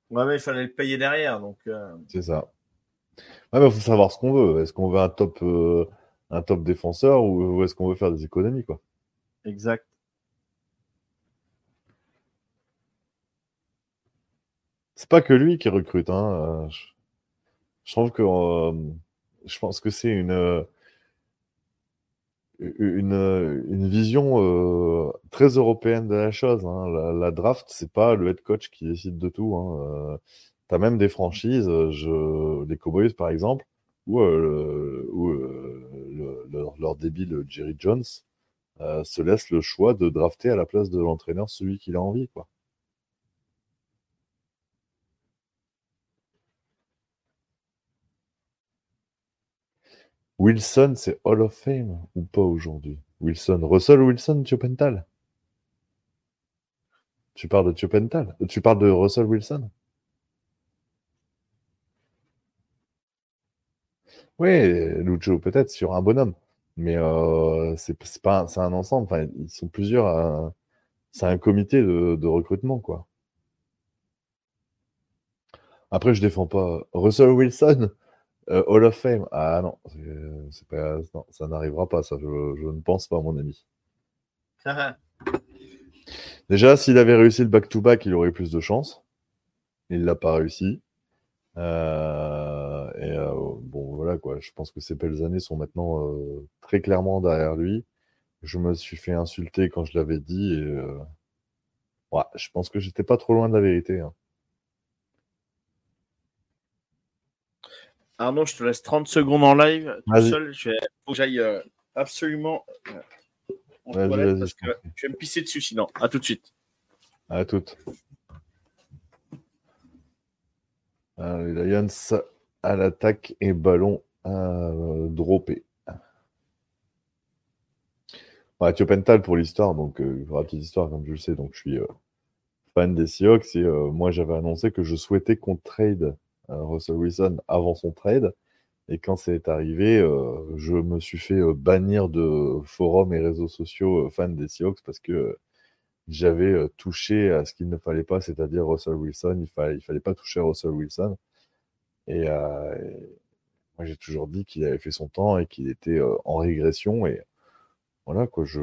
Ouais, mais il fallait le payer derrière. Donc, euh, C'est ça. Ouais, mais faut savoir ce qu'on veut. Est-ce qu'on veut un top, euh, un top défenseur ou, ou est-ce qu'on veut faire des économies, quoi? exact. C'est pas que lui qui recrute, hein. euh, Je, je trouve que euh, je pense que c'est une euh, une, vision euh, très européenne de la chose. hein. La, la draft, c'est pas le head coach qui décide de tout. Hein. Euh, T'as même des franchises, les Cowboys par exemple, où, le- leur, débile Jerry Jones se laisse le choix de drafter à la place de l'entraîneur celui qu'il a envie, quoi. Wilson, c'est Hall of Fame ou pas aujourd'hui? Wilson, Russell Wilson, Tiopental? Tu parles de Tiopental? Tu parles de Russell Wilson? Oui, Lucho, peut-être sur un bonhomme, mais euh, c'est pas, un ensemble. Ils sont plusieurs. C'est un comité de, de recrutement, quoi. Après, je défends pas Russell Wilson, euh, Hall of Fame. Ah non, c'est pas, non, ça n'arrivera pas, ça. Je, je ne pense pas, mon ami. Déjà, s'il avait réussi le back-to-back, il aurait eu plus de chance. Il l'a pas réussi. Euh, et euh, bon, voilà quoi. Je pense que ces belles années sont maintenant euh, très clairement derrière lui. Je me suis fait insulter quand je l'avais dit. Et, ouais, je pense que j'étais pas trop loin de la vérité. hein. Arnaud, je te laisse 30 secondes en live. Tout seul, je vais... faut que j'aille euh, absolument euh, en Vas-y, toilette parce je que je vais me pisser dessus sinon. À tout de suite. À toutes. Euh, les Lions à l'attaque et ballon euh, droppé. Ouais, Tiopental pour l'histoire, donc euh, pour la petite histoire, comme tu le sais, donc je suis euh, fan des Seahawks et euh, moi j'avais annoncé que je souhaitais qu'on trade euh, Russell Wilson avant son trade. Et quand c'est arrivé, euh, je me suis fait euh, bannir de forums et réseaux sociaux euh, fans des Seahawks parce que euh, j'avais euh, touché à ce qu'il ne fallait pas, c'est-à-dire Russell Wilson. Il fallait, il fallait pas toucher Russell Wilson. Et, euh, moi, j'ai toujours dit qu'il avait fait son temps et qu'il était euh, en régression. Et voilà, quoi, je,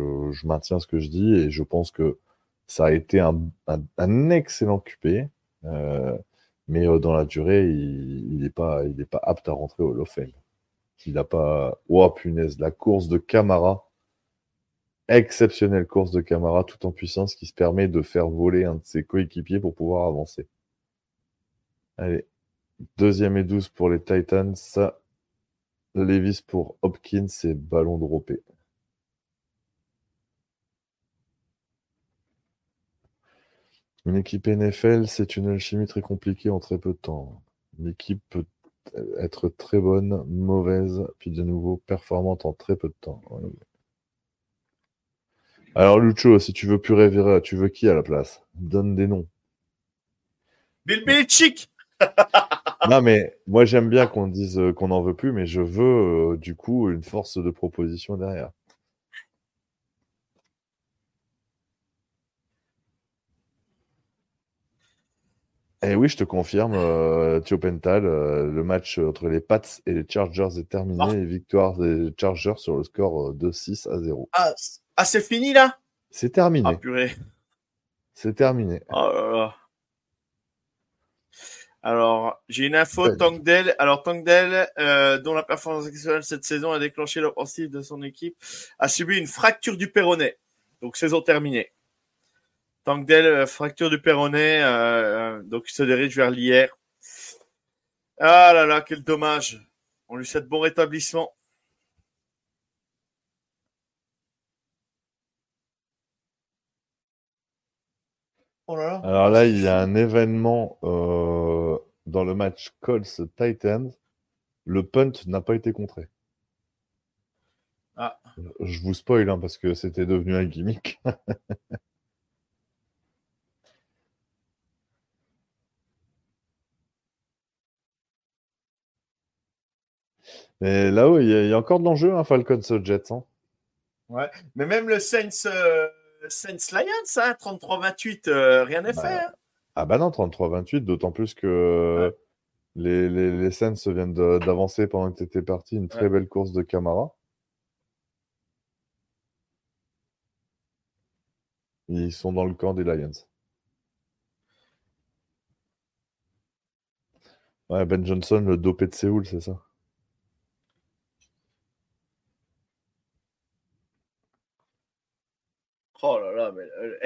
maintiens ce que je dis et je pense que ça a été un, un, un excellent QP. Mais euh, dans la durée, il n'est pas, apte à rentrer au Hall of Fame. Il n'a pas. Oh punaise, la course de Camara exceptionnelle course de Camara tout en puissance qui se permet de faire voler un de ses coéquipiers pour pouvoir avancer. Allez, deuxième et 12 pour les Titans. Levis pour Hopkins et ballon droppé. Une équipe NFL, c'est une alchimie très compliquée en très peu de temps. Une équipe peut être très bonne, mauvaise, puis de nouveau performante en très peu de temps. Ouais. Alors Lucho, si tu veux plus Rivera, tu veux qui à la place? Donne des noms. Bill Belichick non, mais moi j'aime bien qu'on dise euh, qu'on n'en veut plus, mais je veux euh, du coup une force de proposition derrière. Et oui, je te confirme, euh, Thio Pental, euh, le match entre les Pats et les Chargers est terminé Ah. et victoire des Chargers sur le score euh, de 6 à 0. Ah, ah, c'est fini là? C'est terminé. Ah purée. C'est terminé. Oh là là. Alors, j'ai une info, Ouais. Tangdale. Alors, Tangdale, euh, dont la performance exceptionnelle cette saison a déclenché l'offensive de son équipe, a subi une fracture du péroné. Donc, saison terminée. Tangdale, euh, fracture du péroné, euh, euh, donc il se dirige vers l'hier. Ah là là, quel dommage. On lui souhaite bon rétablissement. Oh là là. Alors là, il y a un événement euh, dans le match Colts Titans. Le punt n'a pas été contré. Ah. Je vous spoil hein, parce que c'était devenu un gimmick. Mais là-haut, il y, a- il y a encore de l'enjeu, hein, Falcons Jets. hein. Mais même le Saints, euh, Saints Lions, hein, 33-28, euh, rien n'est Bah, fait. hein. Ah bah non, 33-28, d'autant plus que les, les, les Saints viennent d'avancer pendant que tu étais parti. Une très Ouais. belle course de Camara. Ils sont dans le camp des Lions. Ouais, Ben Johnson, le dopé de Séoul, c'est ça. Oh là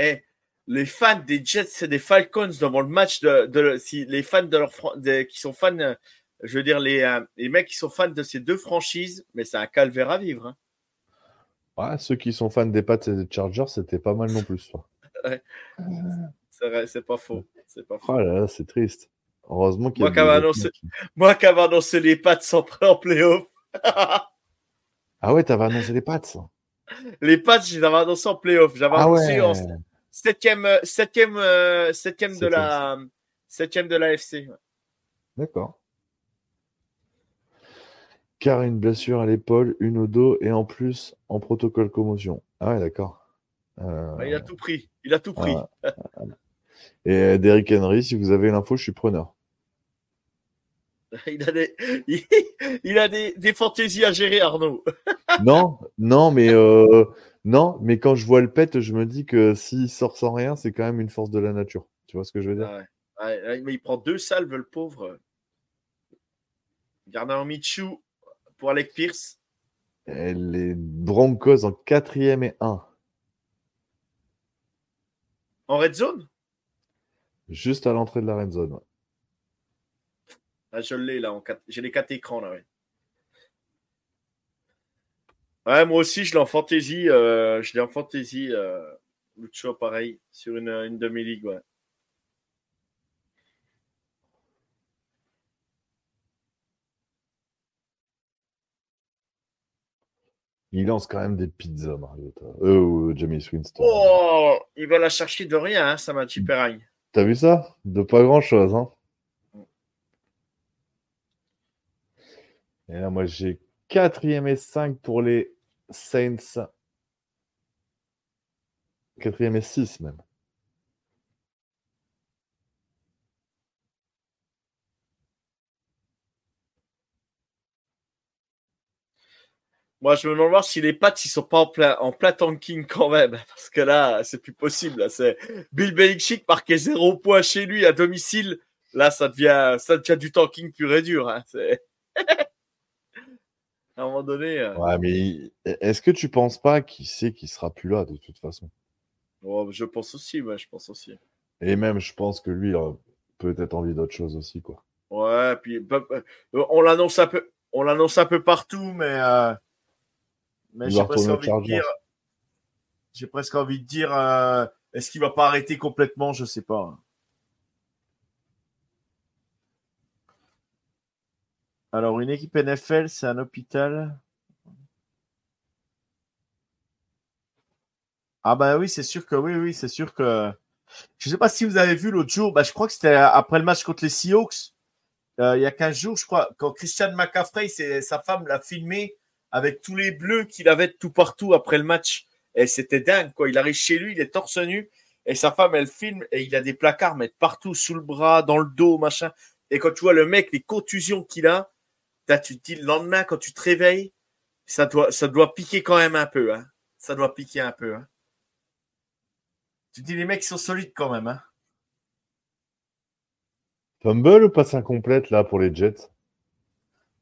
eh, les fans des Jets, c'est des Falcons devant le match de, de si les fans de leur des- qui sont fans, je veux dire les, euh, les mecs qui sont fans de ces deux franchises, mais c'est un calvaire à vivre. hein. Ouais, ceux qui sont fans des Pats et des Chargers, c'était pas mal non plus. ça. C'est pas faux, c'est pas faux. Oh là là, c'est triste. Heureusement qu'il y Moi, qui- Moi qui avais annoncé les Pats sans prêt en playoff, Ah ouais, t'avais annoncé les Pats. les Pats, je les avais annoncés en playoff. J'avais Ah annoncé ouais. en septième, euh, septième, euh, septième de la, septième de la FC. ouais. D'accord. Car une blessure à l'épaule, une au dos et en plus en protocole commotion. Ah ouais, d'accord. Euh, Il a tout pris, il a tout pris. ah. Et euh, Derrick Henry, si vous avez l'info, je suis preneur. Il a des, il, il a des, des fantaisies à gérer, Arnaud. non, non, mais euh, non, mais quand je vois le pet, je me dis que s'il sort sans rien, c'est quand même une force de la nature. Tu vois ce que je veux dire? Ouais. Ouais, ouais, mais il prend deux salves, le pauvre. Gardner Michou pour Alec Pierce. Et Les Broncos en quatrième et 1. En red zone? Juste à l'entrée de la red zone. ouais. ah, Je l'ai là, en quatre- j'ai les quatre écrans là. Ouais, Ouais, moi aussi, je l'ai en fantasy. euh, je l'ai en fantasy. Euh, Lucho, pareil, sur une, une demi-ligue. Ouais. Il lance quand même des pizzas, Mariota. Euh, ou Jamie Winston. Oh, il va la chercher de rien, hein, ça m'a Peragne. T'as vu ça? De pas grand-chose. Hein et là, moi, j'ai quatrième et 5 pour les Saints. Quatrième et 6 même. Moi, je me demande si les pattes, ils sont pas en plein, en plein tanking quand même. Parce que là, c'est plus possible. C'est Bill Belichick marqué zéro point chez lui à domicile. Là, ça devient, ça devient du tanking pur et dur. Hein. À un moment donné, euh, Ouais, mais il- est-ce que tu penses pas qu'il sait qu'il sera plus là de toute façon? Oh, je pense aussi, ouais, je pense aussi. Et même, je pense que lui, il a peut-être envie d'autre chose aussi, quoi. Ouais, puis bah, bah, on l'annonce un peu, on l'annonce un peu partout, mais, euh, mais j'ai presque envie de dire, j'ai presque envie de dire, euh, est-ce qu'il va pas arrêter complètement? Je sais pas. Alors, une équipe NFL, c'est un hôpital. Ah bah oui, c'est sûr que oui, oui, c'est sûr que. Je sais pas si vous avez vu l'autre jour, bah, je crois que c'était après le match contre les Seahawks. euh, il y a 15 jours, je crois, quand Christian McCaffrey, sa femme l'a filmé avec tous les bleus qu'il avait tout partout après le match. Et c'était dingue, quoi. Il arrive chez lui, il est torse nu, et sa femme, elle filme, et il a des placards, mais partout, sous le bras, dans le dos, machin. Et quand tu vois le mec, les contusions qu'il a, tu te dis le lendemain, quand tu te réveilles, ça doit, ça doit piquer quand même un peu. Hein. Ça doit piquer un peu. Hein. Tu te dis, les mecs sont solides quand même. Hein. Fumble ou passe incomplète là pour les Jets?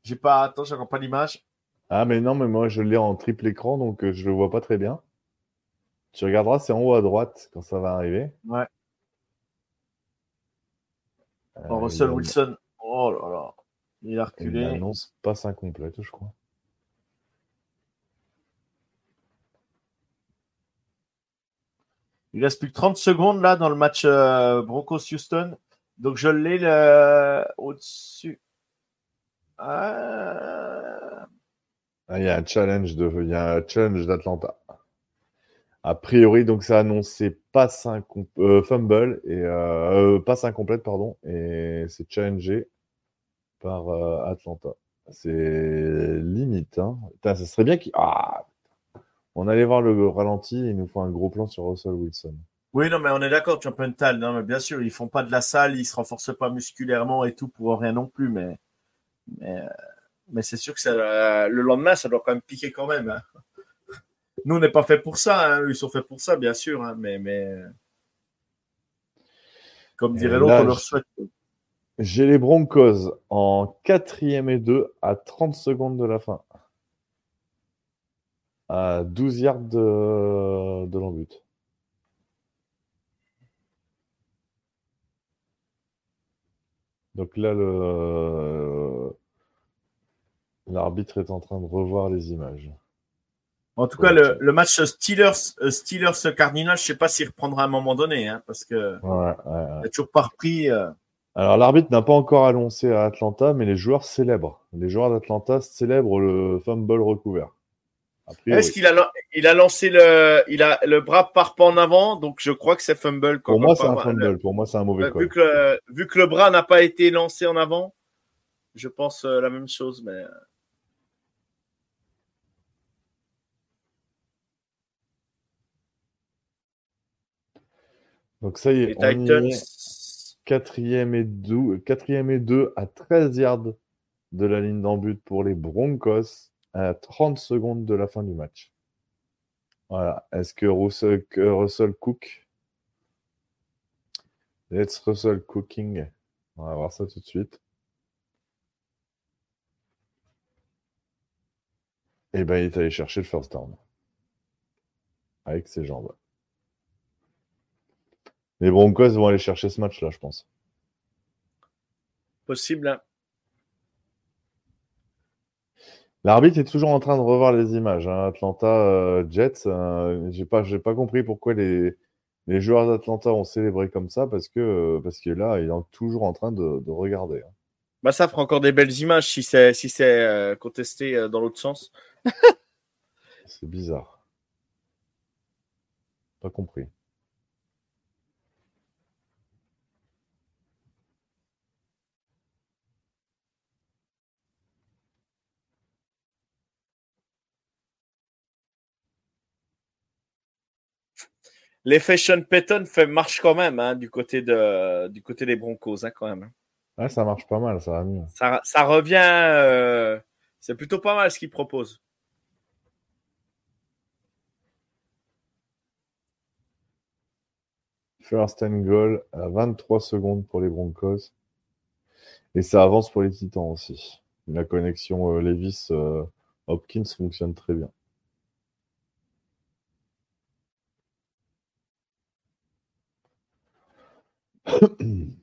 J'ai pas. Attends, j'ai encore pas l'image. Ah, mais non, mais moi je l'ai en triple écran donc euh, je le vois pas très bien. Tu regarderas, c'est en haut à droite quand ça va arriver. Ouais. Euh, Russell Wilson. Oh là là. Il a reculé. Il annonce passe incomplète, je crois. Il reste plus que 30 secondes là dans le match euh, Broncos-Houston. Donc je l'ai le... au-dessus. Ah. ah. il y a un challenge de, il y a un challenge d'Atlanta. A priori, donc ça a annoncé passe euh, fumble et euh, passe incomplète pardon et c'est challengé par Atlanta. C'est limite. Hein. ça serait bien qu'il. Ah, on allait voir le ralenti, il nous faut un gros plan sur Russell Wilson. Oui, non, mais on est d'accord, Champion Tal. Non, mais bien sûr, ils font pas de la salle, ils se renforcent pas musculairement et tout pour rien non plus, mais, mais, c'est sûr que ça, le lendemain, ça doit quand même piquer quand même. Hein. Nous, on n'est pas fait pour ça, hein. ils sont faits pour ça, bien sûr, hein, mais, mais comme dirait l'autre, on leur souhaite. J'ai les Broncos en quatrième et deux à 30 secondes de la fin à 12 yards de, de l'embut. Donc là, le l'arbitre est en train de revoir les images. En tout cas, le, match Steelers, euh, Steelers Cardinals, je ne sais pas s'il reprendra à un moment donné, hein, parce que ouais, ouais, a toujours pas repris. Euh. Alors l'arbitre n'a pas encore annoncé à Atlanta, mais les joueurs célèbrent. Les joueurs d'Atlanta célèbrent le fumble recouvert. Est-ce qu'il a, il a lancé le, il a le bras part pas en avant, donc je crois que c'est fumble. Pour moi, c'est un fumble. Pour moi, c'est un mauvais call. Vu que, le, vu que le bras n'a pas été lancé en avant, je pense euh, la même chose, mais. Euh. Donc ça y est, on est quatrième et deux, quatrième et deux à 13 yards de la ligne d'embut pour les Broncos à 30 secondes de la fin du match. Voilà. Est-ce que Russell, Cook? Let's Russell Cooking. On va voir ça tout de suite. Et eh ben, il est allé chercher le first down. Avec ses jambes. Les Broncos vont aller chercher ce match-là, je pense. Possible. Hein. L'arbitre est toujours en train de revoir les images. Hein. Atlanta euh, Jets, euh, j'ai pas, compris pourquoi les, les joueurs d'Atlanta ont célébré comme ça parce que, euh, parce que là, ils sont toujours en train de, de regarder. Hein. Bah, ça fera encore des belles images si c'est si c'est contesté dans l'autre sens. c'est bizarre. Pas compris. L'effet Sean Payton fait, marche quand même hein, du, côté de, du côté des Broncos, hein, quand même. Hein. Ouais, ça marche pas mal, ça va mieux. Ça, ça revient. Euh, c'est plutôt pas mal ce qu'il propose. First and goal à 23 secondes pour les Broncos. Et ça avance pour les Titans aussi. La connexion euh, Levis-Hopkins euh, fonctionne très bien.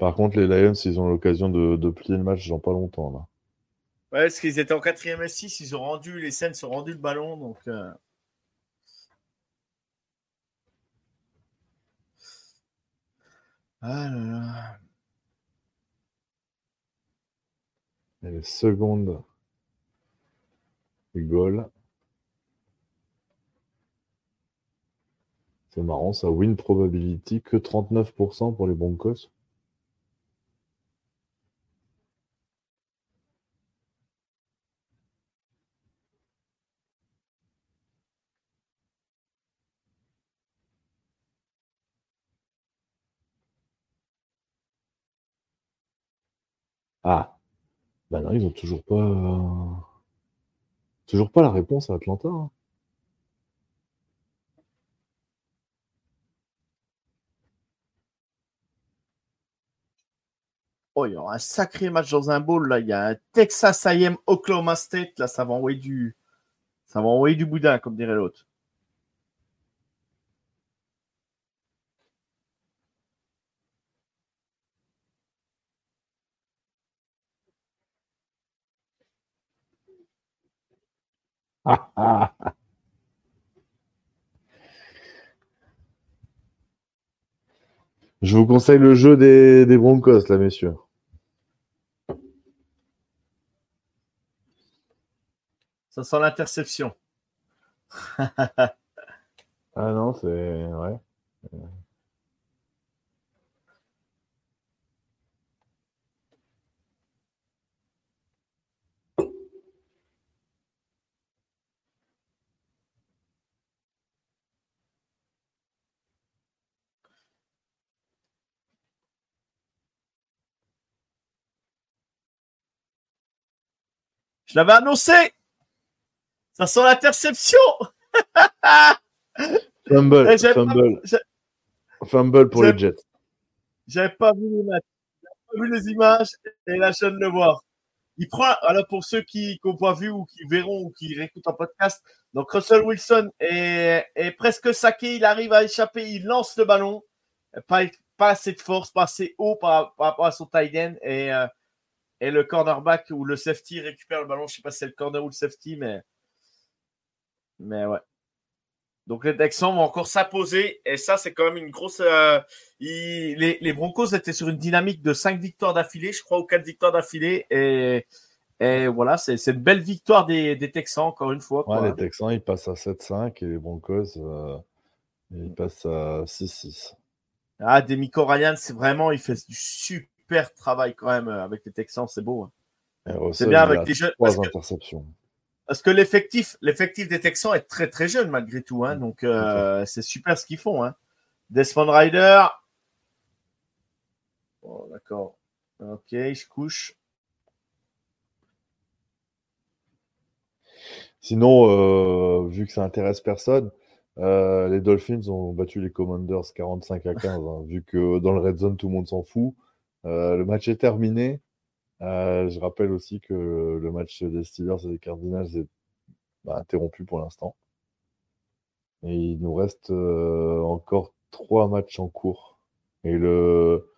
Par contre, les Lions, ils ont l'occasion de, plier le match dans pas longtemps. Là. Ouais, parce qu'ils étaient en 4 et 6, ils ont rendu, les scènes ont rendu le ballon. Donc, euh. Ah là là. Elle est seconde goal. C'est marrant, ça win probability que 39% pour les Broncos. Ah, bah non, ils ont toujours pas, toujours pas la réponse à Atlanta. hein. Oh, il y aura un sacré match dans un bowl. Là. Il y a un Texas AM Oklahoma State. Là, ça va envoyer du, ça va envoyer du boudin, comme dirait l'autre. Je vous conseille le jeu des, des Broncos, là, messieurs. Ça sent l'interception. Ah non, c'est. Ouais. Je l'avais annoncé. Ça sent l'interception. Fumble, Eh, pas- fumble, fumble pour les Jets. J'avais pas vu les matchs. J'avais pas vu les images et là, je viens de le voir. Il prend, alors pour ceux qui n'ont pas vu ou qui verront ou qui réécoutent en podcast, donc Russell Wilson est, est presque saqué, il arrive à échapper, il lance le ballon, pas, pas assez de force, pas assez haut par, par rapport à son tight end et, euh, et le cornerback ou le safety récupère le ballon, je sais pas si c'est le corner ou le safety, mais, mais ouais. Donc les Texans vont encore s'imposer et ça c'est quand même une grosse. euh, il- les, les Broncos étaient sur une dynamique de 5 victoires d'affilée, je crois, ou 4 victoires d'affilée et, et voilà, c'est une belle victoire des, des Texans encore une fois. Ouais, les Texans, ils passent à 7-5 et les Broncos, euh, ils passent à 6-6. Ah, Demico Ryan, c'est vraiment, il fait du super travail quand même euh, avec les Texans, c'est beau. hein. Russell, bien avec les jeunes, Trois parce que- interceptions. Parce que l'effectif, l'effectif des Texans est très très jeune malgré tout, hein, donc euh, c'est super ce qu'ils font. Hein. Desmond. Bon, d'accord. Ok, se couche. Sinon, euh, vu que ça intéresse personne, euh, les Dolphins ont battu les Commanders 45 à 15. hein, vu que dans le red zone, tout le monde s'en fout. Euh, le match est terminé. Euh, je rappelle aussi que le match des Steelers et des Cardinals est bah, interrompu pour l'instant. Et il nous reste euh, encore trois matchs en cours. Et le,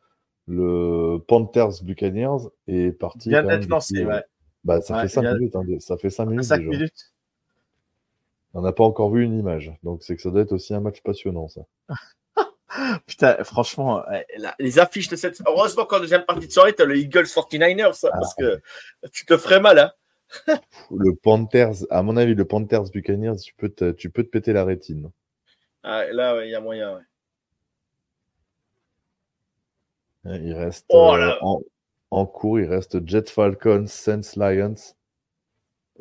le Panthers Buccaneers est parti. Vient quand même d'être lancé, ouais. Bah, ça Ouais, fait 5 il y a- minutes. hein, ça fait 5 minutes 5 déjà. minutes. On n'a pas encore vu une image. Donc c'est que ça doit être aussi un match passionnant, ça. Putain, franchement, les affiches de cette. Heureusement qu'en deuxième partie de soirée, t'as le Eagles 49ers, ça, parce que tu te ferais mal, hein. Le Panthers, à mon avis, le Panthers Buccaneers, tu peux te, tu peux te péter la rétine. Ah, là, ouais, il y a moyen, ouais. Hein, Il reste Oh euh, en cours, il reste Jet Falcons, Saints Lions.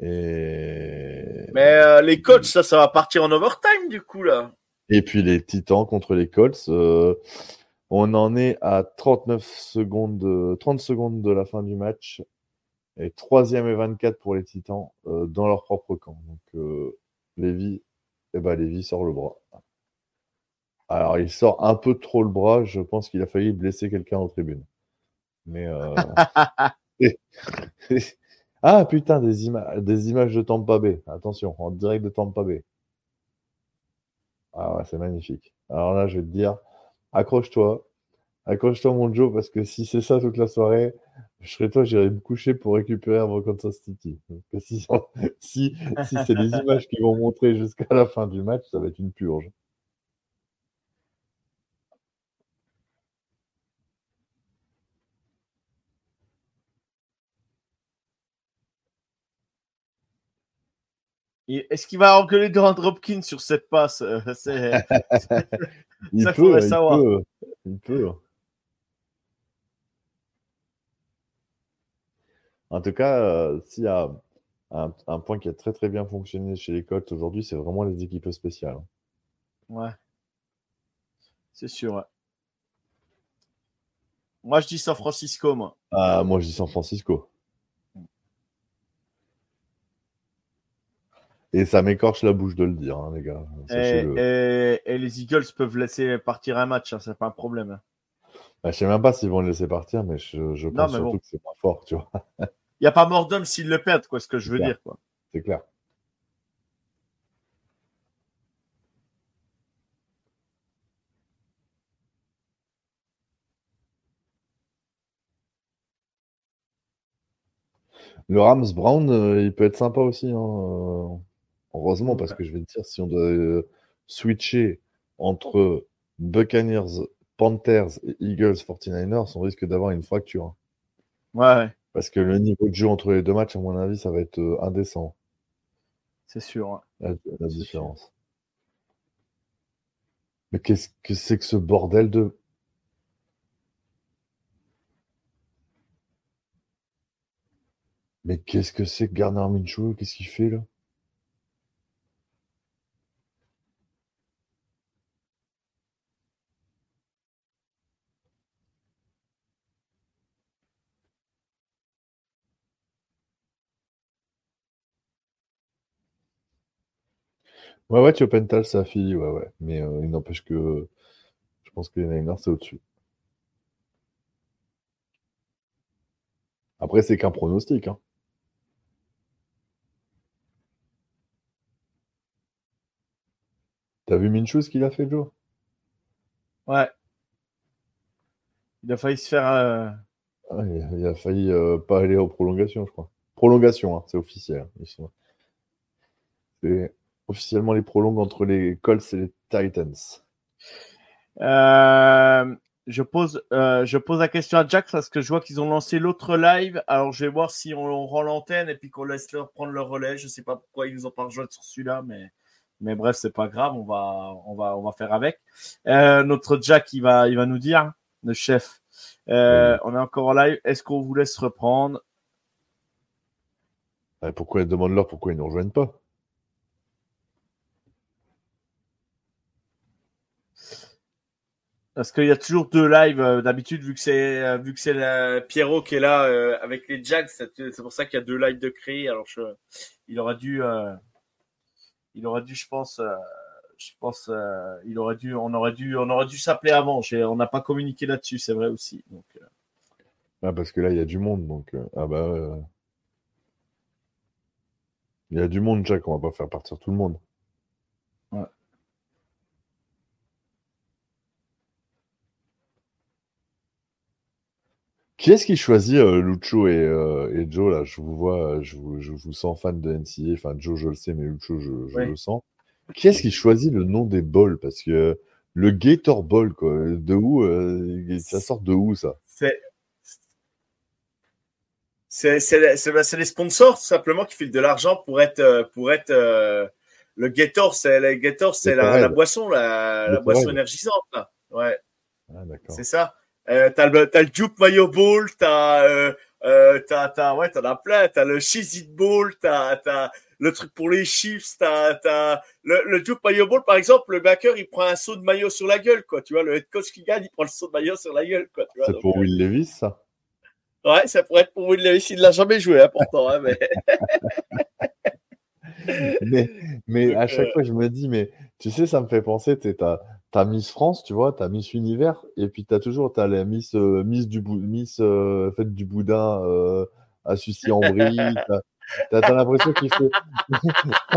Et... Mais euh, les coachs, ça, ça va partir en overtime, du coup, là. Et puis les Titans contre les Colts. euh, on en est à 39 secondes, de- 30 secondes de la fin du match. Et troisième et 24 pour les Titans euh, dans leur propre camp. Donc euh, Lévy, eh ben, Lévy sort le bras. Alors il sort un peu trop le bras. Je pense qu'il a failli blesser quelqu'un en tribune. Mais euh, ah putain des, ima- des images de Tampa Bay. Attention, en direct de Tampa Bay. Ah ouais, c'est magnifique. Alors là, je vais te dire, accroche-toi. Accroche-toi, mon Joe, parce que si c'est ça toute la soirée, je serais toi, j'irai me coucher pour récupérer avant Kansas City. Si, si, si c'est les images qui vont montrer jusqu'à la fin du match, ça va être une purge. Est-ce qu'il va engueuler Durant Hopkins sur cette passe? Il, Ça, peut, faudrait il savoir. peut, il peut. En tout cas, euh, s'il y a un, un point qui a très très bien fonctionné chez les Colts aujourd'hui, c'est vraiment les équipes spéciales. Ouais. C'est sûr. Moi, je dis San Francisco, moi. Ah, moi je dis San Francisco. Et ça m'écorche la bouche de le dire, hein, les gars. Et, Sachez-le. et- et les Eagles peuvent laisser partir un match, hein, c'est pas un problème. Bah, je sais même pas s'ils vont le laisser partir, mais je, je Non, pense mais surtout bon. que c'est pas fort, tu vois. Il n'y a pas mort d'homme s'ils le perdent, quoi, ce que je veux clair. dire. Quoi. C'est clair. Le Rams Brown, euh, il peut être sympa aussi. hein, euh, Heureusement, parce que je vais te dire, si on doit euh, switcher entre Buccaneers, Panthers et Eagles 49ers, on risque d'avoir une fracture. hein. Ouais, ouais, Parce que le niveau de jeu entre les deux matchs, à mon avis, ça va être euh, indécent, c'est sûr. la, la différence. Mais qu'est-ce que c'est que ce bordel de... Mais qu'est-ce que c'est que Gardner Minshew? Qu'est-ce qu'il fait là? Ouais, ouais, Pental, sa fille, ouais, ouais. Mais euh, il n'empêche que je pense que les Niners, c'est au-dessus. Après, c'est qu'un pronostic. Hein. T'as vu Minshew ce qu'il a fait, Joe? Ouais. Il a failli se faire. euh, Ah, il, a, il a failli euh, pas aller aux prolongations, je crois. Prolongation, hein, c'est officiel. Sont... C'est officiellement les prolongues entre les Colts et les Titans. Euh, je, pose, euh, je pose la question à Jack parce que je vois qu'ils ont lancé l'autre live. Alors je vais voir si on, on rend l'antenne et puis qu'on laisse leur prendre leur relais. Je sais pas pourquoi ils nous ont pas rejoint sur celui-là, mais, mais bref, c'est pas grave. On va, on va, on va faire avec. Euh, notre Jack, il va, il va nous dire, le chef. On est encore en live. Est-ce qu'on vous laisse reprendre? Pourquoi demande-leur pourquoi ils ne nous rejoignent pas? Parce qu'il y a toujours deux lives euh, d'habitude, vu que c'est euh, vu que c'est Pierrot qui est là euh, avec les Jacks, c'est pour ça qu'il y a deux lives de créer. Alors je, il aurait dû, euh, il aurait dû, je pense, euh, je pense, il aurait dû, on aurait dû, on aurait dû s'appeler avant. On n'a pas communiqué là-dessus, c'est vrai aussi. Donc, Ah, parce que là, il y a du monde, donc... Ah bah... Il y a du monde, Jack, on va pas faire partir tout le monde. Ouais. Qui est-ce qui choisit euh, Lucho et, euh, et Joe là? Je vous vois, euh, je vous, je vous sens fan de NCA. Enfin, Joe, je le sais, mais Lucho, je, le sens. Qui est-ce qui choisit le nom des balls? Parce que le Gator Ball, quoi, de où euh, ça sort de où ça? c'est c'est les sponsors tout simplement qui filent de l'argent pour être pour être le Gator. C'est le Gator, c'est la, boisson, la, boisson énergisante. Là. Ouais. Ah. C'est ça. Euh, t'as le, t'as le Juke Mayo Bowl, t'as, euh, euh, t'as, t'as, ouais, t'en as plein. T'as le Cheese It Bowl, t'as, t'as le truc pour les Chiefs, t'as, t'as le, le Mayo Bowl, par exemple, le backer, il prend un saut de maillot sur la gueule, quoi. Tu vois, le head coach qui gagne, il prend le saut de maillot sur la gueule, quoi. Tu vois, C'est donc, pour Will Levis, ça? Ouais, ça pourrait être pour Will Levis. Il l'a jamais joué, hein, pourtant, hein, mais. Mais, à chaque fois, je me dis, mais tu sais, ça me fait penser, tu t'as, t'as Miss France, tu vois, t'as Miss Univers, et puis t'as toujours, t'as la Miss, euh, Miss du Miss euh, fête du boudin euh, à Sucy en Brie, t'as, l'impression qu'il faut,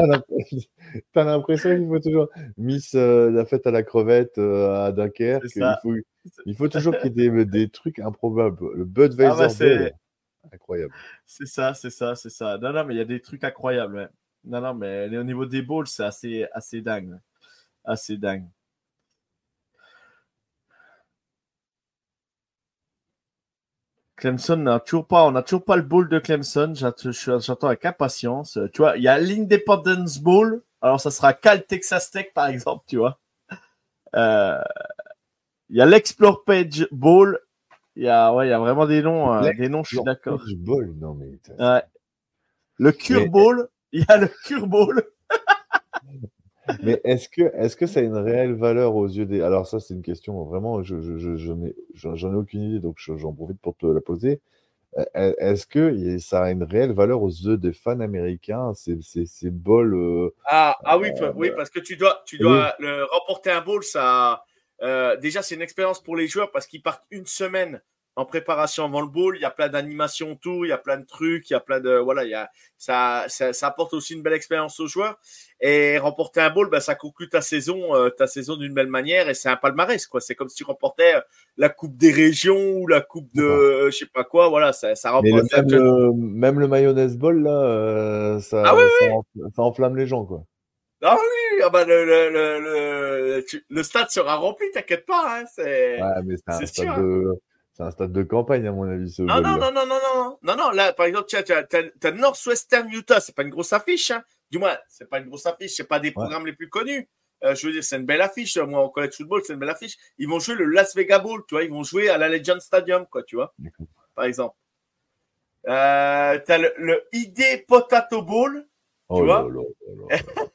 t'as l'impression, qu'il faut toujours Miss euh, la fête à la crevette à Dunkerque, C'est il faut, il faut toujours qu'il y ait des, des trucs improbables. Le Budweiser Ah bah, c'est- Ball, incroyable. C'est ça, c'est ça, c'est ça. Non, non, mais il y a des trucs incroyables. ouais. Non, non, mais au niveau des balls, c'est assez, assez dingue. Assez dingue. Clemson n'a toujours pas, on n'a toujours pas le bowl de Clemson. J'attends avec impatience. Tu vois, il y a l'Independence Bowl. Alors, ça sera Cal Texas Tech, par exemple, tu vois. Euh, il y a l'Explore Page Bowl. Il y a, ouais, il y a vraiment des noms, euh, des noms, je suis d'accord. non mais. Ouais. Le Cure Bowl. Il y a le Cure Bowl. Mais est-ce que, est que ça a une réelle valeur aux yeux des. Alors, ça, c'est une question vraiment, je, je, je, n'ai, j'en ai aucune idée, donc j'en profite pour te la poser. Euh, est-ce que ça a une réelle valeur aux yeux des fans américains, ces, ces, ces bols euh, ah, ah oui, euh, oui, parce que tu dois, tu dois le, remporter un ball, ça. déjà, c'est une expérience pour les joueurs parce qu'ils partent une semaine en préparation avant le bowl. Il y a plein d'animations autour, il y a plein de trucs, il y a plein de voilà, il y a ça, ça, ça apporte aussi une belle expérience aux joueurs. Et remporter un bowl, ben, ça conclut ta saison, euh, ta saison d'une belle manière et c'est un palmarès quoi. C'est comme si tu remportais la coupe des régions ou la coupe de euh, je sais pas quoi. Voilà, ça, ça remporte. Même, le, même le mayonnaise bowl là, euh, ça, ah ça, enflamme les gens quoi. Ah oui, ah bah le, le, le, le, stade sera rempli, t'inquiète pas. Hein, c'est ouais, c'est un stade de c'est un stade de campagne, à mon avis. Ce non, non, non, non, non, non, non, non. Là, par exemple, tu as, Northwestern Utah. C'est pas une grosse affiche. Hein. Du moins, c'est pas une grosse affiche. C'est pas des programmes les plus connus. Euh, je veux dire, c'est une belle affiche. Moi, en college football, c'est une belle affiche. Ils vont jouer le Las Vegas Bowl. Tu vois, ils vont jouer à la Legend Stadium, quoi. Tu vois, par exemple. Euh, tu as le, le, ID Potato Bowl. Tu oh vois.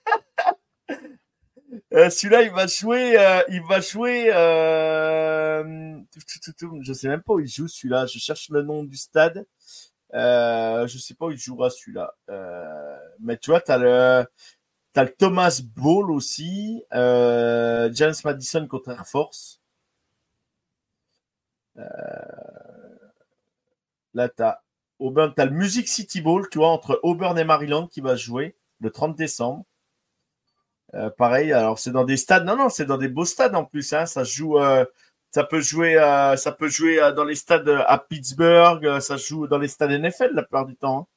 Euh, celui-là, il va jouer, euh, il va jouer. Euh... Je sais même pas où il joue celui-là. Je cherche le nom du stade. Euh, je sais pas où il jouera celui-là. Euh, mais tu vois, t'as le, t'as le Thomas Ball aussi. Euh, James Madison contre Air Force. Euh, là, t'as Auburn, t'as le Music City Bowl, tu vois, entre Auburn et Maryland qui va jouer le 30 décembre. Euh, pareil, alors c'est dans des stades. Non, non, c'est dans des beaux stades en plus. Hein. Ça joue, euh, ça peut jouer, euh, ça peut jouer dans les stades à Pittsburgh. ça joue dans les stades NFL la plupart du temps. Hein.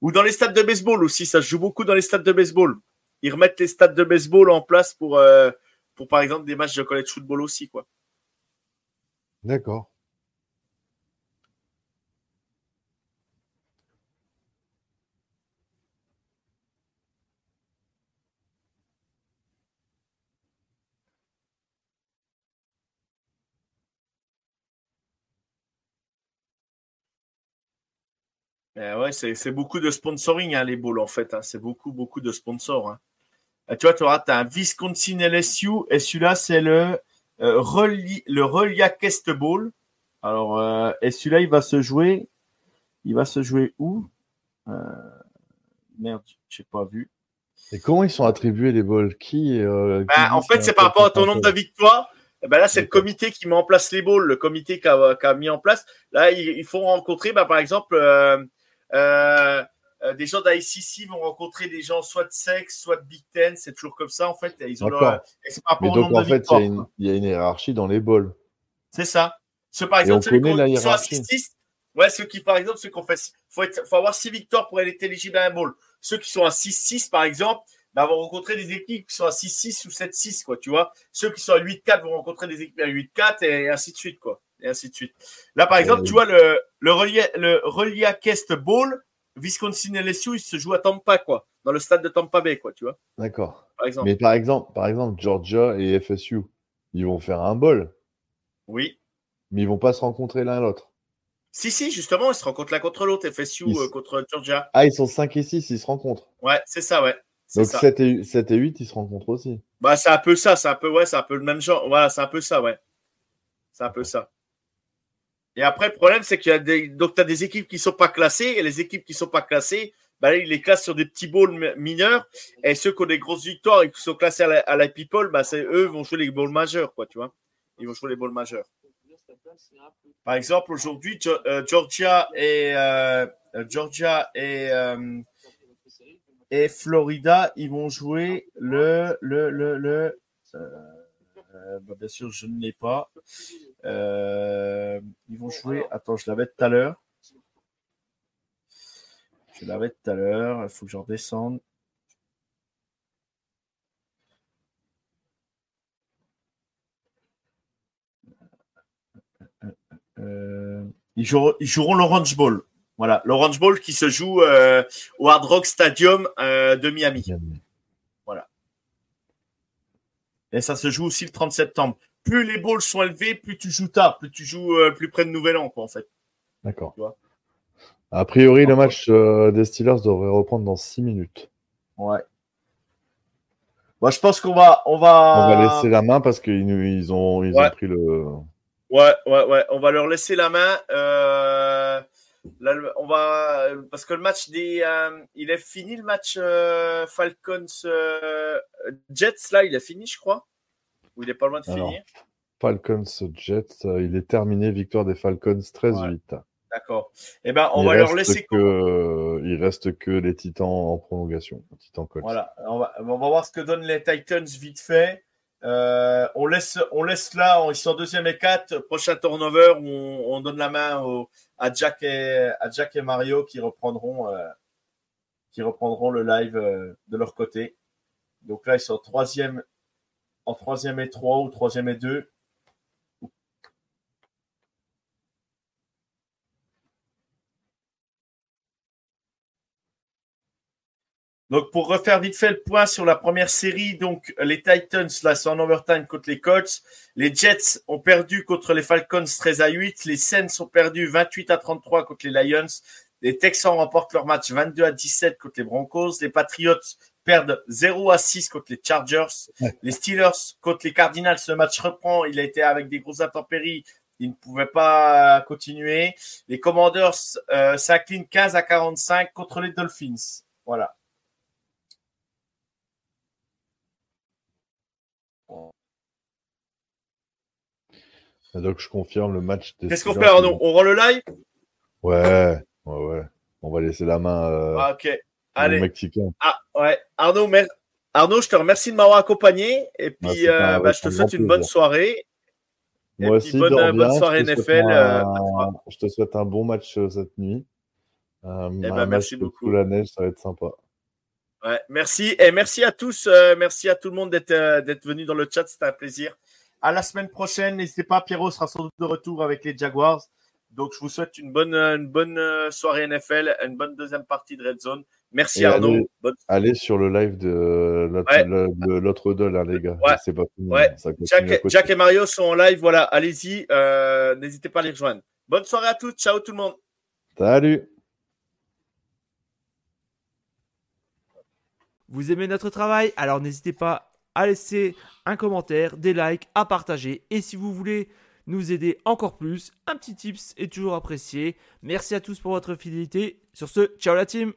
Ou dans les stades de baseball aussi. Ça joue beaucoup dans les stades de baseball. Ils remettent les stades de baseball en place pour, pour par exemple des matchs de college football aussi, quoi. D'accord. Eh ouais, c'est beaucoup de sponsoring, hein, les bowls, en fait. Hein. C'est beaucoup, beaucoup de sponsors. Hein. Euh, tu vois, tu auras as un Wisconsin LSU et celui-là, c'est le, euh, le Relia Kest Bowl. Alors, euh, et celui-là, il va se jouer. Il va se jouer où? Euh, Merde, je n'ai pas vu. Et comment ils sont attribués les bowls Qui, ben, En fait, c'est par rapport à ton nombre de victoires. Eh ben là, c'est le comité qui met en place les bowls, le comité qui a, qui a mis en place. Là, il, faut rencontrer, ben, par exemple, euh, euh, des gens d'ICC vont rencontrer des gens soit de sexe, soit de Big Ten, c'est toujours comme ça en fait. Ils ont leur... Mais donc en fait, il y, a une hiérarchie dans les bols. C'est ça. Ceux par exemple, ceux qui sont à 6 ouais, ceux qui par exemple, ceux fait, faut, faut avoir 6 victoires pour être éligible à un bowl. Ceux qui sont à 6-6 par exemple, bah, vont rencontrer des équipes qui sont à 6-6 ou 7-6, quoi, tu vois. Ceux qui sont à 8-4 vont rencontrer des équipes à 8-4 et ainsi de suite, quoi. Et ainsi de suite. Là, par exemple, tu vois, le, le, Relia, le Relia Kest Bowl, Wisconsin LSU, il se joue à Tampa, quoi, dans le stade de Tampa Bay, quoi, tu vois. D'accord. Mais par exemple, par exemple, Georgia et FSU, ils vont faire un bol. Oui. Mais ils vont pas se rencontrer l'un l'autre. Si, si, justement, ils se rencontrent l'un contre l'autre, FSU euh, contre Georgia. Ah, ils sont 5 et 6, ils se rencontrent. Ouais, c'est ça, ouais. Donc 7 et, 7 et 8, ils se rencontrent aussi. Bah, c'est un peu ça, c'est un peu, ouais, c'est un peu le même genre. Voilà, c'est un peu ça, ouais. C'est un peu ça. Et après, le problème, c'est qu'il y a des, donc tu as des équipes qui sont pas classées et les équipes qui sont pas classées, bah, ils les classent sur des petits bowls mineurs et ceux qui ont des grosses victoires et qui sont classés à la, people, bah, c'est eux vont jouer les bowls majeurs, quoi, tu vois. Ils vont jouer les bowls majeurs. Par exemple, aujourd'hui, euh, Georgia et euh, Georgia et euh, et Florida, ils vont jouer le le le le bah, bien sûr, je ne l'ai pas. Euh, ils vont jouer. Attends, je l'avais tout à l'heure. Je l'avais tout à l'heure. Il faut que j'en redescende. Euh, Ils joueront, ils joueront l'Orange Bowl. Voilà, l'Orange Bowl qui se joue euh, au Hard Rock Stadium euh, de Miami. Voilà. Et ça se joue aussi le 30 septembre. Plus les balls sont élevés, plus tu joues tard, plus tu joues euh, plus près de Nouvel An, quoi, en fait. D'accord. A priori, le match des Steelers devrait reprendre dans 6 minutes. Ouais. Moi, je pense qu'on va, on va. On va laisser la main parce qu'ils ils ont, ils ont pris le. Ouais, ouais, ouais. On va leur laisser la main. Euh, on va parce que le match des, euh, il est fini le match euh, Falcons Jets là, il est fini, je crois. Il est pas loin de finir. Falcons Jets, il est terminé. Victoire des Falcons 13-8. D'accord. Eh ben, on va leur laisser. Que... Il reste que les Titans en prolongation. Titans voilà. On va, on va voir ce que donnent les Titans vite fait. Euh, on, laisse, on laisse là, ils sont deuxième et quatre. Prochain turnover, on, on donne la main à, Jack et, à Jack et Mario qui reprendront, euh, qui reprendront le live euh, de leur côté. Donc là, ils sont troisième, en troisième et trois ou troisième et deux. Donc, pour refaire vite fait le point sur la première série, donc les Titans, là, sont en overtime contre les Colts. Les Jets ont perdu contre les Falcons 13 à 8. Les Saints ont perdu 28 à 33 contre les Lions. Les Texans remportent leur match 22 à 17 contre les Broncos. Les Patriots perdent 0 à 6 contre les Chargers. Les Steelers contre les Cardinals, ce match reprend. Il a été avec des grosses intempéries. Ils ne pouvaient pas continuer. Les Commanders euh, s'inclinent 15 à 45 contre les Dolphins. Voilà. Donc je confirme le match. Qu'est-ce qu'on fait Arnaud? On rend le live? Ouais, ouais, ouais. On va laisser la main euh, ah, ok. Allez. Mexicain. Ah ouais. Arnaud, Arnaud, je te remercie de m'avoir accompagné et puis euh, bah, je te souhaite une bonne soirée. Moi aussi, bonne, bonne soirée NFL. Euh, je te souhaite un bon match cette nuit. Eh ben, merci beaucoup. la neige, ça va être sympa. Ouais, merci et merci à tous, merci à tout le monde d'être d'être venu dans le chat, c'était un plaisir. À la semaine prochaine. N'hésitez pas, Pierrot sera sans doute de retour avec les Jaguars. Donc, je vous souhaite une bonne, une bonne euh, soirée NFL, une bonne deuxième partie de Red Zone. Merci Arnaud. Allez, sur le live de l'autre ouais. Hein, les gars. Ouais. Pas ouais. Jack, et, Mario sont en live. Voilà, allez-y. Euh, n'hésitez pas à les rejoindre. Bonne soirée à tous. Ciao tout le monde. Salut. Vous aimez notre travail? Alors n'hésitez pas à laisser un commentaire, des likes, à partager. Et si vous voulez nous aider encore plus, un petit tips est toujours apprécié. Merci à tous pour votre fidélité. Sur ce, ciao la team